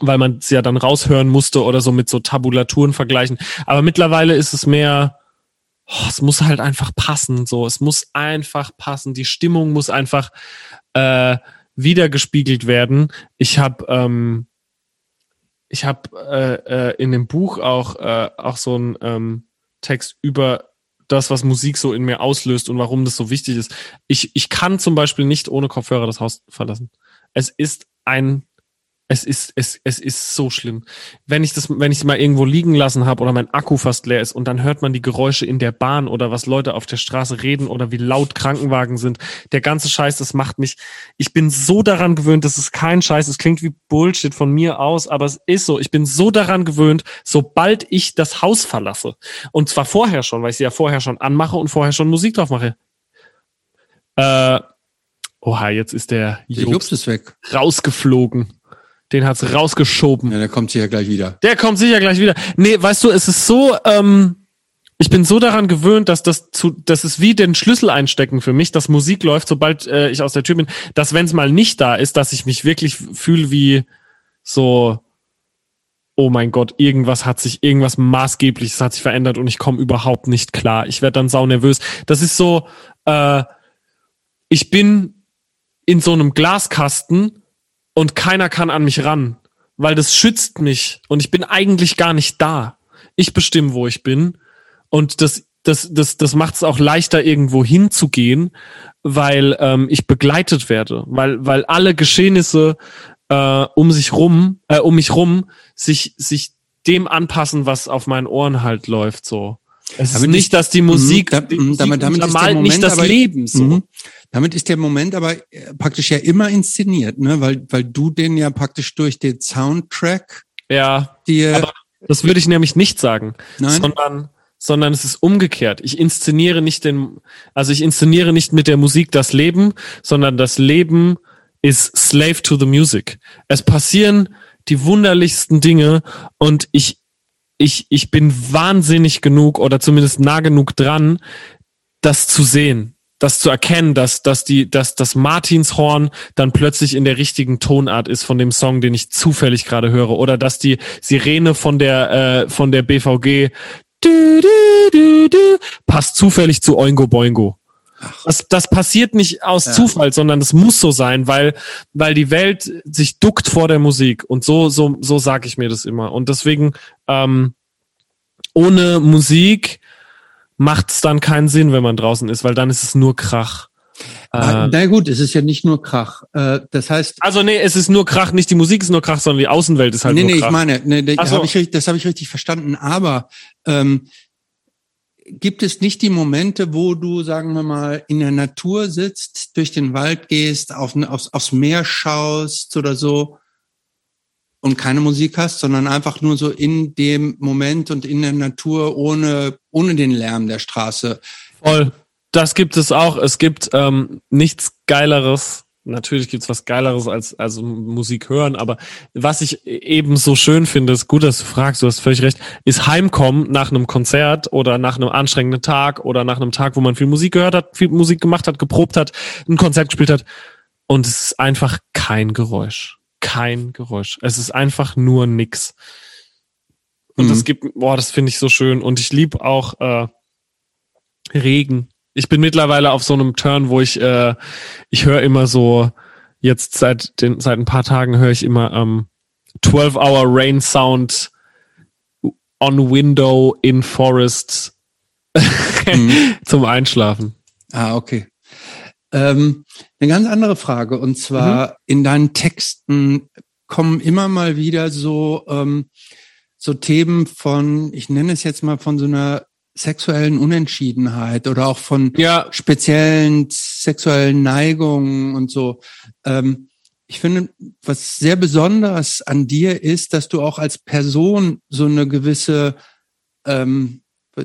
weil man es ja dann raushören musste oder so mit so Tabulaturen vergleichen. Aber mittlerweile ist es mehr, oh, es muss halt einfach passen. So, es muss einfach passen. Die Stimmung muss einfach äh, wiedergespiegelt werden. Ich habe ähm, ich habe äh, äh, in dem Buch auch äh, auch so einen ähm, Text über das, was Musik so in mir auslöst und warum das so wichtig ist. Ich, ich kann zum Beispiel nicht ohne Kopfhörer das Haus verlassen. Es ist ein es ist, es, es ist so schlimm. Wenn ich das, wenn ich es mal irgendwo liegen lassen habe oder mein Akku fast leer ist und dann hört man die Geräusche in der Bahn oder was Leute auf der Straße reden oder wie laut Krankenwagen sind. Der ganze Scheiß, das macht mich. Ich bin so daran gewöhnt, das ist kein Scheiß. Es klingt wie Bullshit von mir aus, aber es ist so. Ich bin so daran gewöhnt, sobald ich das Haus verlasse. Und zwar vorher schon, weil ich sie ja vorher schon anmache und vorher schon Musik drauf mache. Äh, oha, jetzt ist der Jobs, der Jobs ist weg. rausgeflogen. Den hat's rausgeschoben. Ja, der kommt sicher gleich wieder. Der kommt sicher gleich wieder. Nee, weißt du, es ist so, ähm, ich bin so daran gewöhnt, dass das zu, das ist wie den Schlüssel einstecken für mich, dass Musik läuft, sobald äh, ich aus der Tür bin, dass wenn es mal nicht da ist, dass ich mich wirklich fühle wie so, oh mein Gott, irgendwas hat sich, irgendwas maßgebliches hat sich verändert und ich komme überhaupt nicht klar. Ich werde dann sau nervös. Das ist so, äh, ich bin in so einem Glaskasten und keiner kann an mich ran, weil das schützt mich und ich bin eigentlich gar nicht da. Ich bestimme, wo ich bin und das das das das macht es auch leichter irgendwo hinzugehen, weil ähm, ich begleitet werde, weil weil alle Geschehnisse äh, um sich rum äh, um mich rum sich sich dem anpassen, was auf meinen Ohren halt läuft so. Es damit ist nicht, dass die Musik, mh, die Musik damit, damit ist der Moment nicht das aber, Leben so. Mh. Damit ist der Moment aber äh, praktisch ja immer inszeniert, ne? Weil, weil du den ja praktisch durch den Soundtrack. Ja. Dir aber das würde ich nämlich nicht sagen, Nein? sondern sondern es ist umgekehrt. Ich inszeniere nicht den, also ich inszeniere nicht mit der Musik das Leben, sondern das Leben ist slave to the music. Es passieren die wunderlichsten Dinge und ich ich, ich bin wahnsinnig genug oder zumindest nah genug dran, das zu sehen, das zu erkennen, dass, dass die, dass das Martinshorn dann plötzlich in der richtigen Tonart ist von dem Song, den ich zufällig gerade höre, oder dass die Sirene von der, äh, von der BVG du, du, du, passt zufällig zu Oingo Boingo. Das, das passiert nicht aus ja. Zufall, sondern es muss so sein, weil, weil die Welt sich duckt vor der Musik. Und so, so, so sage ich mir das immer. Und deswegen, ähm, ohne Musik macht es dann keinen Sinn, wenn man draußen ist, weil dann ist es nur Krach. Ah, äh, na gut, es ist ja nicht nur Krach. Äh, das heißt. Also nee, es ist nur Krach, nicht die Musik ist nur Krach, sondern die Außenwelt ist halt nee, nur nee, Krach. Nee, nee, ich meine, nee, so. hab ich, das habe ich richtig verstanden. Aber ähm, gibt es nicht die Momente, wo du, sagen wir mal, in der Natur sitzt, durch den Wald gehst, auf, aufs, aufs Meer schaust oder so und keine Musik hast, sondern einfach nur so in dem Moment und in der Natur ohne, ohne den Lärm der Straße? Voll. Das gibt es auch. Es gibt ähm, nichts Geileres natürlich gibt's was Geileres als also Musik hören, aber was ich eben so schön finde, ist gut, dass du fragst, du hast völlig recht, ist Heimkommen nach einem Konzert oder nach einem anstrengenden Tag oder nach einem Tag, wo man viel Musik gehört hat, viel Musik gemacht hat, geprobt hat, ein Konzert gespielt hat und es ist einfach kein Geräusch. Kein Geräusch. Es ist einfach nur nix. Und mhm. das gibt, boah, das finde ich so schön. Und ich lieb auch äh, Regen ich bin mittlerweile auf so einem Turn, wo ich, äh, ich höre immer so, jetzt seit den, seit ein paar Tagen höre ich immer ähm, 12-Hour Rain Sound on Window in Forest mhm. (laughs) zum Einschlafen. Ah, okay. Ähm, eine ganz andere Frage und zwar mhm. in deinen Texten kommen immer mal wieder so ähm, so Themen von, ich nenne es jetzt mal von so einer sexuellen Unentschiedenheit oder auch von Ja. speziellen sexuellen Neigungen und so. Ähm, ich finde, was sehr besonders an dir ist, dass du auch als Person so eine gewisse, ähm,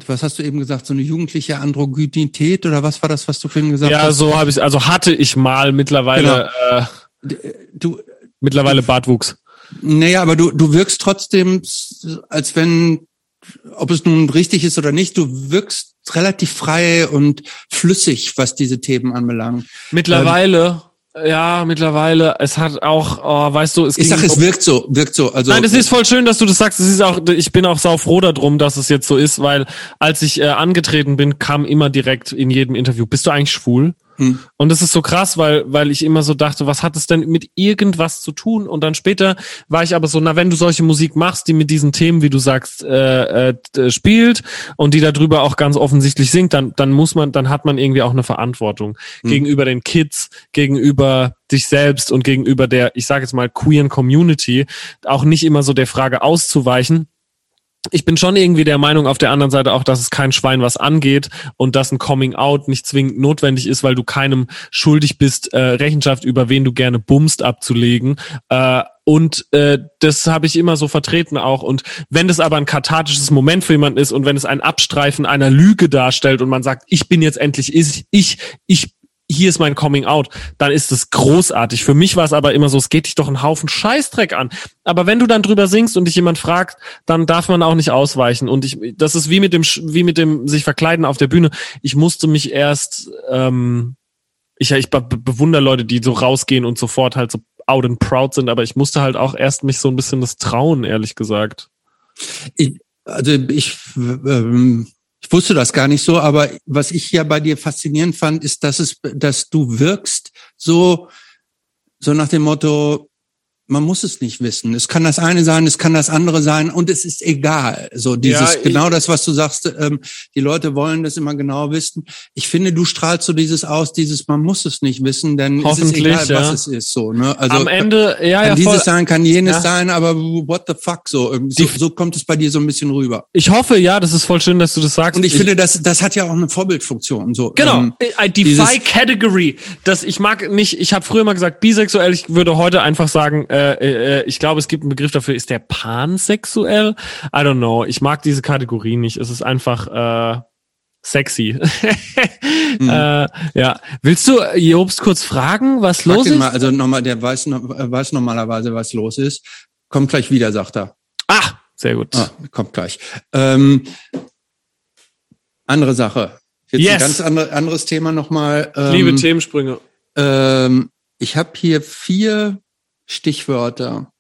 was hast du eben gesagt, so eine jugendliche Androgynität oder was war das, was du vorhin gesagt Ja, hast? so habe ich also hatte ich mal mittlerweile äh, Du, mittlerweile Bartwuchs. naja, aber du, du wirkst trotzdem, als wenn, ob es nun richtig ist oder nicht, du wirkst relativ frei und flüssig, was diese Themen anbelangt. Mittlerweile, ja, mittlerweile. Es hat auch, oh, weißt du, es Ich sag, es um- wirkt so, wirkt so. Also Nein, das ist voll schön, dass du das sagst. Es ist auch, ich bin auch sau froh darum, dass es jetzt so ist, weil als ich äh, angetreten bin, kam immer direkt in jedem Interview, bist du eigentlich schwul? Hm. Und das ist so krass, weil, weil ich immer so dachte, was hat es denn mit irgendwas zu tun? Und dann später war ich aber so, na, wenn du solche Musik machst, die mit diesen Themen, wie du sagst, äh, äh, d- spielt und die darüber auch ganz offensichtlich singt, dann, dann muss man, dann hat man irgendwie auch eine Verantwortung gegenüber den Kids, gegenüber dich selbst und gegenüber der, ich sage jetzt mal, queeren Community, auch nicht immer so der Frage auszuweichen, ich bin schon irgendwie der Meinung auf der anderen Seite auch, dass es kein Schwein was angeht und dass ein Coming Out nicht zwingend notwendig ist, weil du keinem schuldig bist, äh, Rechenschaft über wen du gerne bumst abzulegen. Äh, und äh, das habe ich immer so vertreten auch. Und wenn das aber ein kathartisches Moment für jemanden ist und wenn es ein Abstreifen einer Lüge darstellt und man sagt, ich bin jetzt endlich ich, ich, ich hier ist mein Coming Out, dann ist es großartig. Für mich war es aber immer so, es geht dich doch einen Haufen Scheißdreck an. Aber wenn du dann drüber singst und dich jemand fragt, dann darf man auch nicht ausweichen. Und ich, das ist wie mit dem, wie mit dem sich verkleiden auf der Bühne. Ich musste mich erst, ähm, ich, ich be bewundere Leute, die so rausgehen und sofort halt so out and proud sind, aber ich musste halt auch erst mich so ein bisschen das trauen, ehrlich gesagt. Ich, also ich, ähm, ich wusste das gar nicht so, aber was ich ja bei dir faszinierend fand, ist, dass es, dass du wirkst so, so nach dem Motto, man muss es nicht wissen. Es kann das eine sein, es kann das andere sein und es ist egal. So dieses, Ja, ich- genau das, was du sagst, ähm, die Leute wollen das immer genau wissen. Ich finde, du strahlst so dieses aus, dieses, man muss es nicht wissen, denn es ist Hoffentlich, egal, ja. was es ist, so, ne? Also, Am Ende, ja, kann ja, dieses voll. sein, kann jenes Ja. sein, aber what the fuck, so, so, so kommt es bei dir so ein bisschen rüber. Ich hoffe, ja, das ist voll schön, dass du das sagst. Und ich, finde, das, das hat ja auch eine Vorbildfunktion. So. Genau, Ähm, I defy category. Das ich mag nicht. Ich habe früher mal gesagt bisexuell. Ich würde heute einfach sagen, äh, äh, ich glaube, es gibt einen Begriff dafür. Ist der pansexuell? I don't know. Ich mag diese Kategorie nicht. Es ist einfach äh, sexy. (laughs) äh, ja. Willst du äh, Jobst kurz fragen, was frag los ist? mal, also nochmal, der weiß, äh, weiß normalerweise, was los ist. Kommt gleich wieder, sagt er. Ah, sehr gut. Ah, kommt gleich. Ähm, andere Sache. Jetzt Yes. ein ganz andere, anderes Thema nochmal. Ähm, Liebe Themensprünge. ähm, ich habe hier vier Stichwörter.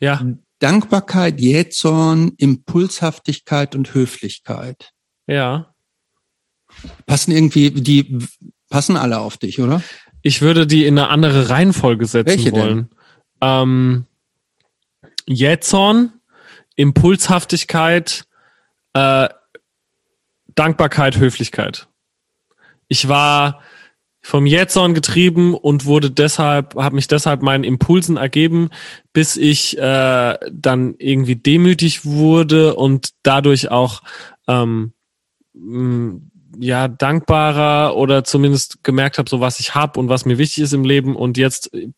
Ja, Dankbarkeit, Jähzorn, Impulshaftigkeit und Höflichkeit. ja. Passen irgendwie, die passen alle auf dich, oder? Ich würde die in eine andere Reihenfolge setzen Welche denn? wollen. Ähm, Jähzorn, Impulshaftigkeit, äh, Dankbarkeit, Höflichkeit. Ich war vom Jähzorn getrieben und wurde deshalb, habe mich deshalb meinen Impulsen ergeben, bis ich äh, dann irgendwie demütig wurde und dadurch auch ähm, ja dankbarer oder zumindest gemerkt habe, so was ich habe und was mir wichtig ist im Leben. Und jetzt äh,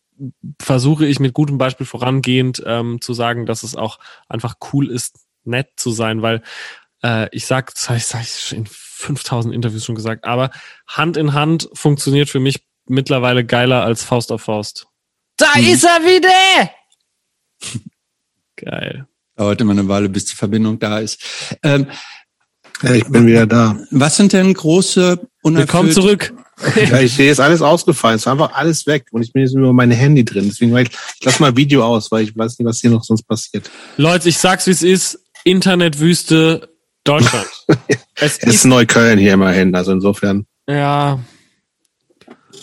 versuche ich mit gutem Beispiel vorangehend ähm, zu sagen, dass es auch einfach cool ist, nett zu sein, weil äh, ich sag, habe ich, sag ich in 5000 Interviews schon gesagt, aber Hand in Hand funktioniert für mich mittlerweile geiler als Faust auf Faust. Da ist er wieder! (laughs) Geil. Dauert immer eine Weile, bis die Verbindung da ist. Ähm, Ja, ich bin wieder da. was sind denn große Willkommen unerfüllte zurück. (laughs) Ja, ich sehe jetzt alles ausgefallen. Es ist einfach alles weg. Und ich bin jetzt über mein Handy drin. Deswegen, war ich, ich lasse mal Video aus, weil ich weiß nicht, was hier noch sonst passiert. Leute, ich sag's wie es ist. Internetwüste Deutschland. (laughs) es Es ist Neukölln hier immerhin. Also insofern. ja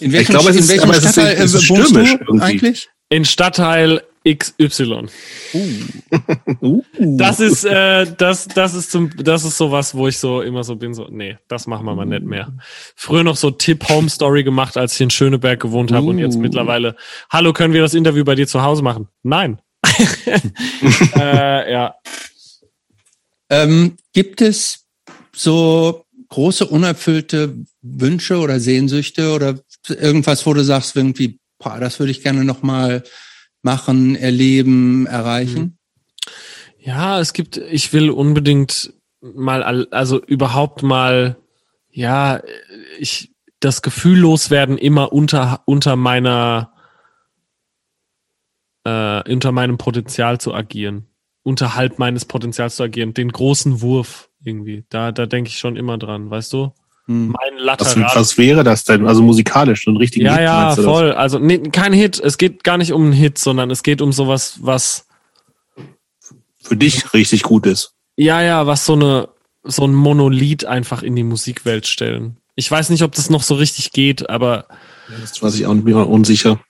In Ich glaube, es in ist- welchem aber es ist- Stadtteil es ist äh, wohnst stürmisch du irgendwie. eigentlich? in Stadtteil XY. (laughs) Uh. Das ist äh, das das ist zum das ist sowas, wo ich so immer so bin so nee, das machen wir mal nicht mehr. Früher noch so Tipp Home Story gemacht, als ich in Schöneberg gewohnt habe und jetzt Uh. mittlerweile Hallo, können wir das Interview bei dir zu Hause machen? Nein. (laughs) äh, ja. Ähm, gibt es so große unerfüllte Wünsche oder Sehnsüchte oder irgendwas, wo du sagst, irgendwie, boah, das würde ich gerne nochmal machen, erleben, erreichen? Mhm. Ja, es gibt, ich will unbedingt mal, also überhaupt mal, ja, ich, das Gefühl loswerden, immer unter, unter meiner, äh, unter meinem Potenzial zu agieren. Unterhalb meines Potenzials zu agieren. Den großen Wurf irgendwie. Da, da denke ich schon immer dran, weißt du? Hm. Mein Lateral. Was, was wäre das denn? Also musikalisch, so ein richtiger ja, Hit? Ja, ja, voll. Das? Also nee, kein Hit. Es geht gar nicht um einen Hit, sondern es geht um sowas, was für dich richtig gut ist. Ja, ja, was so eine so ein Monolith einfach in die Musikwelt stellen. Ich weiß nicht, ob das noch so richtig geht, aber das weiß ich auch nicht mehr unsicher.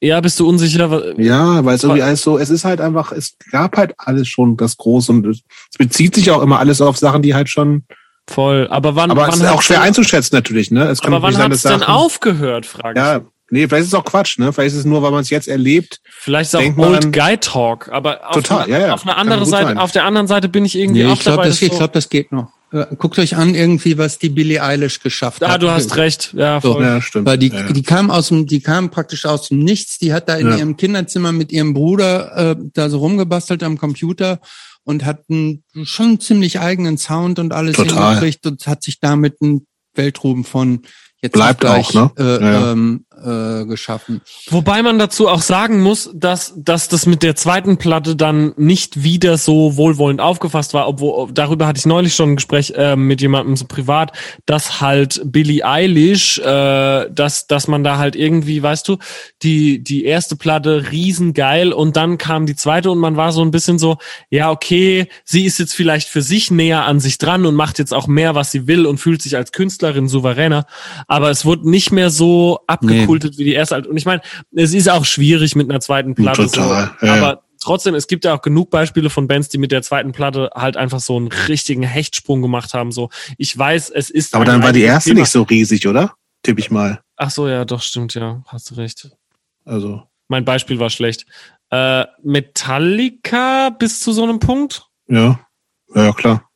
Ja, bist du unsicher? Ja, weil es irgendwie alles so, es ist halt einfach, es gab halt alles schon das Große und es bezieht sich auch immer alles auf Sachen, die halt schon voll. Aber wann? Aber wann es ist auch schwer einzuschätzen natürlich, ne? Es kann aber wann hat es denn aufgehört? Frage ja, Nee, vielleicht ist es auch Quatsch, ne? Vielleicht ist es nur, weil man es jetzt erlebt. Vielleicht ist es auch Old Guy Talk, aber auf, total, eine, ja, ja. auf einer anderen Seite, sein. auf der anderen Seite bin ich irgendwie nee, ich glaub, dabei. Das, so ich glaube, das geht noch. Äh, guckt euch an, irgendwie, was die Billie Eilish geschafft ah, hat. Ah, du hast recht. Ja, voll. So, ja stimmt. Weil die, ja, ja. die kam aus dem, die kam praktisch aus dem Nichts. Die hat da in ja. ihrem Kinderzimmer mit ihrem Bruder äh, da so rumgebastelt am Computer und hat einen schon ziemlich eigenen Sound und alles Total. hingekriegt und hat sich damit einen Weltruhm von jetzt bleibt gleich, auch, ne? Äh, ja. ähm, äh, geschaffen. Wobei man dazu auch sagen muss, dass, dass das mit der zweiten Platte dann nicht wieder so wohlwollend aufgefasst war, obwohl darüber hatte ich neulich schon ein Gespräch äh, mit jemandem so privat, dass halt Billie Eilish, äh, dass, dass man da halt irgendwie, weißt du, die, die erste Platte riesengeil und dann kam die zweite und man war so ein bisschen so, ja, okay, sie ist jetzt vielleicht für sich näher an sich dran und macht jetzt auch mehr, was sie will und fühlt sich als Künstlerin souveräner, aber es wurde nicht mehr so abgekultet. Nee kultet wie die erste. Und ich meine, es ist auch schwierig mit einer zweiten Platte. Total, so, ja. Aber trotzdem, es gibt ja auch genug Beispiele von Bands, die mit der zweiten Platte halt einfach so einen richtigen Hechtsprung gemacht haben. So, ich weiß, es ist. Aber dann war die erste Thema. nicht so riesig, oder? Tipp ich mal. Ach so, ja, doch, stimmt, ja. Hast du recht. Also. Mein Beispiel war schlecht. Äh, Metallica bis zu so einem Punkt? Ja. Ja, klar.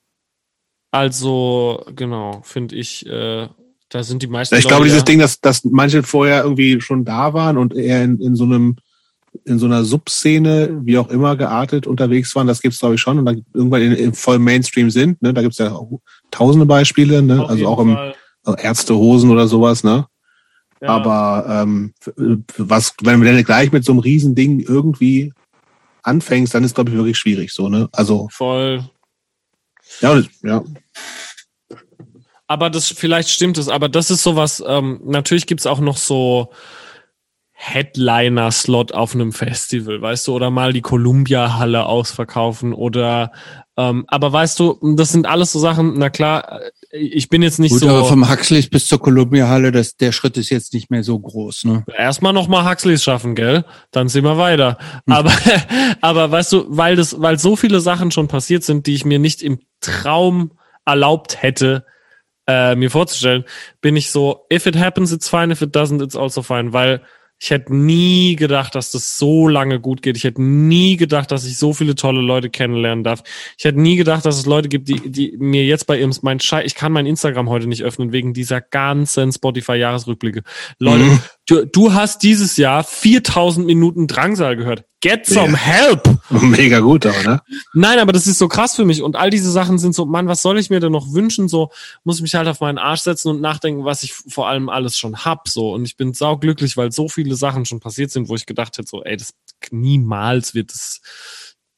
Also, genau, finde ich, äh, da sind die meisten. Ich glaube, dieses Ding, dass, dass manche vorher irgendwie schon da waren und eher in, in so einem in so einer Subszene, wie auch immer, geartet unterwegs waren, das gibt's glaube ich schon und dann irgendwann in, in voll Mainstream sind. Ne? Da gibt's ja auch tausende Beispiele, ne? also auch im also Ärztehosen oder sowas, ne? Ja. Aber ähm, was, wenn du dann gleich mit so einem Riesending irgendwie anfängst, dann ist glaube ich wirklich schwierig, so ne? Also voll. Ja, ja aber das vielleicht stimmt es, aber das ist sowas, ähm, natürlich gibt's auch noch so Headliner-Slot auf einem Festival, weißt du, oder mal die Columbia-Halle ausverkaufen oder ähm, aber weißt du, das sind alles so Sachen, na klar, äh, ich bin jetzt nicht Gut, so. Aber vom Huxleys bis zur Columbia-Halle, das, der Schritt ist jetzt nicht mehr so groß, ne? Erstmal nochmal Huxleys schaffen, gell? Dann sind wir weiter. Hm. Aber, (laughs) aber weißt du, weil das, weil so viele Sachen schon passiert sind, die ich mir nicht im Traum erlaubt hätte, äh, mir vorzustellen, bin ich so, if it happens, it's fine, if it doesn't, it's also fine, weil ich hätte nie gedacht, dass das so lange gut geht. Ich hätte nie gedacht, dass ich so viele tolle Leute kennenlernen darf. Ich hätte nie gedacht, dass es Leute gibt, die, die mir jetzt bei ihrem, mein Schei ich kann mein Instagram heute nicht öffnen wegen dieser ganzen Spotify-Jahresrückblicke. Leute, mhm. Du, du hast dieses Jahr 4000 Minuten Drangsal gehört. Get some help! (laughs) Mega gut, aber, ne? Nein, aber das ist so krass für mich. Und all diese Sachen sind so, Mann, was soll ich mir denn noch wünschen? So muss ich mich halt auf meinen Arsch setzen und nachdenken, was ich vor allem alles schon hab. So. Und ich bin sauglücklich, weil so viele Sachen schon passiert sind, wo ich gedacht hätte, so, ey, das niemals wird das,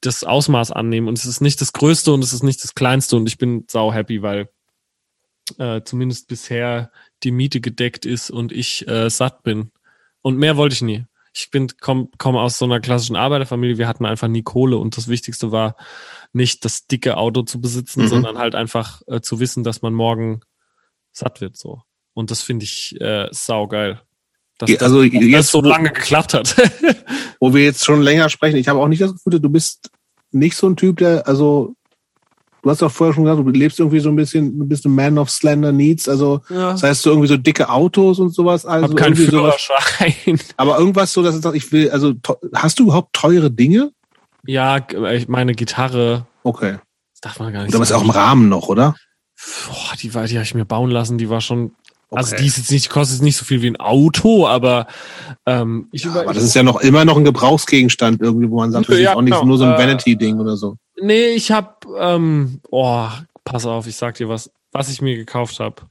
das Ausmaß annehmen. Und es ist nicht das Größte und es ist nicht das Kleinste. Und ich bin sau happy, weil äh, zumindest bisher die Miete gedeckt ist und ich äh, satt bin. Und mehr wollte ich nie ich bin komme komm aus so einer klassischen Arbeiterfamilie. Wir hatten einfach nie Kohle und das Wichtigste war nicht das dicke Auto zu besitzen, mhm. sondern halt einfach äh, zu wissen, dass man morgen satt wird so. Und das finde ich äh, saugeil. Dass, also dass, jetzt, das so lange geklappt hat. wo wir jetzt schon länger sprechen, ich habe auch nicht das Gefühl, du bist nicht so ein Typ, der, also du hast auch vorher schon gesagt, du lebst irgendwie so ein bisschen, du bist ein Man of Slender Needs, also ja. das heißt so irgendwie so dicke Autos und sowas. Also Hab keinen Führerschein. Sowas. (laughs) Aber irgendwas so, dass ich will, also hast du überhaupt teure Dinge? Ja, ich meine Gitarre. Okay. darf man gar nicht. Da ist auch im Rahmen noch, oder? Boah, die war, die habe ich mir bauen lassen. Die war schon. Also die ist jetzt nicht, kostet nicht so viel wie ein Auto, aber ähm, ich Ja, über, aber das ist ja noch immer noch ein Gebrauchsgegenstand irgendwie, wo man sagt, das (laughs) Ja, ist auch nicht genau. nur so ein Äh, Vanity-Ding oder so. Nee, ich hab, ähm, oh, pass auf, ich sag dir was, was ich mir gekauft habe,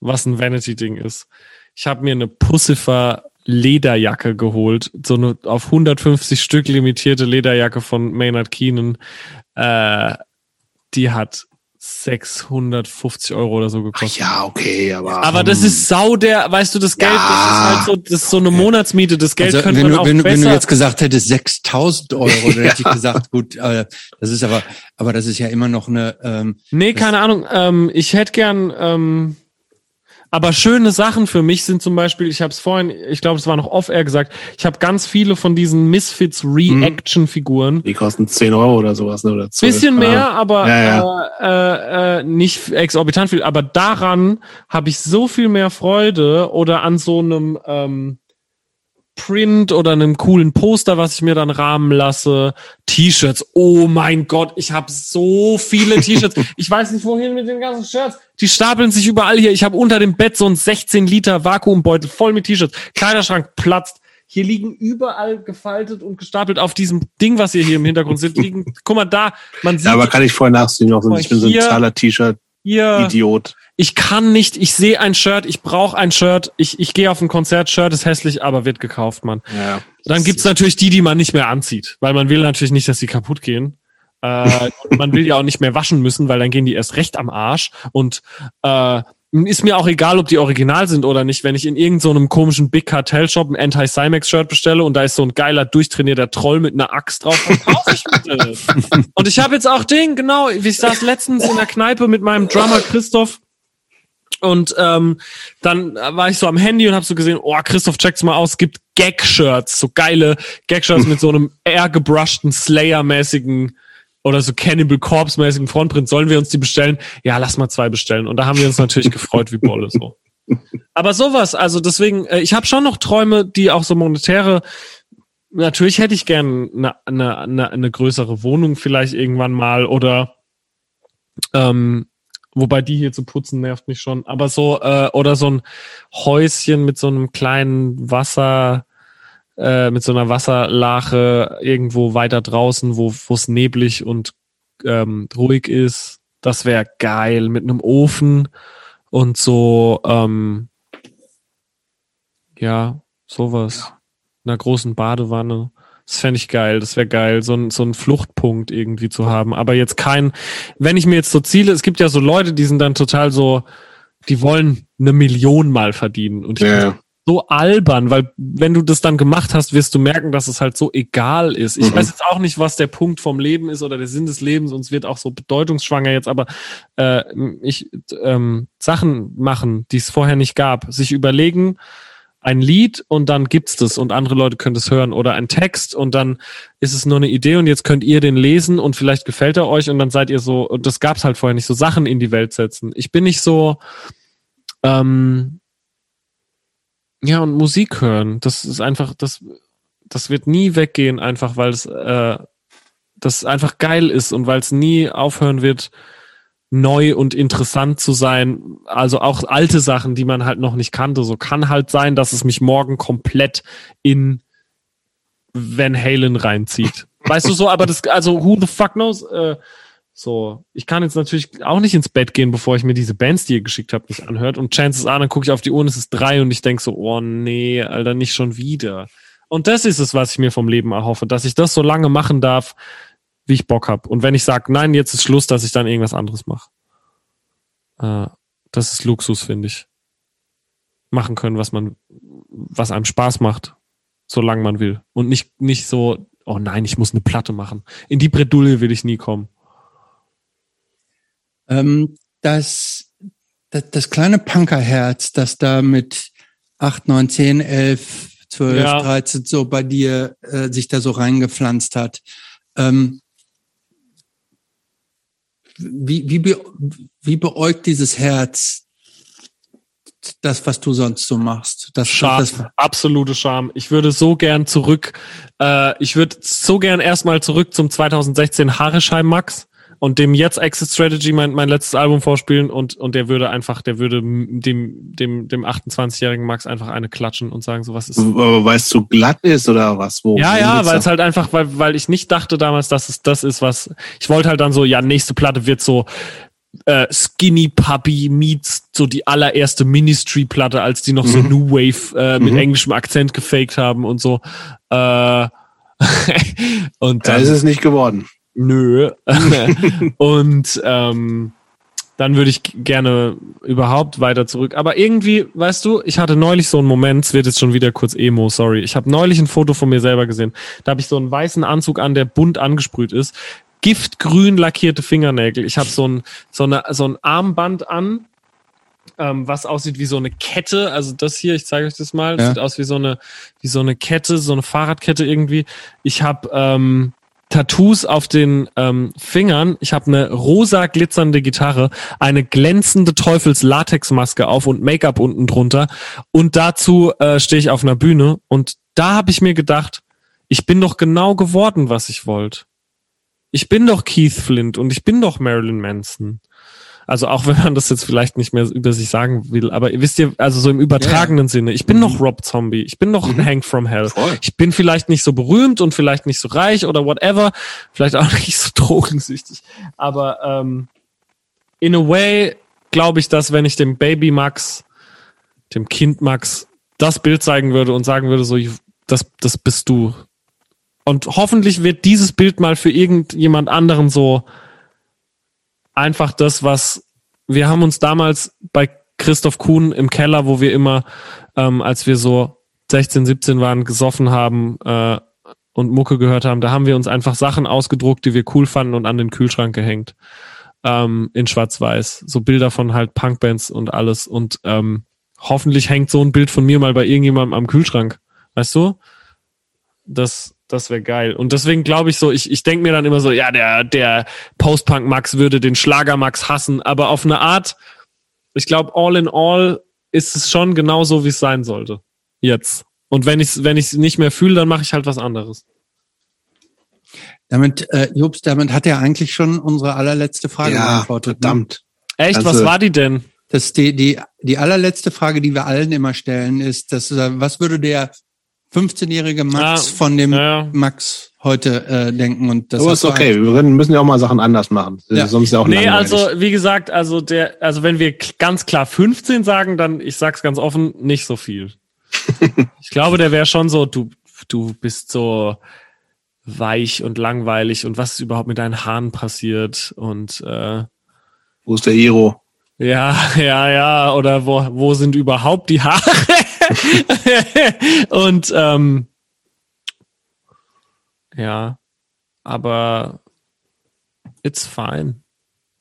was ein Vanity-Ding ist. Ich habe mir eine Pussifer Lederjacke geholt, so eine auf 150 Stück limitierte Lederjacke von Maynard Keenan. Äh, die hat 650 Euro oder so Ach gekostet. ja, okay, aber. Aber das hm. ist sau der, weißt du, das Geld, das ist halt so, das ist so eine Monatsmiete, das Geld Also, könnte wenn, man du, auch wenn, du- wenn du besser jetzt gesagt hättest 6000 Euro, dann (laughs) hätte ich gesagt, gut, äh, das ist aber, aber das ist ja immer noch eine, ähm, Nee, keine Ahnung. Ähm, ich hätte gern, ähm, aber schöne Sachen für mich sind zum Beispiel, ich habe es vorhin, ich glaube, es war noch off-air gesagt, ich habe ganz viele von diesen Misfits Reaction-Figuren. Die kosten 10 Euro oder sowas, ne? Oder 12. Bisschen mehr, aber Ja, Äh, äh, nicht exorbitant viel. Aber daran habe ich so viel mehr Freude oder an so einem ähm, Print oder einem coolen Poster, was ich mir dann rahmen lasse. T-Shirts. Oh mein Gott, ich habe so viele (laughs) T-Shirts. ich weiß nicht, wohin mit den ganzen Shirts. Die stapeln sich überall hier. Ich habe unter dem Bett so ein 16 Liter Vakuumbeutel voll mit T-Shirts. Kleiderschrank platzt. Hier liegen überall gefaltet und gestapelt auf diesem Ding, was ihr hier im Hintergrund seht, liegen. Guck mal da, man sieht Ja, aber kann ich vorher nachsehen, auch, ich bin so ein zahler T-Shirt-Idiot. hier. Ich kann nicht, ich sehe ein Shirt, ich brauche ein Shirt, ich, ich gehe auf ein Konzert, Shirt ist hässlich, aber wird gekauft, Mann. Ja. Dann gibt's natürlich die, die man nicht mehr anzieht, weil man will natürlich nicht, dass die kaputt gehen. Äh, (laughs) man will ja auch nicht mehr waschen müssen, weil dann gehen die erst recht am Arsch. Und äh, ist mir auch egal, ob die original sind oder nicht. Wenn ich in irgendeinem komischen Big Cartel Shop ein Anti-Cymex-Shirt bestelle und da ist so ein geiler, durchtrainierter Troll mit einer Axt drauf, dann kaufe ich (laughs) das. Und ich habe jetzt auch den, genau, ich saß letztens in der Kneipe mit meinem Drummer Christoph und ähm, dann war ich so am Handy und habe so gesehen, oh, Christoph, check's mal aus, es gibt Gag-Shirts, so geile Gag-Shirts mit so einem eher gebrushten Slayer-mäßigen oder so Cannibal Corpse-mäßigen Frontprint. Sollen wir uns die bestellen? Ja, lass mal zwei bestellen. Und da haben wir uns natürlich (laughs) gefreut wie Bolle so. Aber sowas, also deswegen, äh, ich habe schon noch Träume, die auch so monetäre. Natürlich hätte ich gern eine, eine, eine, eine größere Wohnung vielleicht irgendwann mal oder ähm, wobei die hier zu putzen nervt mich schon. Aber so äh, oder so ein Häuschen mit so einem kleinen Wasser, äh, mit so einer Wasserlache irgendwo weiter draußen, wo es neblig und ähm, ruhig ist. Das wäre geil mit einem Ofen und so ähm, ja sowas, einer großen Badewanne. Das fände ich geil, das wäre geil, so ein, so ein Fluchtpunkt irgendwie zu haben. Aber jetzt kein, wenn ich mir jetzt so Ziele, es gibt ja so Leute, die sind dann total so, die wollen eine Million mal verdienen. Und ich Ja. So albern, weil wenn du das dann gemacht hast, wirst du merken, dass es halt so egal ist. Ich Mhm. weiß jetzt auch nicht, was der Punkt vom Leben ist oder der Sinn des Lebens und es wird auch so bedeutungsschwanger jetzt, aber äh, ich ähm, Sachen machen, die es vorher nicht gab, sich überlegen, ein Lied und dann gibt's das und andere Leute können das hören oder ein Text und dann ist es nur eine Idee und jetzt könnt ihr den lesen und vielleicht gefällt er euch und dann seid ihr so, und das gab's halt vorher nicht, so Sachen in die Welt setzen. Ich bin nicht so, ähm, ja, und Musik hören, das ist einfach, das, das wird nie weggehen, einfach weil es, äh, das einfach geil ist und weil es nie aufhören wird, neu und interessant zu sein. Also auch alte Sachen, die man halt noch nicht kannte. So kann halt sein, dass es mich morgen komplett in Van Halen reinzieht. Weißt du so, aber das, also who the fuck knows? Äh, so, ich kann jetzt natürlich auch nicht ins Bett gehen, bevor ich mir diese Bands, die ihr geschickt habt, nicht anhört. Und Chances are, dann gucke ich auf die Uhr und es ist drei und ich denk so, oh nee, Alter, nicht schon wieder. Und das ist es, was ich mir vom Leben erhoffe, dass ich das so lange machen darf, wie ich Bock hab. Und wenn ich sage, nein, jetzt ist Schluss, dass ich dann irgendwas anderes mache. Äh, das ist Luxus, finde ich. Machen können, was man, was einem Spaß macht, solange man will. Und nicht, nicht so, oh nein, ich muss eine Platte machen. In die Bredouille will ich nie kommen. Ähm, das, das, das kleine Punkerherz, das da mit 8, 9, 10, 11, 12, Ja. 13 so bei dir äh, sich da so reingepflanzt hat. Ähm, wie, wie, be, wie beäugt dieses Herz das, was du sonst so machst? Das, Scham, das, absolute Scham. Ich würde so gern zurück, äh, ich würde so gern erstmal zurück zum 2016 Harescheim Max, und dem jetzt Exit Strategy mein, mein letztes Album vorspielen und, und der würde einfach, der würde dem, dem, dem 28-jährigen Max einfach eine klatschen und sagen, so was ist. Weil es zu glatt ist oder was? Wo, ja, ja, weil es halt einfach, weil, weil ich nicht dachte damals, dass es das ist, was, ich wollte halt dann so, ja, nächste Platte wird so, äh, Skinny Puppy meets so die allererste Ministry-Platte, als die noch so Mhm. New Wave äh, mit Mhm. englischem Akzent gefaked haben und so. Äh, (laughs) und Da dann, ist es nicht geworden. Nö. (laughs) und ähm, dann würde ich gerne überhaupt weiter zurück. Aber irgendwie, weißt du, ich hatte neulich so einen Moment, es wird jetzt schon wieder kurz Emo, sorry. Ich habe neulich ein Foto von mir selber gesehen. Da habe ich so einen weißen Anzug an, der bunt angesprüht ist. Giftgrün lackierte Fingernägel. Ich habe so ein, so, eine, so ein Armband an, ähm, was aussieht wie so eine Kette. Also das hier, ich zeige euch das mal. Das Ja. sieht aus wie so eine, wie so eine Kette, so eine Fahrradkette irgendwie. Ich habe ähm, Tattoos auf den ähm, Fingern. Ich habe eine rosa glitzernde Gitarre, eine glänzende Teufels-Latexmaske auf und Make-up unten drunter. Und dazu äh, stehe ich auf einer Bühne. Und da habe ich mir gedacht, ich bin doch genau geworden, was ich wollte. Ich bin doch Keith Flint und ich bin doch Marilyn Manson. Also auch wenn man das jetzt vielleicht nicht mehr über sich sagen will, aber ihr wisst ihr, also so im übertragenen Sinne, ich bin noch Rob Zombie, ich bin noch Hank from Hell. Voll. Ich bin vielleicht nicht so berühmt und vielleicht nicht so reich oder whatever, vielleicht auch (laughs) nicht so drogensüchtig, aber ähm, in a way glaube ich, dass wenn ich dem Baby Max, dem Kind Max, das Bild zeigen würde und sagen würde, so, das, das bist du. Und hoffentlich wird dieses Bild mal für irgendjemand anderen so einfach das, was wir haben uns damals bei Christoph Kuhn im Keller, wo wir immer, ähm, als wir so 16, 17 waren, gesoffen haben äh, und Mucke gehört haben, da haben wir uns einfach Sachen ausgedruckt, die wir cool fanden und an den Kühlschrank gehängt. Ähm, in Schwarz-Weiß. So Bilder von halt Punkbands und alles. Und ähm, hoffentlich hängt so ein Bild von mir mal bei irgendjemandem am Kühlschrank. Weißt du? Das, das wäre geil. Und deswegen glaube ich so, ich, ich denke mir dann immer so, ja, der, der Post-Punk-Max würde den Schlager-Max hassen, aber auf eine Art, ich glaube, all in all ist es schon genau so, wie es sein sollte. Jetzt. Und wenn ich es wenn ich's nicht mehr fühle, dann mache ich halt was anderes. Damit, äh, Jobs, damit hat er eigentlich schon unsere allerletzte Frage ja, beantwortet. ne? verdammt. Echt, Also- was war die denn? Das die, die, die allerletzte Frage, die wir allen immer stellen, ist, dass, äh, was würde der 15-jährige Max Ah, von dem ja. Max heute äh, denken? Und das Aber ist okay. Wir müssen ja auch mal Sachen anders machen. Ja. Sonst ist ja auch Nee, langweilig. also wie gesagt, also der, also wenn wir ganz klar 15 sagen, dann, ich sag's ganz offen, nicht so viel. (laughs) ich glaube, der wäre schon so, du, du bist so weich und langweilig und was ist überhaupt mit deinen Haaren passiert und äh, Wo ist der Iro? ja, (laughs) ja, ja, oder wo, wo sind überhaupt die Haare? (laughs) und ähm, ja, aber it's fine.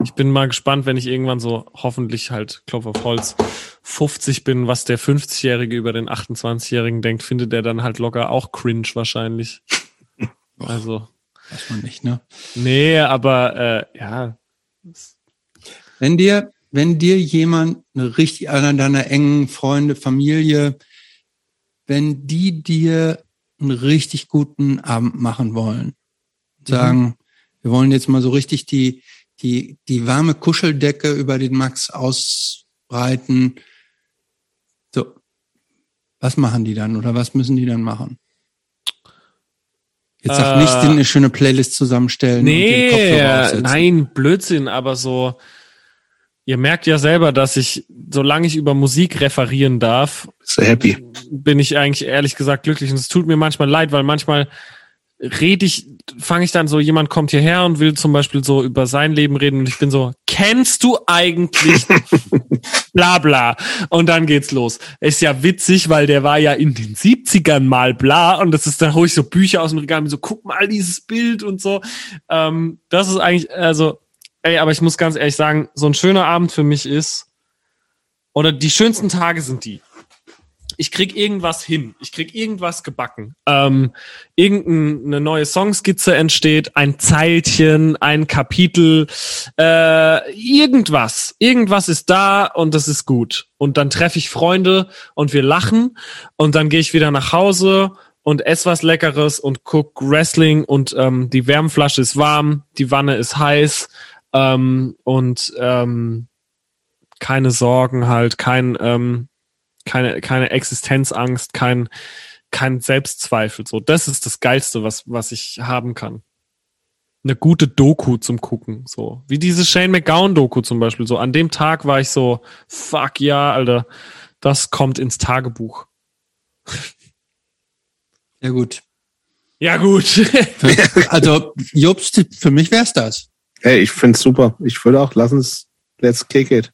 Ich bin mal gespannt, wenn ich irgendwann so hoffentlich halt Klopf auf Holz 50 bin, was der 50-Jährige über den 28-Jährigen denkt, findet er dann halt locker auch cringe wahrscheinlich. (laughs) Also, weiß man nicht, ne? nee, aber äh, ja, Wenn dir, wenn dir jemand, eine richtig, einer deiner engen Freunde, Familie, wenn die dir einen richtig guten Abend machen wollen, sagen, wir wollen jetzt mal so richtig die, die, die warme Kuscheldecke über den Max ausbreiten. So. Was machen die dann oder was müssen die dann machen? Jetzt sag Äh, nicht, eine schöne Playlist zusammenstellen. und den Nee, nein, Blödsinn, aber so, ihr merkt ja selber, dass ich, solange ich über Musik referieren darf, er happy? bin ich eigentlich ehrlich gesagt glücklich. Und es tut mir manchmal leid, weil manchmal rede ich, fange ich dann so, jemand kommt hierher und will zum Beispiel so über sein Leben reden und ich bin so, kennst du eigentlich (laughs) bla bla? Und dann geht's los. Ist ja witzig, weil der war ja in den 70ern mal bla und das ist, dann hole ich so Bücher aus dem Regal und so, guck mal dieses Bild und so. Ähm, das ist eigentlich, also, ey, aber ich muss ganz ehrlich sagen, so ein schöner Abend für mich ist, oder die schönsten Tage sind die ich krieg irgendwas hin, ich krieg irgendwas gebacken. Ähm, irgendeine neue Songskizze entsteht, ein Zeilchen, ein Kapitel, äh, irgendwas. Irgendwas ist da und das ist gut. Und dann treffe ich Freunde und wir lachen und dann gehe ich wieder nach Hause und ess was Leckeres und guck Wrestling und ähm, die Wärmflasche ist warm, die Wanne ist heiß ähm, und ähm, keine Sorgen halt, kein, ähm, keine, keine Existenzangst, kein, kein Selbstzweifel. So, das ist das Geilste, was, was ich haben kann. Eine gute Doku zum Gucken, so. Wie diese Shane McGowan-Doku zum Beispiel. So, an dem Tag war ich so, fuck ja, Alter, das kommt ins Tagebuch. Ja, gut. Ja, gut. Für, also, Jobst, für mich wär's das. Hey, ich find's super. Ich würde auch, lass uns, let's kick it.